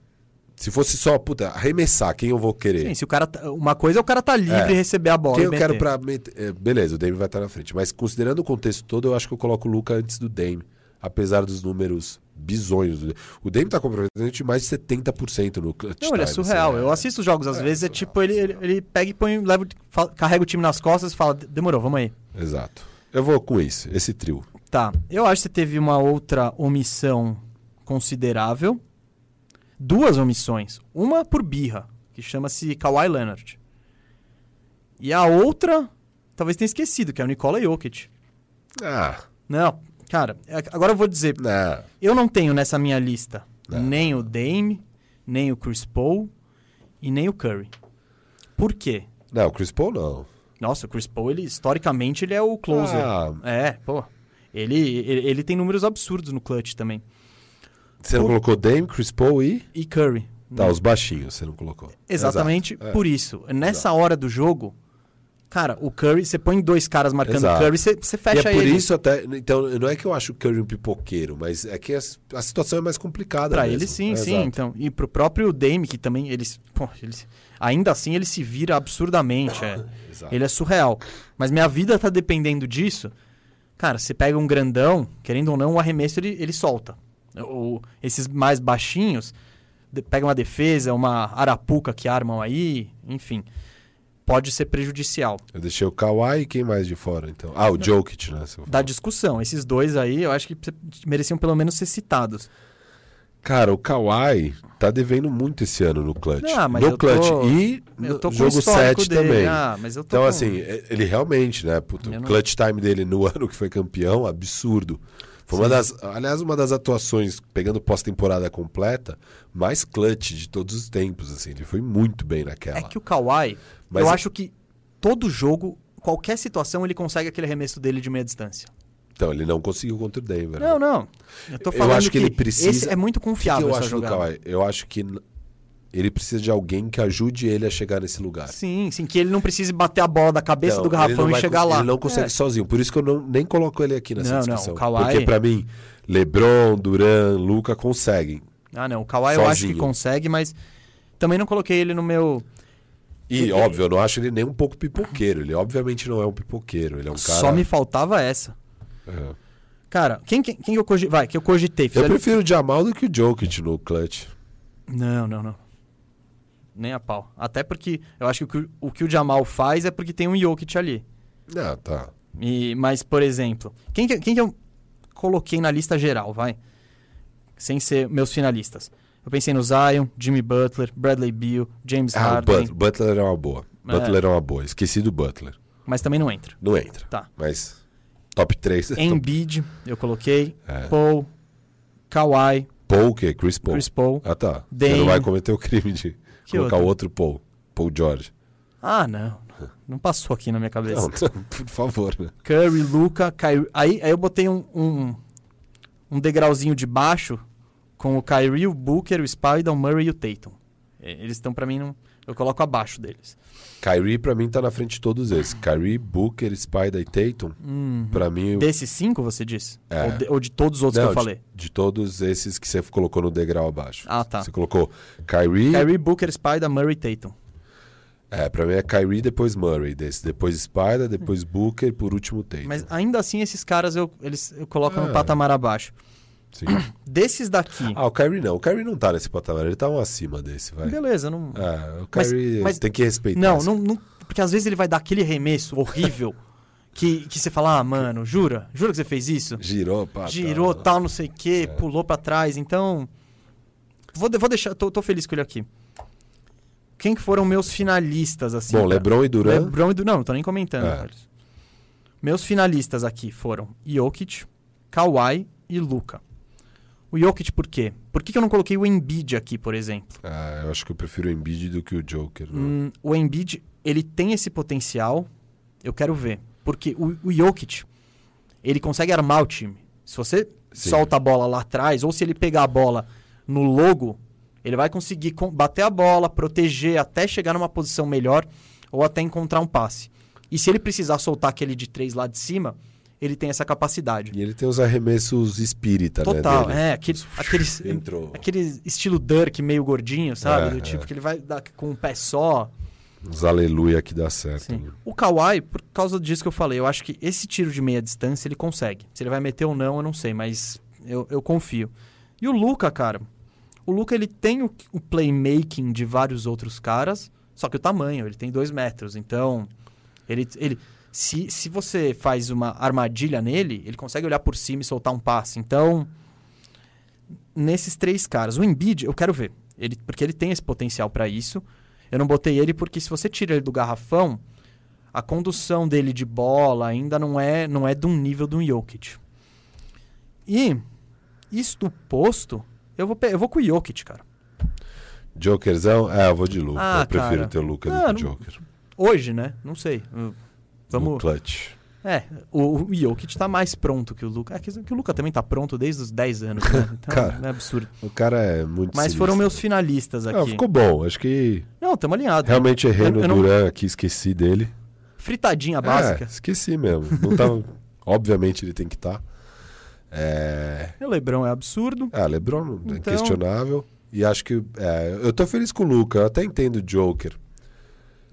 Se fosse só, puta, arremessar, quem eu vou querer? Sim, se o cara tá- uma coisa é o cara tá livre É. e receber a bola. quem eu quero meter. pra. meter- é, beleza, o Dame vai estar na frente. Mas considerando o contexto todo, eu acho que eu coloco o Luca antes do Dame. Apesar dos números bizonhos. do. O Dame tá comprometendo de mais de 70% no clutch Não, ele é surreal. assim, Eu assisto os jogos às É, vezes, é surreal, tipo, ele, ele, ele pega e põe, leva, o- fala- carrega o time nas costas e fala, demorou, vamos aí. Exato. Eu vou com isso, esse trio. Tá, eu acho que você teve uma outra omissão considerável. Duas omissões. Uma por birra, que chama-se Kawhi Leonard. E a outra, talvez tenha esquecido, que é o Nikola Jokic. Ah, Não, cara, é- agora eu vou dizer, não. eu não tenho nessa minha lista Não. nem o Dame, nem o Chris Paul e nem o Curry. Por quê? Não, o Chris Paul não. Nossa, o Chris Paul, ele, historicamente, ele é o closer. Ah, É, pô. Ele, ele, ele tem números absurdos no clutch também. Você não colocou Dame, Chris Paul e. E Curry. Tá, né? os baixinhos você não colocou. Exatamente Exato, é. por isso. Nessa hora do jogo, cara, o Curry, você põe dois caras marcando Exato. o Curry, você, você fecha é por ele. isso até. Então, não é que eu acho o Curry um pipoqueiro, mas é que a, a situação é mais complicada. Pra mesmo. ele sim, É, sim. exato. Então, e pro próprio Dame, que também eles, pô, eles- ainda assim ele se vira absurdamente. é. Exato. Ele é surreal. Mas minha vida tá dependendo disso. Cara, você pega um grandão, querendo ou não, o arremesso ele, ele solta. O, esses mais baixinhos, pega uma defesa, uma arapuca que armam aí, enfim. Pode ser prejudicial. Eu deixei o Kawhi e quem mais de fora, então? Ah, o Jokic, né? Da discussão. Esses dois aí, eu acho que mereciam pelo menos ser citados. Cara, o Kawhi tá devendo muito esse ano no clutch. Ah, mas no eu tô- clutch e no jogo histórico 7 dele. também. Ah, Então, com- assim, é- ele realmente, né? Puto, não- clutch time dele no ano que foi campeão, absurdo. Foi uma Sim. das, aliás, uma das atuações, pegando pós-temporada completa, mais clutch de todos os tempos, assim. Ele foi muito bem naquela. É que o Kawhi, Mas eu é- acho que todo jogo, qualquer situação, ele consegue aquele arremesso dele de meia distância. Então, ele não conseguiu contra o Denver. Não, né? não. Eu tô Eu falando acho que ele precisa- Esse é muito O que que confiável eu acho do jogada. Kawhi? Eu acho que ele precisa de alguém que ajude ele a chegar nesse lugar. Sim, sim, que ele não precise bater a bola da cabeça Então, do garrafão não e chegar lá. Ele não consegue É. sozinho. Por isso que eu não, nem coloco ele aqui nessa Não, não, discussão. o Kawhi- Porque pra mim, LeBron, Duran, Luca conseguem. Ah, não. O Kawhi eu acho que Sozinho. consegue, mas também não coloquei ele no meu. E, óbvio, eu não acho ele nem um pouco pipoqueiro. Ele obviamente não é um pipoqueiro. Ele é um cara. Só me faltava essa. É. Cara, quem, quem, quem que eu cogitei? Vai, que eu cogitei. Eu ali- prefiro o Jamal do que o Jokic no clutch. Não, não, não. Nem a pau. Até porque eu acho que o, que o- que o Jamal faz é porque tem um Jokic ali. Ah, tá. E, mas, por exemplo, quem que, quem que eu coloquei na lista geral, vai. Sem ser meus finalistas. Eu pensei no Zion, Jimmy Butler, Bradley Beal, James Ah, Harden, Butler, Butler é uma boa. É. Butler é uma boa. Esqueci do Butler. mas também não entra. Não entra. Tá. Mas top 3. Embiid, eu coloquei, É. Paul, Kawhi, Paul, que é Chris Paul. Chris Paul. Ah, tá. Você Dame. não vai cometer o crime de Que colocar outro? o outro Paul. Paul George. Ah, não. Não passou aqui na minha cabeça. Não, por favor, né? Curry, Luca, Kyrie. Aí, aí eu botei um, um, um degrauzinho de baixo com o Kyrie, o Booker, o Spider, o Murray e o Tatum. Eles estão pra mim, não, eu coloco abaixo deles. Kyrie, pra mim, tá na frente de todos esses. Kyrie, Booker, Spider e Tatum. Hum. Pra mim, Desses cinco, você disse? É. Ou, de, ou de todos os outros Não, que eu falei? De, de todos esses que você colocou no degrau abaixo. Ah, tá. Você colocou Kyrie. Kyrie, Booker, Spider, Murray e Tatum. É, pra mim é Kyrie, depois Murray. Desse. Depois Spider, depois Booker, por último Tatum. Mas ainda assim, esses caras eu, eles, eu coloco É. no patamar abaixo. Sim. Desses daqui. Ah, o Kyrie não. O Kyrie não tá nesse patamar. Ele tá um acima desse, vai. beleza, não. É, o Mas- Kyrie mas- tem que respeitar. Não, não, não. Porque às vezes ele vai dar aquele remesso horrível que, que você fala, ah, mano, jura? Jura que você fez isso? Girou, pá. Girou, tal, não sei o quê, É. pulou pra trás. Então. Vou, vou deixar. Tô, tô feliz com ele aqui. Quem que foram meus finalistas, assim? Bom, pra- LeBron e Durant. LeBron e Durant. Não, não tô nem comentando. É. Meus finalistas aqui foram Jokic, Kawhi e Luca. O Jokic por quê? Por que, que eu não coloquei o Embiid aqui, por exemplo? Ah, eu acho que eu prefiro o Embiid do que o Joker. né? Hum, o Embiid, ele tem esse potencial, eu quero ver. Porque o, o Jokic, ele consegue armar o time. Se você Sim. solta a bola lá atrás, ou se ele pegar a bola no logo, ele vai conseguir bater a bola, proteger até chegar numa posição melhor, ou até encontrar um passe. E se ele precisar soltar aquele de três lá de cima, ele tem essa capacidade. E ele tem os arremessos espírita, Total, né? é, aquele, aqueles, Entrou. aquele estilo Dirk meio gordinho, sabe? É, Do tipo é. que ele vai dar com um pé só. Os aleluia que dá certo. Né? O Kawhi, por causa disso que eu falei, eu acho que esse tiro de meia distância ele consegue. Se ele vai meter ou não, eu não sei, mas eu, eu confio. E o Luca, cara, o Luca ele tem o, o playmaking de vários outros caras, só que o tamanho, ele tem dois metros, então ele, ele se, se você faz uma armadilha nele, ele consegue olhar por cima e soltar um passe. Então, nesses três caras, o Embiid, eu quero ver, ele, porque ele tem esse potencial pra isso. Eu não botei ele porque se você tira ele do garrafão, a condução dele de bola ainda não é não é de um nível do Jokic. E isto posto, eu vou eu vou com o Jokic, cara. Jokerzão? É, eu vou de Luca. Ah, eu prefiro cara. ter o Luca Ah, do que o Joker. Hoje, né? Não sei. Uh, No Vamos. clutch. É, o, o Jokic tá mais pronto que o Luca. É que, o Luca também tá pronto desde os 10 anos, né? Então, Cara. é absurdo. O cara é muito Mas sinistro. foram meus finalistas aqui. ficou bom. Acho que Não, tamo alinhado. realmente errei Eu- no eu não- Duran aqui, esqueci dele. Fritadinha básica. É, esqueci mesmo. Não tava... Obviamente ele tem que estar. É... O Lebron é absurdo. Ah, LeBron não é Então- questionável. E acho que. é, eu tô feliz com o Luca, eu até entendo o Joker.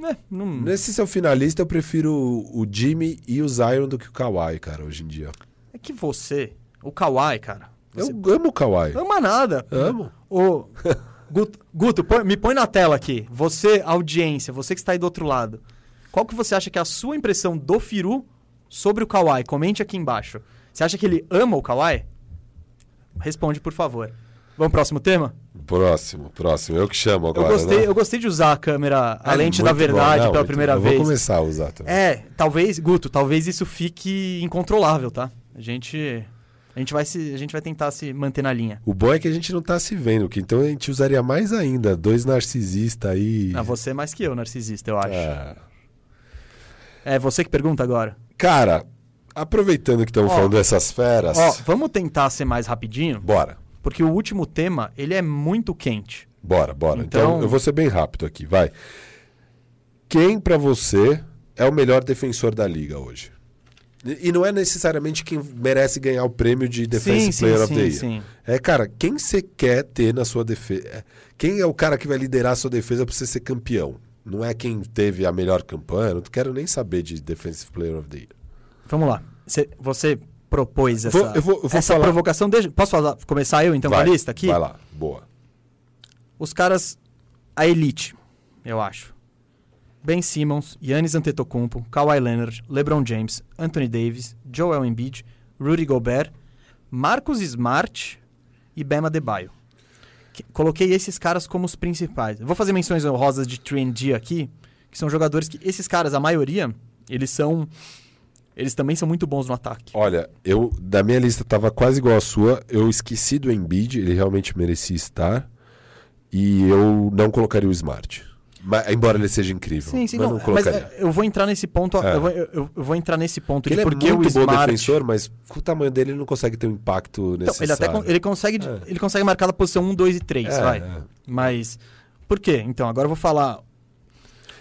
É, não... Nesse seu finalista, eu prefiro o o Jimmy e o Zion do que o Kawhi, cara, hoje em dia. é que você, o Kawhi, cara. Você Eu amo o Kawhi. ama nada. Amo. Ô, Guto, Guto, põe- me põe na tela aqui. Você, audiência, você que está aí do outro lado. Qual que você acha que é a sua impressão do Firu sobre o Kawhi? Comente aqui embaixo. Você acha que ele ama o Kawhi? Responde, por favor. Vamos pro próximo tema? Próximo, próximo. Eu que chamo agora. eu, gostei, né? eu gostei de usar a câmera, a É lente da verdade Não, pela primeira bom. Eu vez. Vou começar a usar também. É, talvez, Guto, talvez isso fique incontrolável, tá? A gente, a gente vai se, a gente vai tentar se manter na linha. O bom é que a gente não tá se vendo, que então a gente usaria mais ainda. Dois narcisistas aí. Ah, você é mais que eu, narcisista, eu acho. É. É você que pergunta agora. Cara, aproveitando que estamos falando dessas feras, Ó, vamos tentar ser mais rapidinho, bora. Porque o último tema, ele é muito quente. Bora, bora. Então, Então- eu vou ser bem rápido aqui, vai. Quem pra você é o melhor defensor da liga hoje? E não é necessariamente quem merece ganhar o prêmio de Defensive sim, Player sim, of the sim, Year. sim. É, cara, quem você quer ter na sua defesa? Quem é o cara que vai liderar a sua defesa pra você ser campeão? Não é quem teve a melhor campanha, não quero nem saber de Defensive Player of the Year. Vamos lá. Cê- você propôs essa, Vou- eu vou- eu vou essa falar- provocação. Deixa, posso falar- começar eu então vai, com a lista aqui? Vai lá, boa. Os caras, a elite, eu acho. Ben Simmons, Yannis Antetokounmpo, Kawhi Leonard, LeBron James, Anthony Davis, Joel Embiid, Rudy Gobert, Marcos Smart e Bema Debaio. Que- Coloquei esses caras como os principais. Vou fazer menções honrosas de 3D aqui, que são jogadores que esses caras, a maioria, eles são eles também são muito bons no ataque. Olha, eu da minha lista tava quase igual a sua. Eu esqueci do Embiid, ele realmente merecia estar. E eu não colocaria o Smart. Mas, embora ele seja incrível. Sim, sim, mas não, não mas colocaria. é, eu vou entrar nesse ponto, É. eu, vou, eu- eu vou entrar nesse ponto Porque de ele é porque muito o bom Smart defensor, mas com o tamanho dele ele não consegue ter um impacto Então, necessário. ele até ele consegue É. ele consegue marcar da posição 1, 2 e 3, É, vai. é. Mas por quê? Então, agora eu vou falar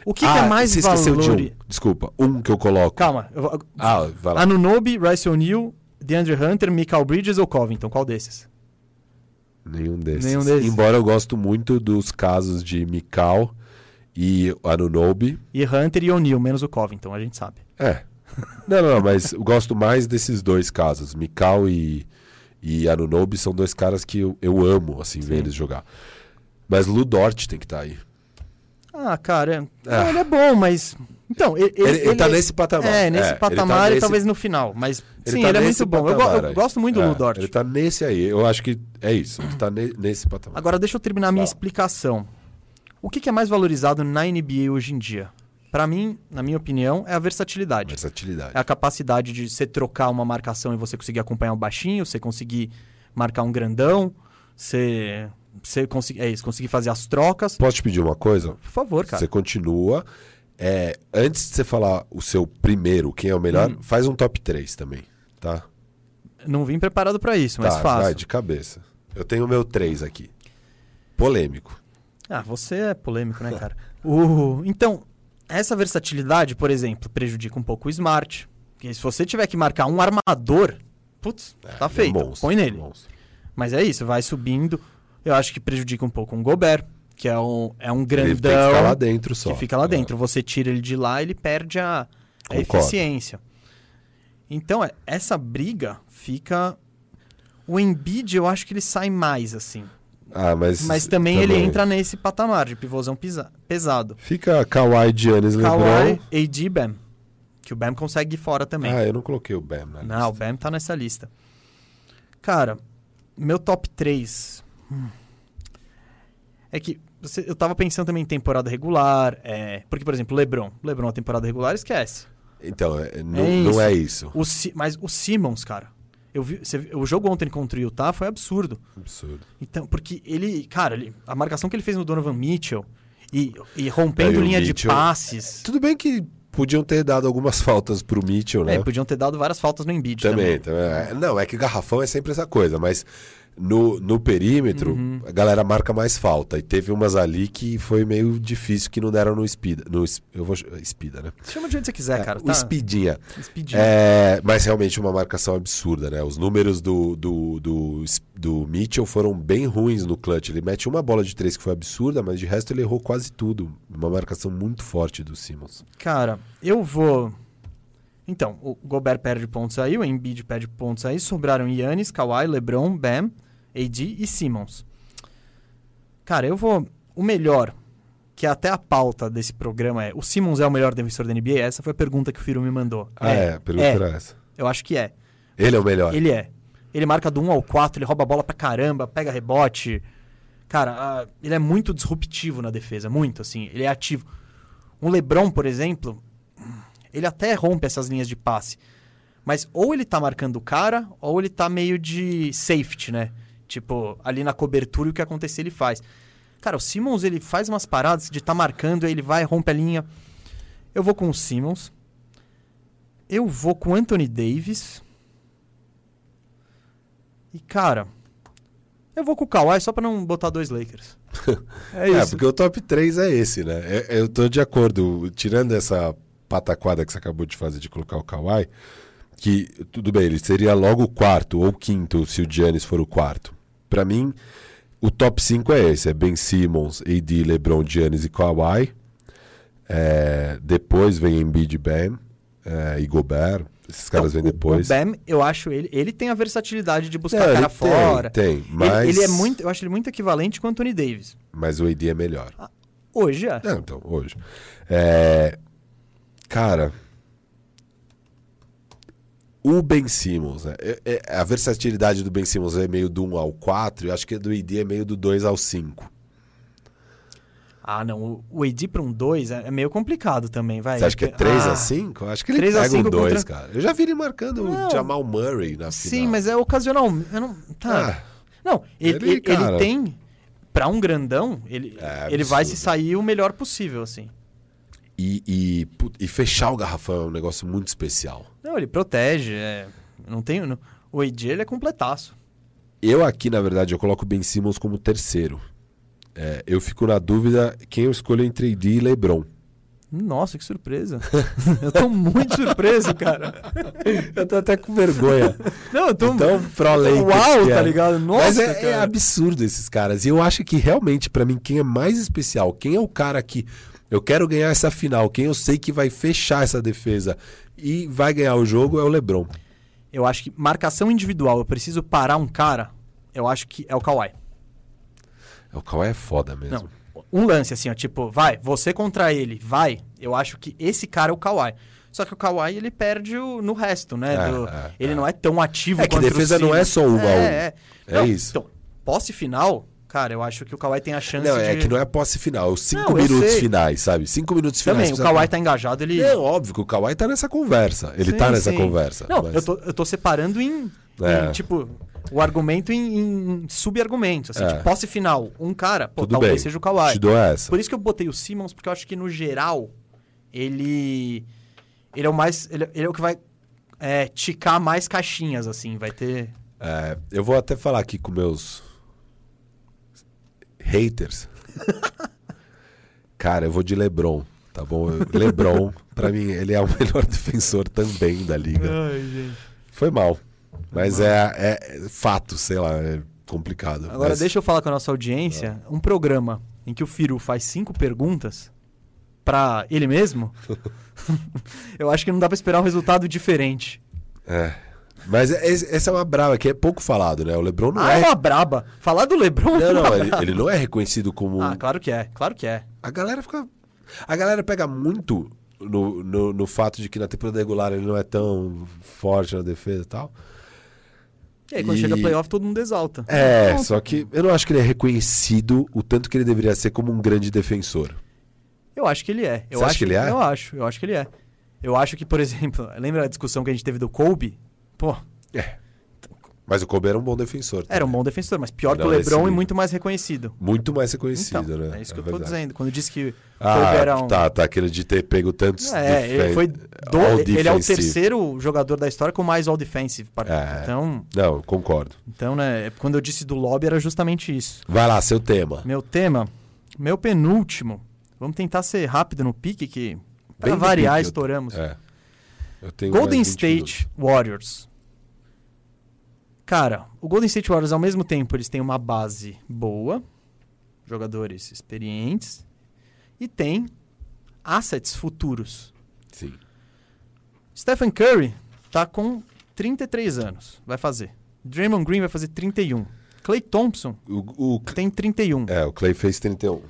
o que, que ah, é mais você esqueceu valor... de um. Desculpa, um que eu coloco. Calma, eu vou... Ah, vai lá. Anunobi, Rice O'Neal, DeAndre Hunter, Michael Bridges ou Covington? Qual desses? Nenhum desses. Nenhum desses. Embora eu gosto muito dos casos de Mikal e Anunobi. E Hunter e O'Neal, menos o Covington, a gente sabe. É. Não, não, não, mas eu gosto mais desses dois casos. Mikal e, e Anunobi são dois caras que eu, eu amo, assim, ver Sim. eles jogar. Mas Ludort tem que estar aí. Ah, cara, é- Ah. não, ele é bom, mas... Então, ele, Ele, ele tá nesse patamar. É, nesse ele tá patamar e nesse- talvez no final. Mas sim, tá ele é muito bom. Eu, eu gosto muito do É, Ludort. Ele tá nesse aí. Eu acho que é isso. Ele tá ne- nesse patamar. Agora deixa eu terminar a minha explicação. O que, que é mais valorizado na NBA hoje em dia? Pra mim, na minha opinião, é a versatilidade. Versatilidade. É a capacidade de você trocar uma marcação e você conseguir acompanhar o baixinho, você conseguir marcar um grandão, você, você conseguir, é isso, conseguir fazer as trocas. Posso te pedir uma coisa? Por favor, cara. Você continua. É, antes de você falar o seu primeiro, quem é o melhor, Hum. faz um top 3 também, tá? Não vim preparado pra isso, mas tá, faço. vai, de cabeça. Eu tenho o meu 3 aqui. Polêmico. Ah, você é polêmico, né, cara? O... Então, essa versatilidade, por exemplo, prejudica um pouco o Smart. Porque se você tiver que marcar um armador, putz, É, tá é feito. monstro, Põe nele. monstro. Mas é isso, vai subindo. Eu acho que prejudica um pouco um Gobert, que é um, é um Ele tem que grandão ficar lá dentro só. que fica lá É. dentro. Você tira ele de lá, ele perde a, a eficiência. Então, é, essa briga fica. O Embiid, eu acho que ele sai mais, assim. Ah, mas, Mas também, ele entra nesse patamar de pivôzão pisa- pesado. Fica Kawhi, Giannis, Kawhi, LeBron. AD, Bam. Que o Bam consegue ir fora também. Ah, eu não coloquei o Bam na Não, o lista. Bam tá nessa lista. Cara, meu top 3. É que você- eu tava pensando também em temporada regular. É, porque, por exemplo, LeBron. LeBron, a temporada regular, esquece. Então, é- não, É não isso. é isso. O mas o Simmons, cara. Eu vi, você o jogo ontem contra o Utah foi absurdo. Absurdo. Então, porque ele, cara, ele- a marcação que ele fez no Donovan Mitchell e, e rompendo É, linha de Mitchell- passes. Tudo bem que podiam ter dado algumas faltas pro Mitchell, né? É, podiam ter dado várias faltas no Embiid Também, também. também. É, Não, é que garrafão é sempre essa coisa, mas no, no perímetro Uhum. a galera marca mais falta. E teve umas ali que foi meio difícil que não deram no Spida. No, eu vou. Spida, né? Chama de que você quiser, cara. o tá? Speedinha. Speedinho. É, mas realmente uma marcação absurda, né? Os números do, do, do, do Mitchell foram bem ruins no clutch. Ele mete uma bola de três que foi absurda, mas de resto ele errou quase tudo. Uma marcação muito forte do Simmons. Cara, eu vou. Então, o Gobert perde pontos aí, o Embiid perde pontos aí, sobraram Yannis, Kawhi, LeBron, Bam, AD e Simmons. Cara, eu vou. O melhor, que até a pauta desse programa é: o Simmons é o melhor defensor da NBA? Essa foi a pergunta que o Firo me mandou. Ah, é, a pergunta é. era essa. Eu acho que é. Ele é o melhor. Ele é. Ele marca do 1 ao 4, ele rouba a bola pra caramba, pega rebote. Cara, ele é muito disruptivo na defesa, muito, assim. Ele é ativo. Um LeBron, por exemplo, ele até rompe essas linhas de passe. Mas ou ele tá marcando o cara, ou ele tá meio de safety, né? Tipo, ali na cobertura e o que acontecer ele faz. Cara, o Simmons, ele faz umas paradas de tá marcando, aí ele vai, rompe a linha. Eu vou com o Simmons. Eu vou com o Anthony Davis. E, cara, eu vou com o Kawhi só pra não botar dois Lakers. É É, porque o top 3 é esse, né? Eu, eu tô de acordo. Tirando essa pataquada que você acabou de fazer de colocar o Kawhi, que tudo bem, ele seria logo o quarto ou quinto se o Giannis for o quarto. Pra mim, o top 5 é esse: é Ben Simmons, AD, LeBron, Giannis e Kawhi. É, depois vem Embiid, Bam é, e Gobert. Esses caras Então, vêm depois. O Bam, eu acho ele. Ele tem a versatilidade de buscar Não, cara ele tem, fora. Tem, Ele- mas, Ele, é muito. Eu acho ele muito equivalente com o Anthony Davis. mas o AD é melhor. Hoje é. Não, então, hoje. É, cara. O Ben Simmons, né? É- é- a versatilidade do Ben Simmons é meio do 1 ao 4, e eu acho que do AD é meio do 2 ao 5. Ah, não. o- AD pra um 2 é é meio complicado também, vai. Você acha que é 3 Ah, a 5? Eu acho que ele 3 a pega 5 2, contra- cara. Eu já vi ele marcando Não. o Jamal Murray na Sim, final. mas é ocasional. Eu não, tá. Ah, Não, ele, Ele, ele, cara- ele tem. Pra um grandão, ele, É ele vai se sair o melhor possível, assim. E, e, e fechar o garrafão é um negócio muito especial. Não, ele protege. É, não tem. não- o AD ele é completaço. Eu aqui, na verdade, eu coloco o Ben Simmons como terceiro. É, eu fico na dúvida quem eu escolho entre AD e LeBron. Nossa, que surpresa. eu tô muito surpreso, cara. Eu tô até com vergonha. Não, eu tô. Então, pro Lakers, Uau, que é- tá ligado? Nossa, Mas é, é absurdo esses caras. E eu acho que realmente, pra mim, quem é mais especial, quem é o cara que eu quero ganhar essa final, quem eu sei que vai fechar essa defesa e vai ganhar o jogo é o LeBron. Eu acho que marcação individual, eu preciso parar um cara, eu acho que é o Kawhi. O Kawhi é foda mesmo. Não. Um lance assim, ó, tipo, vai, você contra ele, vai. Eu acho que esse cara é o Kawhi. Só que o Kawhi, ele perde o- no resto, né? É, do- é, ele é. não é tão ativo É que defesa não é só um a um. É, É Não, isso. Então, posse final, cara, eu acho que o Kawhi tem a chance Não, de... é que não é posse final, é os cinco Não, eu minutos sei. finais, sabe? Cinco minutos finais. Também, o precisa- Kawhi tá engajado, ele... É óbvio que o Kawhi tá nessa conversa. Ele Sim, tá nessa sim. conversa. Não, mas- eu, tô, eu tô separando em, É. em, tipo, o argumento em, em sub-argumentos. Assim, É. tipo, posse final, um cara, pô, Tudo talvez bem. seja o Kawhi. Te dou essa. Por isso que eu botei o Simmons, porque eu acho que no geral, ele. Ele é o mais. Ele, ele é o que vai é, ticar mais caixinhas, assim. Vai ter. É, eu vou até falar aqui com meus haters. Cara, eu vou de LeBron, tá bom? LeBron, pra mim, ele é o melhor defensor também da liga. Ai, gente. Foi mal. Mas é, é fato, sei lá, é complicado. Agora, Mas- deixa eu falar com a nossa audiência. Um programa em que o Firu faz cinco perguntas pra ele mesmo. eu acho que não dá pra esperar um resultado diferente. É. Mas é- essa é uma brava que é pouco falado, né? O LeBron não ah, é. é uma braba. Falar do Lebron é Não, não, ele, braba. ele não é reconhecido como. Ah, claro que é. Claro que é. A galera fica. A galera pega muito no, no, no fato de que na temporada regular ele não é tão forte na defesa e tal. E aí, quando E- chega playoff, todo mundo exalta. É, só que eu não acho que ele é reconhecido o tanto que ele deveria ser como um grande defensor. Eu acho que ele é. Eu Você acha acho que ele é? Eu acho, eu acho que ele é. Eu acho que, por exemplo, lembra a discussão que a gente teve do Kobe? Pô, É. Mas o Kobe era um bom defensor. era um também. bom defensor, mas pior que o LeBron e muito mais reconhecido. Muito mais reconhecido, então, né? é isso que eu É tô verdade. dizendo. Quando disse que o Ah, Kobe era um... tá, tá. Aquele de ter pego tantos. É, ele defen- foi do- ele é o terceiro jogador da história com mais all defensive. par- É. Então, Não, concordo. então, né, quando eu disse do lobby era justamente isso. Vai lá, seu tema. Meu tema, meu penúltimo. Vamos tentar ser rápido no pique que para Bem variar pique, eu- estouramos. É. Eu tenho Golden mais 20 State Warriors. Cara, o Golden State Warriors, ao mesmo tempo, eles têm uma base boa, jogadores experientes, e tem assets futuros. Sim. Stephen Curry tá com 33 anos, vai fazer. Draymond Green vai fazer 31. Clay Thompson O, o, tem 31. é, o Clay fez 31.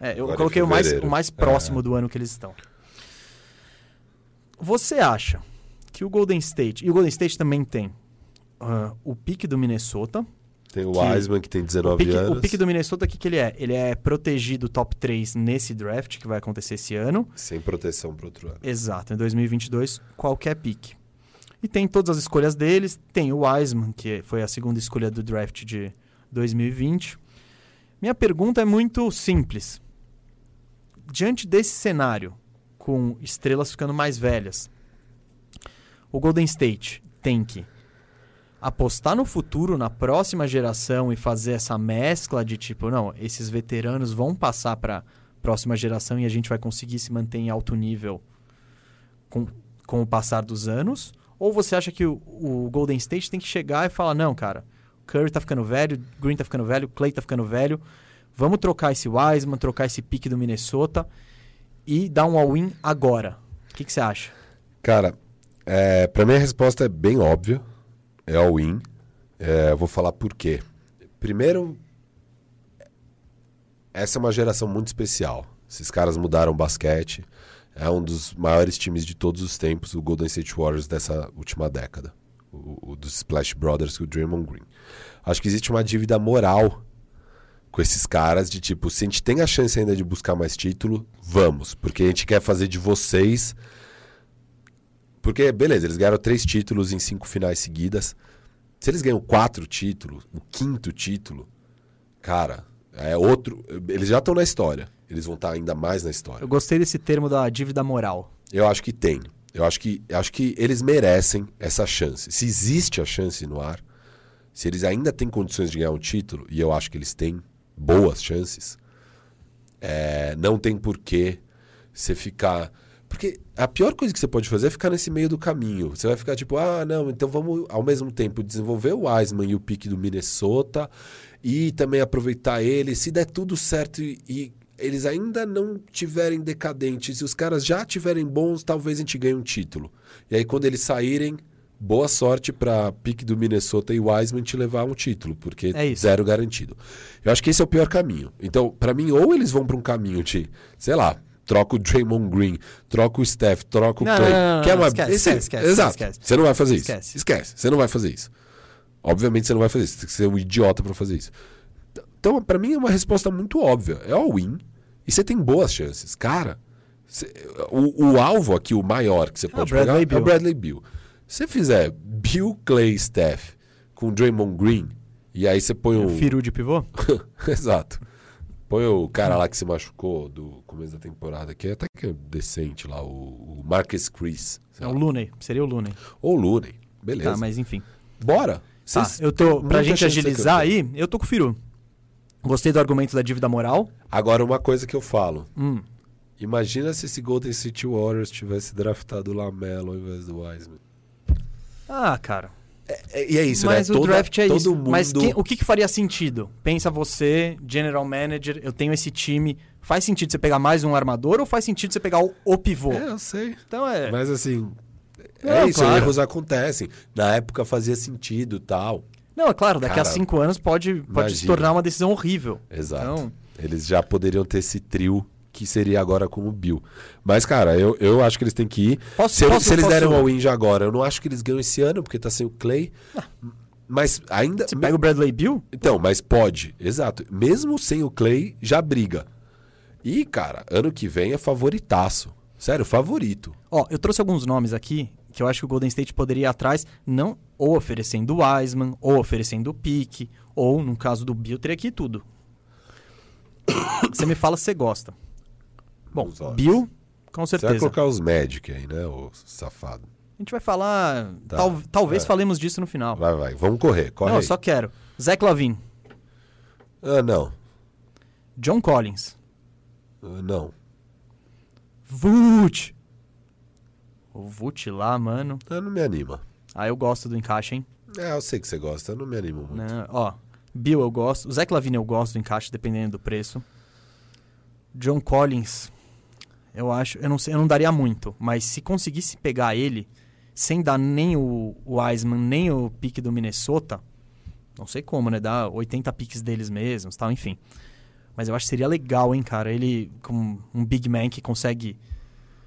É, eu Agora em coloquei o mais, o mais É. próximo do ano que eles estão. Você acha que o Golden State. E o Golden State também tem ah, o pique do Minnesota. Tem o Que- Wiseman, que tem O 19 pique, anos. o pique do Minnesota, o que, que ele é? Ele é protegido top 3 nesse draft que vai acontecer esse ano. Sem proteção pro outro ano. Exato, em 2022, qualquer pique. E tem todas as escolhas deles. Tem o Wiseman, que foi a segunda escolha do draft de 2020. Minha pergunta é muito simples. Diante desse cenário, com estrelas ficando mais velhas, o Golden State tem que apostar no futuro, na próxima geração e fazer essa mescla de tipo, não, esses veteranos vão passar para próxima geração e a gente vai conseguir se manter em alto nível com, com o passar dos anos? Ou você acha que o, o Golden State tem que chegar e falar, não, cara, Curry tá ficando velho, Green tá ficando velho, Clay tá ficando velho, vamos trocar esse Wiseman, trocar esse pique do Minnesota e dar um all-in agora. O que você acha? Cara, é, pra mim a resposta é bem óbvia. É all-in. É, vou falar por quê. Primeiro, essa é uma geração muito especial. Esses caras mudaram o basquete. é um dos maiores times de todos os tempos, o Golden State Warriors dessa última década. O, o dos Splash Brothers com o Draymond Green. Acho que existe uma dívida moral com esses caras de tipo, se a gente tem a chance ainda de buscar mais título, vamos, porque a gente quer fazer de vocês. Porque, beleza, eles ganharam três títulos em cinco finais seguidas. Se eles ganham quatro títulos, o quinto título, cara, é outro. Eles já estão na história. Eles vão estar ainda mais na história. Eu gostei desse termo da dívida moral. Eu acho que tem. Eu acho que, eu acho que eles merecem essa chance. Se existe a chance no ar, se eles ainda têm condições de ganhar um título, e eu acho que eles têm boas chances, é, não tem porquê você ficar. Porque a pior coisa que você pode fazer é ficar nesse meio do caminho. Você vai ficar tipo, ah, não, então vamos ao mesmo tempo desenvolver o Wiseman e o pique do Minnesota e também aproveitar ele. Se der tudo certo e, e eles ainda não tiverem decadentes e os caras já tiverem bons, talvez a gente ganhe um título. E aí quando eles saírem, boa sorte para pique do Minnesota e Wiseman te levar um título, porque É zero garantido. Eu acho que esse é o pior caminho. Então, para mim, ou eles vão para um caminho de, sei lá, troca o Draymond Green, troca o Steph, troca o Não, Clay. não, não, que é uma... esquece, esse- esquece, Exato. esquece. Você não vai fazer isso. Esquece. Esquece. Você não vai fazer isso. Obviamente você não vai fazer isso. Você tem que ser um idiota para fazer isso. Então, para mim, é uma resposta muito óbvia. É all-in e você tem boas chances. Cara, o, o alvo aqui, o maior que você pode pegar, Bradley é o Bradley Bill. Se você fizer Bill, Clay, Steph com Draymond Green, e aí você põe um... Firu de pivô? Exato. Põe o cara lá que se machucou do começo da temporada, que é até que é decente lá, o, o Marcus Chris. É o Looney. Seria o Looney. Ou o Looney. Beleza. Tá, mas enfim. Bora. Tá, eu tô. Pra gente agilizar aí, eu tô com o Firu. Gostei do argumento da dívida moral. Agora, uma coisa que eu falo. Hum. Imagina se esse Golden City Warriors tivesse draftado o Lamelo ao invés do Wiseman. Ah, cara. É- e é isso, mas né? o Toda- draft é todo isso. Mundo... Mas quem- o que, que faria sentido? Pensa você, general manager, eu tenho esse time. Faz sentido você pegar mais um armador ou faz sentido você pegar o, o pivô? É, eu sei. Então é. Mas assim... Não, é isso, claro. erros acontecem. Na época fazia sentido tal. Não, é claro, daqui a Cara, cinco anos pode, pode se tornar uma decisão horrível. Exato. Então, Eles já poderiam ter esse trio que seria agora com o Bill. Mas, cara, eu, eu acho que eles têm que ir. Posso- se, posso- se eles posso- derem uma win já agora, eu não acho que eles ganham esse ano, porque tá sem o Clay. Mas ainda. você pega o Bradley Bill? Então, mas pode, exato. Mesmo sem o Clay, já briga. E, cara, ano que vem é favoritaço. Sério, favorito. Ó, eu trouxe alguns nomes aqui que eu acho que o Golden State poderia ir atrás, não ou oferecendo o Wiseman, ou oferecendo o pique, ou, no caso do Bill, teria que ir tudo. Você me fala se você gosta. Bom. Bill, com Você vai certeza. colocar os Magic aí, né, ô safado? A gente vai falar. Tá. tal- talvez É. falemos disso no final. Vai, vai. Vamos correr. Corre não, eu aí. só quero. Zach Lavin, Ah, não. John Collins, Ah, não. Vooch. O Vooch lá, mano. Ah, não me anima. Ah, eu gosto do encaixe, hein? É, eu sei que você gosta, eu não me animo muito. Não, ó, Bill eu gosto. O Zach Lavine eu gosto do encaixe, dependendo do preço. John Collins, eu acho. Eu não sei, eu não daria muito. Mas se conseguisse pegar ele, sem dar nem o, o Wiseman, nem o pique do Minnesota, não sei como, né? Dar 80 piques deles mesmos, tal, enfim. Mas eu acho que seria legal, hein, cara? Ele com um big man que consegue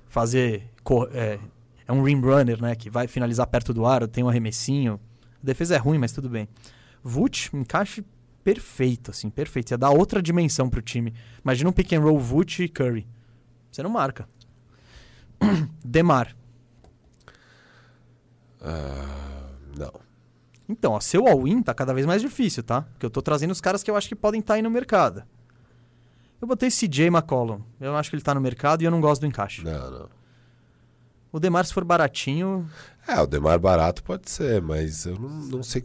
fazer. É, é um rim runner, né? Que vai finalizar perto do aro, tem um arremessinho. A defesa é ruim, mas tudo bem. Vult, encaixe perfeito, assim, perfeito. Ia dar outra dimensão pro time. Imagina um pick and roll Vult e Curry. Você não marca. Demar. Ah, não. Então, ó, seu all-in tá cada vez mais difícil, tá? Porque eu tô trazendo os caras que eu acho que podem estar aí no mercado. Eu botei CJ McCollum. Eu acho que ele tá no mercado e eu não gosto do encaixe. Não, não. O Demar, se for baratinho, É, o Demar barato pode ser, mas eu não, não sei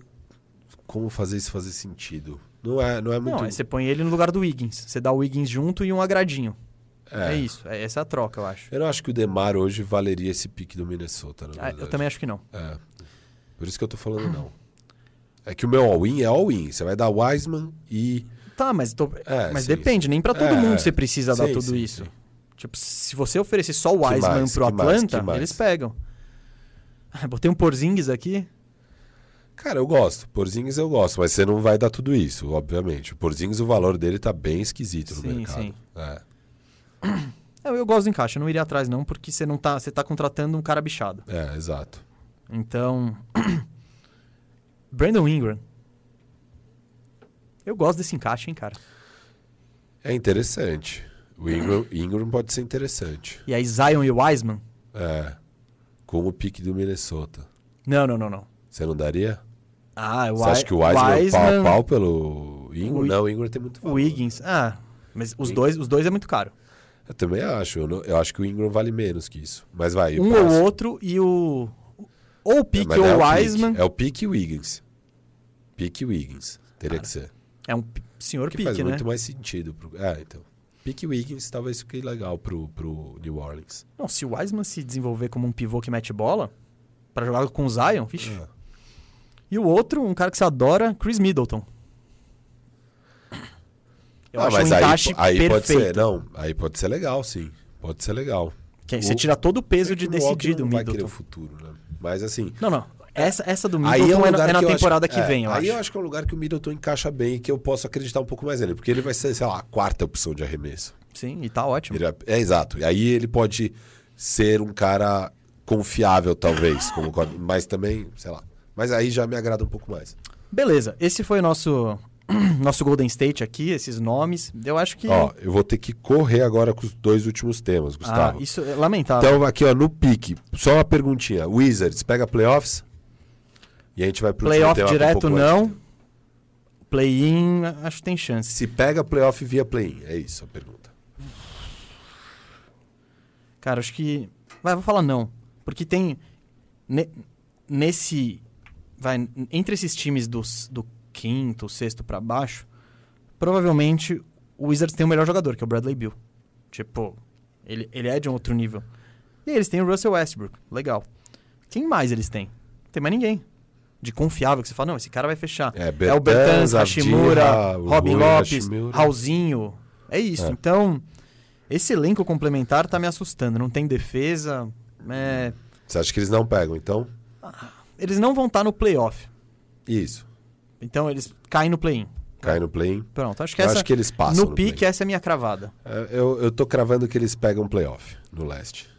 como fazer isso fazer sentido. Não é, não é muito. não, aí você põe ele no lugar do Wiggins. Você dá o Wiggins junto e um agradinho. É, isso, é, essa é a troca, eu acho. Eu não acho que o Demar hoje valeria esse pique do Minnesota, na Ah, eu também acho que não. É. Por isso que eu tô falando não. É que o meu all-in é all-in. Você vai dar Wiseman e. Tá, mas, tô- É, mas sim, depende, nem pra todo É, mundo você precisa dar sim, tudo sim, isso. sim. Tipo, se você oferecer só o Que Wiseman mais? pro Que mais? Atlanta, Que mais? eles pegam. Ah, Botei um Porzingis aqui. Cara, eu gosto. Porzingis eu gosto, mas você não vai dar tudo isso, obviamente. O Porzingis, o valor dele tá bem esquisito no Sim, mercado. sim. É. Eu, eu gosto do encaixe, eu não iria atrás não, porque você não tá, você tá contratando um cara bichado. É, exato. Então, Brandon Ingram. Eu gosto desse encaixe, hein, cara. É interessante. O Ingram, Ingram pode ser interessante. E aí Zion e Wiseman? É. Com o pique do Minnesota. Não, não, não, não. Você não daria? Ah, o Você acha que o Wiseman, é pau a pau pelo Ingram? O não, o Ingram tem muito valor. O Wiggins. Ah, mas os Ig- dois, os dois é muito caro. Eu também acho. Eu, não- eu acho que o Ingram vale menos que isso. Mas vai. um ou outro e o. Ou o É, Pique mas ou é o. Wiseman. É o pique e o Wiggins. Pique e Wiggins. Teria que ser. É um senhor Que faz Pique, né? muito mais sentido. Pro... É, então. Pique e Wiggins talvez fique legal pro, pro New Orleans. Não, se o Wiseman se desenvolver como um pivô que mete bola, pra jogar com o Zion, vixe. É. E o outro, um cara que você adora, Chris Middleton. Eu Ah, acho um mas aí, encaixe aí pode perfeito. ser. Não, aí pode ser legal, sim. Pode ser legal. Que aí você tira todo o peso É de que o Milwaukee decidir do não vai querer Middleton. o futuro, né? Mas assim, Não, não. Essa, essa do Aí Middleton é, um é, lugar na, é na que eu acho- temporada que é, vem, eu aí acho. eu acho que é um lugar que o Middleton encaixa bem e que eu posso acreditar um pouco mais nele, porque ele vai ser, sei lá, a quarta opção de arremesso. Sim, e tá ótimo. Ele é, é, exato. E aí ele pode ser um cara confiável, talvez, como, co- mas também, sei lá. Mas aí já me agrada um pouco mais. Beleza, esse foi o nosso, nosso Golden State aqui, esses nomes. Eu acho que. Ó, eu vou ter que correr agora com os dois últimos temas, ah, Gustavo. isso é lamentável. Então, aqui, ó, no pique, só uma perguntinha. Wizards, pega playoffs? E a gente vai pro Playoff um direto de não. tempo. Play-in, acho que tem chance. Se pega playoff via play-in, é isso a pergunta. Cara, acho que. Vai, vou falar não. Porque tem. ne- nesse. Vai, entre esses times dos, do quinto, sexto pra baixo, provavelmente o Wizards tem o melhor jogador, que é o Bradley Bill. Tipo, ele, ele é de um outro nível. E eles têm o Russell Westbrook. Legal. Quem mais eles têm? Não tem mais ninguém. De confiável, que você fala, não, esse cara vai fechar. É, É o Bertans, Hashimura, Robin Rui Lopes, Hashimura. Raulzinho. É isso. É. Então, esse elenco complementar tá me assustando. Não tem defesa. é, Você acha que eles não pegam, então? Eles não vão estar no playoff. Isso. Então, eles caem no play-in. Cai no play-in. Pronto, acho que Eu essa. acho que eles passam no no pique, essa é a minha cravada. É, Eu, eu tô cravando que eles pegam playoff no leste.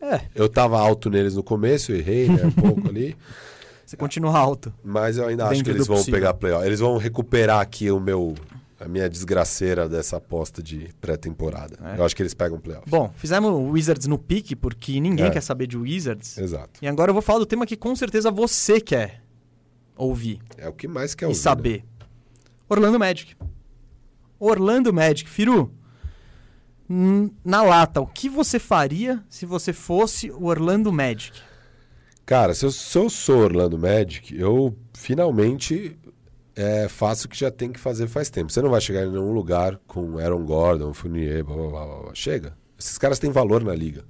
É, Eu tava alto neles no começo, errei, né, um pouco ali. você continua alto. Mas eu ainda acho que eles vão possível. pegar playoff. Eles vão recuperar aqui o meu... A minha desgraceira dessa aposta de pré-temporada. É. Eu acho que eles pegam playoff. Bom, fizemos o Wizards no pique, porque ninguém É. quer saber de Wizards. Exato. E agora eu vou falar do tema que com certeza você quer ouvir. É o que mais quer e ouvir. né? saber. Orlando Magic. Orlando Magic. Firu, na lata, o que você faria se você fosse o Orlando Magic? Cara, se eu, se eu sou Orlando Magic, eu finalmente é, faço o que já tem que fazer faz tempo. Você não vai chegar em nenhum lugar com Aaron Gordon, Fournier, blá, blá, blá, blá. Chega. Esses caras têm valor na liga.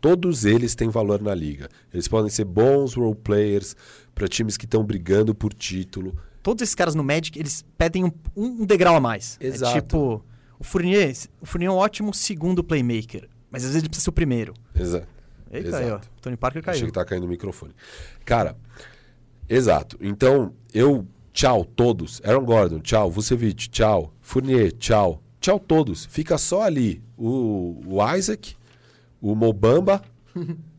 Todos eles têm valor na liga. Eles podem ser bons role players para times que estão brigando por título. Todos esses caras no Magic, eles pedem um, um degrau a mais. Exato. É tipo, o Fournier, o Fournier é um ótimo segundo playmaker, mas às vezes ele precisa ser o primeiro. Exa Eita, Exato. aí, ó. Tony Parker Achei caiu. que tá caindo o microfone. Cara, exato. Então, eu, tchau, todos. Aaron Gordon, tchau. Vucevic, tchau. Fournier, tchau. Tchau, todos. Fica só ali o, o Isaac, o Mobamba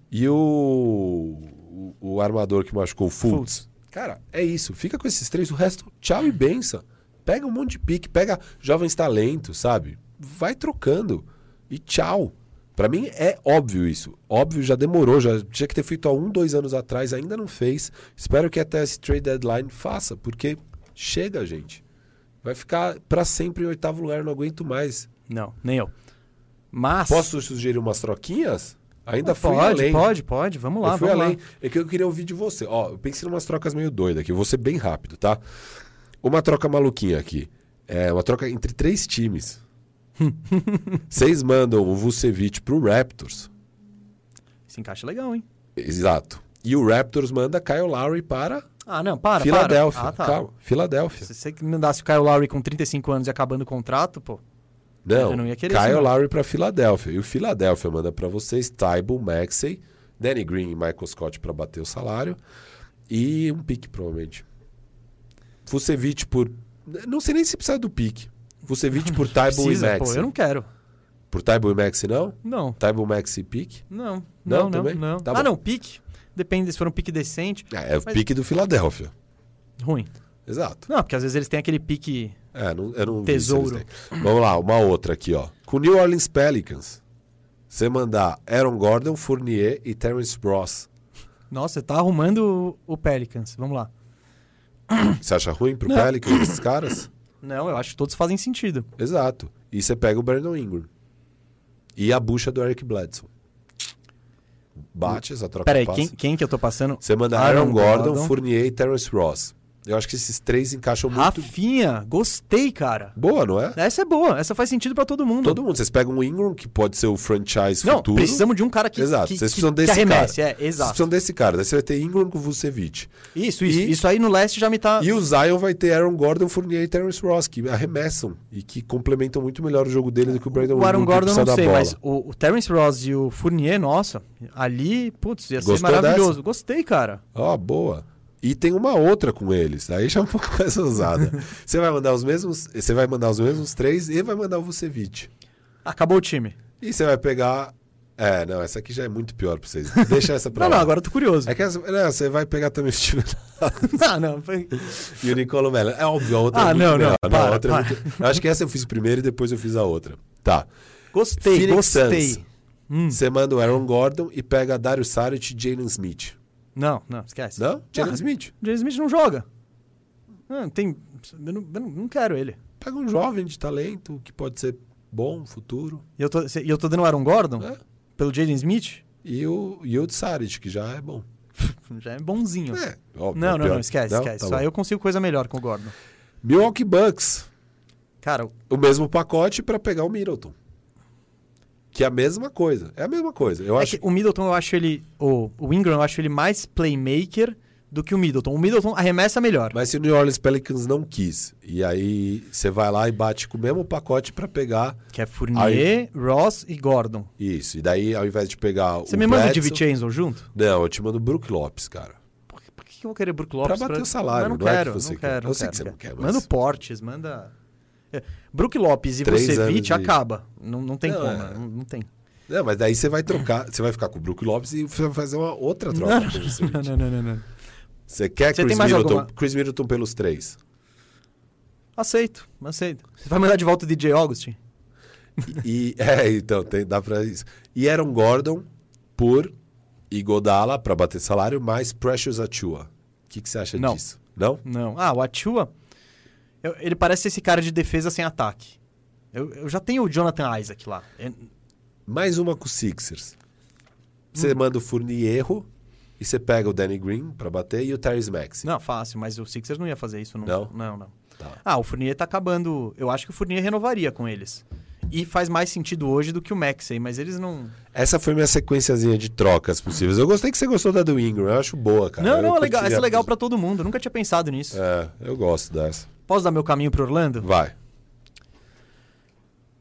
e o, o, o armador que machucou, o Fultz. Fultz. Cara, é isso. Fica com esses três. O resto, tchau e benção. Pega um monte de pique, pega jovens talentos, sabe? Vai trocando. E tchau. Pra mim é óbvio isso. Óbvio, já demorou, já tinha que ter feito há um, dois anos atrás, ainda não fez. Espero que até esse trade deadline faça, porque chega, gente. Vai ficar pra sempre em oitavo lugar, não aguento mais. Não, nem eu. Mas. Posso sugerir umas troquinhas? Ainda fui pode, além. pode, pode. Vamos lá, eu fui vamos além. lá. É que eu queria ouvir de você. Ó, eu pensei em umas trocas meio doidas aqui. Eu vou ser bem rápido, tá? Uma troca maluquinha aqui. É uma troca entre três times. Vocês mandam o Vucevic pro Raptors. Esse encaixe é legal, hein? Exato. E o Raptors manda Kyle Lowry para Ah, não, para, Filadélfia. para. Ah, tá. Calma, Filadélfia. Se você mandasse o Kyle Lowry com 35 anos e acabando o contrato, pô. Não, Eu não ia querer Kyle isso, não. Lowry para Filadélfia. E o Filadélfia manda para vocês Tybull, Maxey, Danny Green e Michael Scott para bater o salário. E um pique, provavelmente. Vucevic por... Não sei nem se precisa do pique. Vucevic por Tybull e Maxey. pô, eu não quero. Por Taibo e Maxi não? Não, Taibo, Maxi e Pique? não, Não, não, não, também? não. Tá ah, bom. não, pique. Depende se for um pique decente. É, é o Mas- pique do Philadelphia. Ruim. Exato. Não, porque às vezes eles têm aquele pique. É, não, eu não Tesouro. Vamos lá, uma outra aqui, ó. Com o New Orleans Pelicans, você mandar Aaron Gordon, Fournier e Terrence Ross. Nossa, você tá arrumando o, o Pelicans. Vamos lá. Você acha ruim pro Não. Pelicans esses caras? Não, eu acho que todos fazem sentido. Exato. E você pega o Brandon Ingram. E a bucha do Eric Bledsoe. Bate essa troca Peraí, quem, quem que eu tô passando? Você manda Aaron Aaron, Gordon, Gordon. Fournier e Terrence Ross. Eu acho que esses três encaixam muito. Rafinha, gostei, cara. Boa, não é? Essa é boa, essa faz sentido pra todo mundo. Todo mundo. Vocês pegam o Ingram, que pode ser o franchise Não, futuro. precisamos de um cara que, Exato, que, vocês que, precisam que desse arremesse, cara. é, Vocês exato. precisam desse cara. Daí você vai ter Ingram com Vucevic. Isso, isso. E- Isso aí no leste já me tá. E o Zion vai ter Aaron Gordon, Fournier e Terrence Ross, que arremessam e que complementam muito melhor o jogo dele do que o Brandon o Aaron que Gordon não sei, mas o, o Terrence Ross e o Fournier, nossa, ali, putz, ia ser Gostou maravilhoso. Gostei, cara. Ó, boa. E tem uma outra com eles. Aí já é um pouco mais ousada. você vai mandar os mesmos, você vai mandar os mesmos três e vai mandar o Vucevic. Acabou o time. E você vai pegar É, não, essa aqui já é muito pior pra vocês. Deixa essa pra Não, lá. não, agora eu tô curioso. É que essa, não, você vai pegar também o Steven não, não. Foi... e o Nicolo Mello. É óbvio, a outra Ah, é muito não, não, melhor. para, a outra é para. muito- Eu acho que essa eu fiz primeiro e depois eu fiz a outra. Tá. Gostei, Phoenix gostei. Suns. Hum. Você manda o Aaron Gordon e pega Dario Saric e Jalen Smith. Não, não, esquece. Não? Jalen Ah, Smith. James Smith não joga. Não, tem. Eu não, eu não- quero ele. Pega um jovem de talento que pode ser bom, futuro. E eu tô, e eu tô dando o Aaron Gordon É. pelo Jaden Smith? E o, e o de Saric, que já é bom. Já é bonzinho. É, óbvio. não, é não, não, esquece, Não? esquece. Tá Isso bom. aí eu consigo coisa melhor com o Gordon. Milwaukee Bucks. Cara, O mesmo pacote pra pegar o Middleton. Que é a mesma coisa. É a mesma coisa. Eu é acho que o Middleton eu acho ele. O, o Ingram eu acho ele mais playmaker do que o Middleton. O Middleton arremessa melhor. Mas se o New Orleans Pelicans não quis, e aí você vai lá e bate com o mesmo pacote pra pegar Que é Fournier, Ross e Gordon. isso. E daí, ao invés de pegar Você o me manda o Bledsoe- DiVincenzo junto? Não, eu te mando o Brook Lopes, cara. Por que, por que eu vou querer Brook Lopes? bater o salário, Mas não, não é que quero, você não quer. quero. Eu não sei quero, que você não quer, quero. mas- Manda o Portes, manda... É, Brook Lopes e Três Vucevic de- acaba. Não, não tem Não, como, é. não, não tem. Não, mas daí você vai trocar, você vai ficar com o Brook Lopes e você vai fazer uma outra troca. Não. Não, não, não, não, não. Você quer Você Chris Middleton, alguma- Chris Middleton pelos três. Aceito, aceito. Você vai mandar de volta o DJ Augustin? E, é, então, tem, dá pra isso. E Aaron Gordon por Igodala pra bater salário, mais Precious Achua. O que, que você acha Não. disso? Não? Não. Ah, o Achua, eu- ele parece esse cara de defesa sem ataque. Eu, eu já tenho o Jonathan Isaac lá. É- Mais uma com o Sixers. Você Hum. manda o Fournierro e você pega o Danny Green pra bater e o Tyrese Maxey. Não, fácil, mas o Sixers não ia fazer isso. Não, Não? não. não. Tá. Ah, o Fournier tá acabando. Eu acho que o Fournier renovaria com eles. E faz mais sentido hoje do que o Maxey, mas eles não. Essa foi minha sequenciazinha de trocas possíveis. Eu gostei que você gostou da do Ingram. Eu acho boa, cara. não, Eu não, é legal, essa é legal pra todo mundo. Eu nunca tinha pensado nisso. É, eu gosto dessa. Posso dar meu caminho pro Orlando? Vai.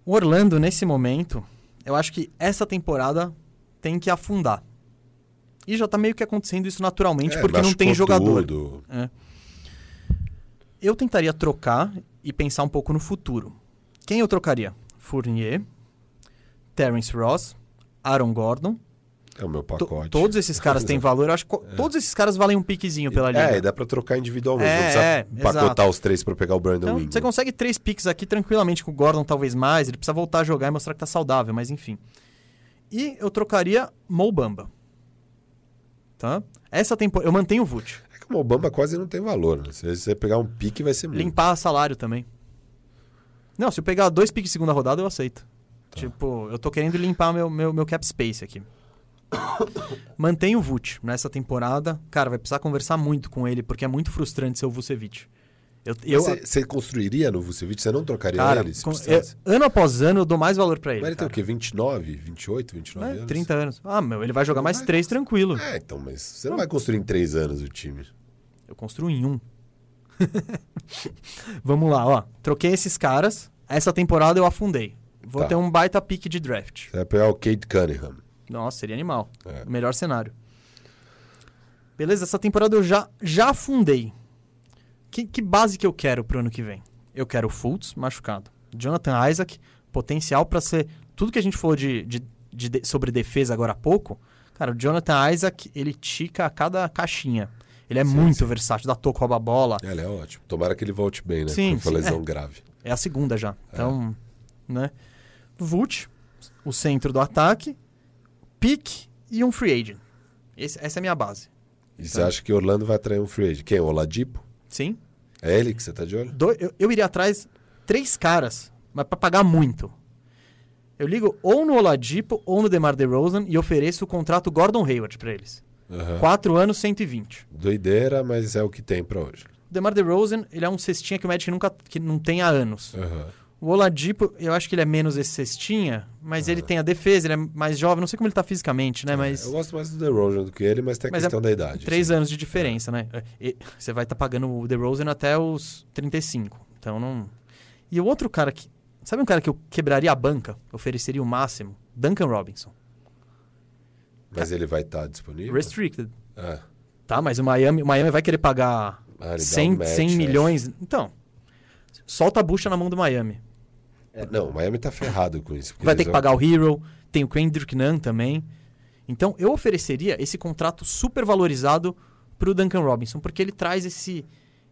O Orlando, nesse momento, eu acho que essa temporada tem que afundar. E já tá meio que acontecendo isso naturalmente, É, porque não tem jogador. tudo. É. Eu tentaria trocar e pensar um pouco no futuro. Quem eu trocaria? Fournier, Terence Ross, Aaron Gordon. É o meu pacote. todos esses caras têm valor. Eu acho que co- todos esses caras valem um piquezinho pela liga. É, e dá pra trocar individualmente. É, não precisa é, pacotar os três pra pegar o Brandon Então, Ingram. você consegue três picks aqui tranquilamente com o Gordon, talvez mais. Ele precisa voltar a jogar e mostrar que tá saudável, mas enfim. E eu trocaria Mo Bamba. Tá? Essa temporada. Eu mantenho o Vult. É que o Mobamba quase não tem valor. né? Se você pegar um pique, vai ser muito. Limpar salário também. Não, se eu pegar dois picks segunda rodada, eu aceito. Tá. Tipo, eu tô querendo limpar meu, meu, meu cap space aqui. Mantenho o Vult nessa temporada. Cara, vai precisar conversar muito com ele, porque é muito frustrante ser o Vucevic. Você, construiria no Vucevic? Você não trocaria cara, ele? com- eu- ano após ano eu dou mais valor pra ele. Mas ele tem o cara. quê? 29, 28, 29 É, anos? 30 anos. Ah, meu, ele vai jogar Não mais vai três tranquilo. É, então, mas você não vai construir em três anos o time. Eu construo em um. Vamos lá, ó. Troquei esses caras. Essa temporada eu afundei. Vou Tá. ter um baita pick de draft. Você vai pegar o Kate Cunningham. Nossa, seria animal. É. Melhor cenário. Beleza, essa temporada eu já, já afundei. Que, que base que eu quero pro ano que vem? Eu quero o Fultz machucado. Jonathan Isaac, potencial pra ser tudo que a gente falou de, de, de- de- sobre defesa agora há pouco, cara, o Jonathan Isaac, ele tica a cada caixinha. Ele é Sim, muito sim. versátil, dá toco, rouba a bola. Ele é ótimo. Tomara que ele volte bem, né? Sim, foi lesão é. grave. É a segunda já. Então, né? Vult, o centro do ataque, pick e um free agent. Esse- essa é a minha base. E você acha que Orlando vai atrair um free agent? Quem? O Oladipo? Sim. É ele que você tá de olho? Do- eu, eu iria atrás três caras, mas pra pagar muito. Eu ligo ou no Oladipo ou no DeMar DeRozan e ofereço o contrato Gordon Hayward pra eles. Aham. Quatro anos, 120. Doideira, mas é o que tem pra hoje. O DeMar DeRozan, ele é um cestinha que o Magic nunca que não tem há anos. Aham. O Oladipo, eu acho que ele é menos esse cestinha, mas ele tem a defesa, ele é mais jovem, não sei como ele tá fisicamente, né, mas Eu gosto mais do DeRozan do que ele, mas tem a Mas é questão da idade. três assim. anos de diferença, né? E você vai estar pagando o DeRozan até os 35. Então não E o outro cara que Sabe um cara que eu quebraria a banca, ofereceria o máximo? Duncan Robinson. Mas ele vai estar disponível? Restricted. Ah, Tá, mas o Miami, o Miami vai querer pagar Ah, ele dá 100, um match, 100 acho. milhões. Então, solta a bucha na mão do Miami. É, não, o Miami tá ferrado com isso. Vai ter que pagar o Hero, tem o Kendrick Nunn também. Então, eu ofereceria esse contrato super valorizado pro Duncan Robinson, porque ele traz esse,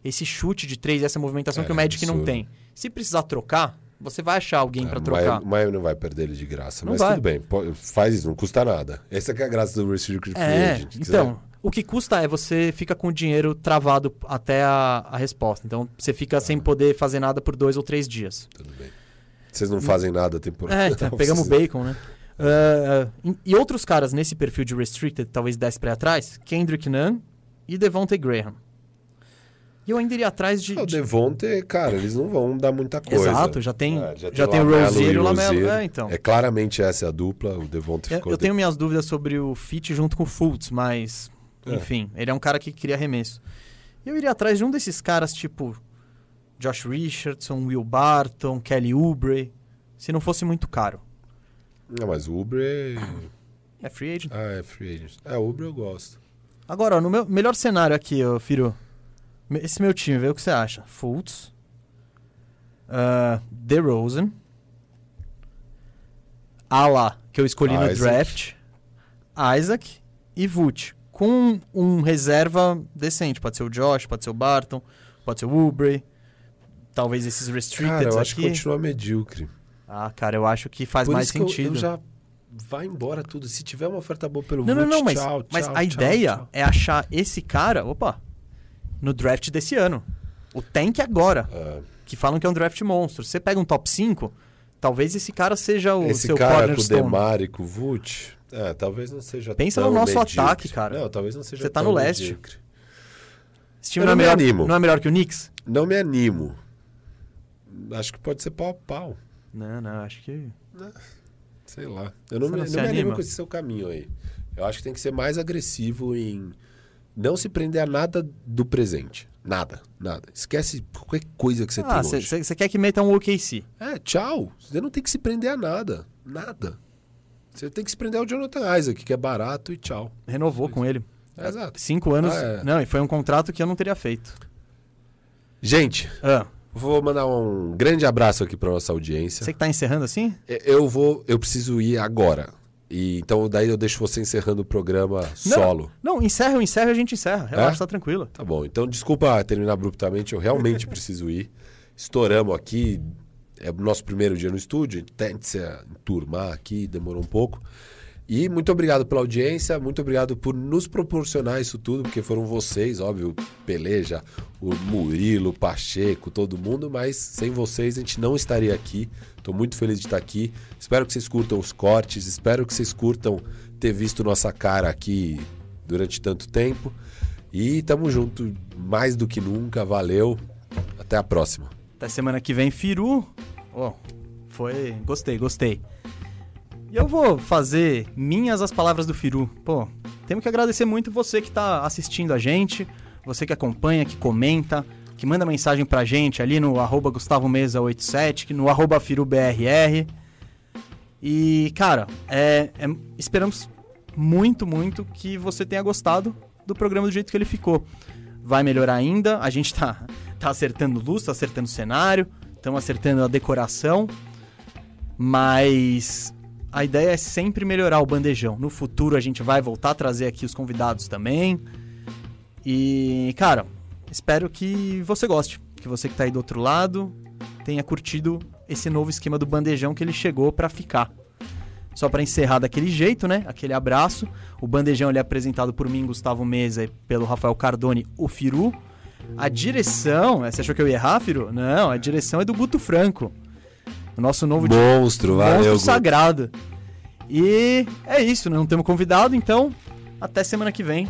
esse chute de três, essa movimentação É, que o Magic não absurdo. tem. Se precisar trocar, você vai achar alguém É, pra o trocar. O Miami não vai perder ele de graça, Não mas vai. tudo bem. faz isso, não custa nada. Essa é a graça do Restricted Free É, Agent. então, o que custa é você fica com o dinheiro travado até a, a resposta. Então, você fica sem poder fazer nada por dois ou três dias. Tudo bem. Vocês não fazem nada a temporada. É, então, pegamos o vocês- bacon, né? Ah, e- e outros caras nesse perfil de restricted, talvez desse pra ir atrás, Kendrick Nunn e Devontae Graham. E eu ainda iria atrás de... Ah, O de- Devonte, cara, eles não vão dar muita coisa. Exato, já tem, É, já tem o Rozier e o Lamelo. É, então. É claramente essa a dupla, o Devonte Eu, ficou... eu tenho minhas dúvidas sobre o fit junto com o Fultz, mas... É. Enfim, ele é um cara que cria arremesso. E eu iria atrás de um desses caras, tipo... Josh Richardson, Will Barton, Kelly Oubre. Se não fosse muito caro. Não, mas o Uber é... É free agent. Ah, é free agent. É, o Uber eu gosto. Agora, ó, no meu melhor cenário aqui, ô, Firu. Me- Esse meu time, vê o que você acha. Fultz. Uh, DeRozan. Ala, que eu escolhi no Isaac. draft. Isaac e Vult. Com um reserva decente. Pode ser o Josh, pode ser o Barton, pode ser o Oubre. Talvez esses restricted Cara, eu aqui. acho que continua medíocre. Ah, cara, eu acho que faz Por mais que eu- sentido. Eu, já... Vai embora tudo. Se tiver uma oferta boa pelo Não, não, Vult, não, mas, tchau, mas tchau, a tchau, ideia é achar esse cara, opa, no draft desse ano. O tank agora, Ah, que falam que é um draft monstro. Você pega um top 5, talvez esse cara seja o esse seu cara com o cornerstone. Demar e com o Vult, é, talvez não seja Pensa no nosso medíocre. ataque, cara. Não, talvez não seja Você tá no leste. medíocre. Esse time Eu não é, não me melhor, animo. não é melhor que o Knicks? Não me animo. Acho que pode ser pau a pau. Não, não, acho que... Sei lá. Eu não, Você me, não não me animo com esse seu caminho aí. Eu acho que tem que ser mais agressivo em não se prender a nada do presente. Nada, nada. Esquece qualquer coisa que você ah, tem hoje. você quer que meta um OKC. É, tchau. Você não tem que se prender a nada. Nada. Você tem que se prender ao Jonathan Isaac, que é barato e tchau. Renovou com ele. É, exato. Cinco anos. Ah, é. Não, e foi um contrato que eu não teria feito. Gente, Ah, vou mandar um grande abraço aqui para nossa audiência. você que tá encerrando assim? Eu vou, eu preciso ir agora. E então daí eu deixo você encerrando o programa solo. Não, encerra, eu encerro e a gente encerra. Relaxa, É? tá tranquilo. Tá bom, então desculpa terminar abruptamente, eu realmente preciso ir. Estouramos aqui, é o nosso primeiro dia no estúdio, tente se enturmar aqui, demorou um pouco. E muito obrigado pela audiência, muito obrigado por nos proporcionar isso tudo, porque foram vocês, óbvio, Peleja, o Murilo, o Pacheco, todo mundo, mas sem vocês a gente não estaria aqui. Estou muito feliz de estar aqui. Espero que vocês curtam os cortes, espero que vocês curtam ter visto nossa cara aqui durante tanto tempo. E tamo junto mais do que nunca, valeu. Até a próxima. Até semana que vem, Firu. Ó, foi. Gostei, gostei. E eu vou fazer minhas as palavras do Firu. Pô, temos que agradecer muito você que tá assistindo a gente, você que acompanha, que comenta, que manda mensagem pra gente ali no arroba Gustavo Mesa 87, que no arroba FiruBRR. E, cara, é, é- esperamos muito, muito que você tenha gostado do programa do jeito que ele ficou. Vai melhorar ainda, a gente tá, tá acertando luz, tá acertando cenário, estamos acertando a decoração, mas a ideia é sempre melhorar o bandejão. No futuro a gente vai voltar a trazer aqui os convidados também. E, cara, espero que você goste. Que você que tá aí do outro lado tenha curtido esse novo esquema do bandejão que ele chegou para ficar. Só para encerrar daquele jeito, né? Aquele abraço. O bandejão ele é apresentado por mim, Gustavo Mesa, e pelo Rafael Cardone, o Firu. A direção, você achou que eu ia errar, Firu? Não, a direção é do Guto Franco. O nosso novo monstro, valeu, monstro sagrado. E é isso, não temos convidado, então até semana que vem.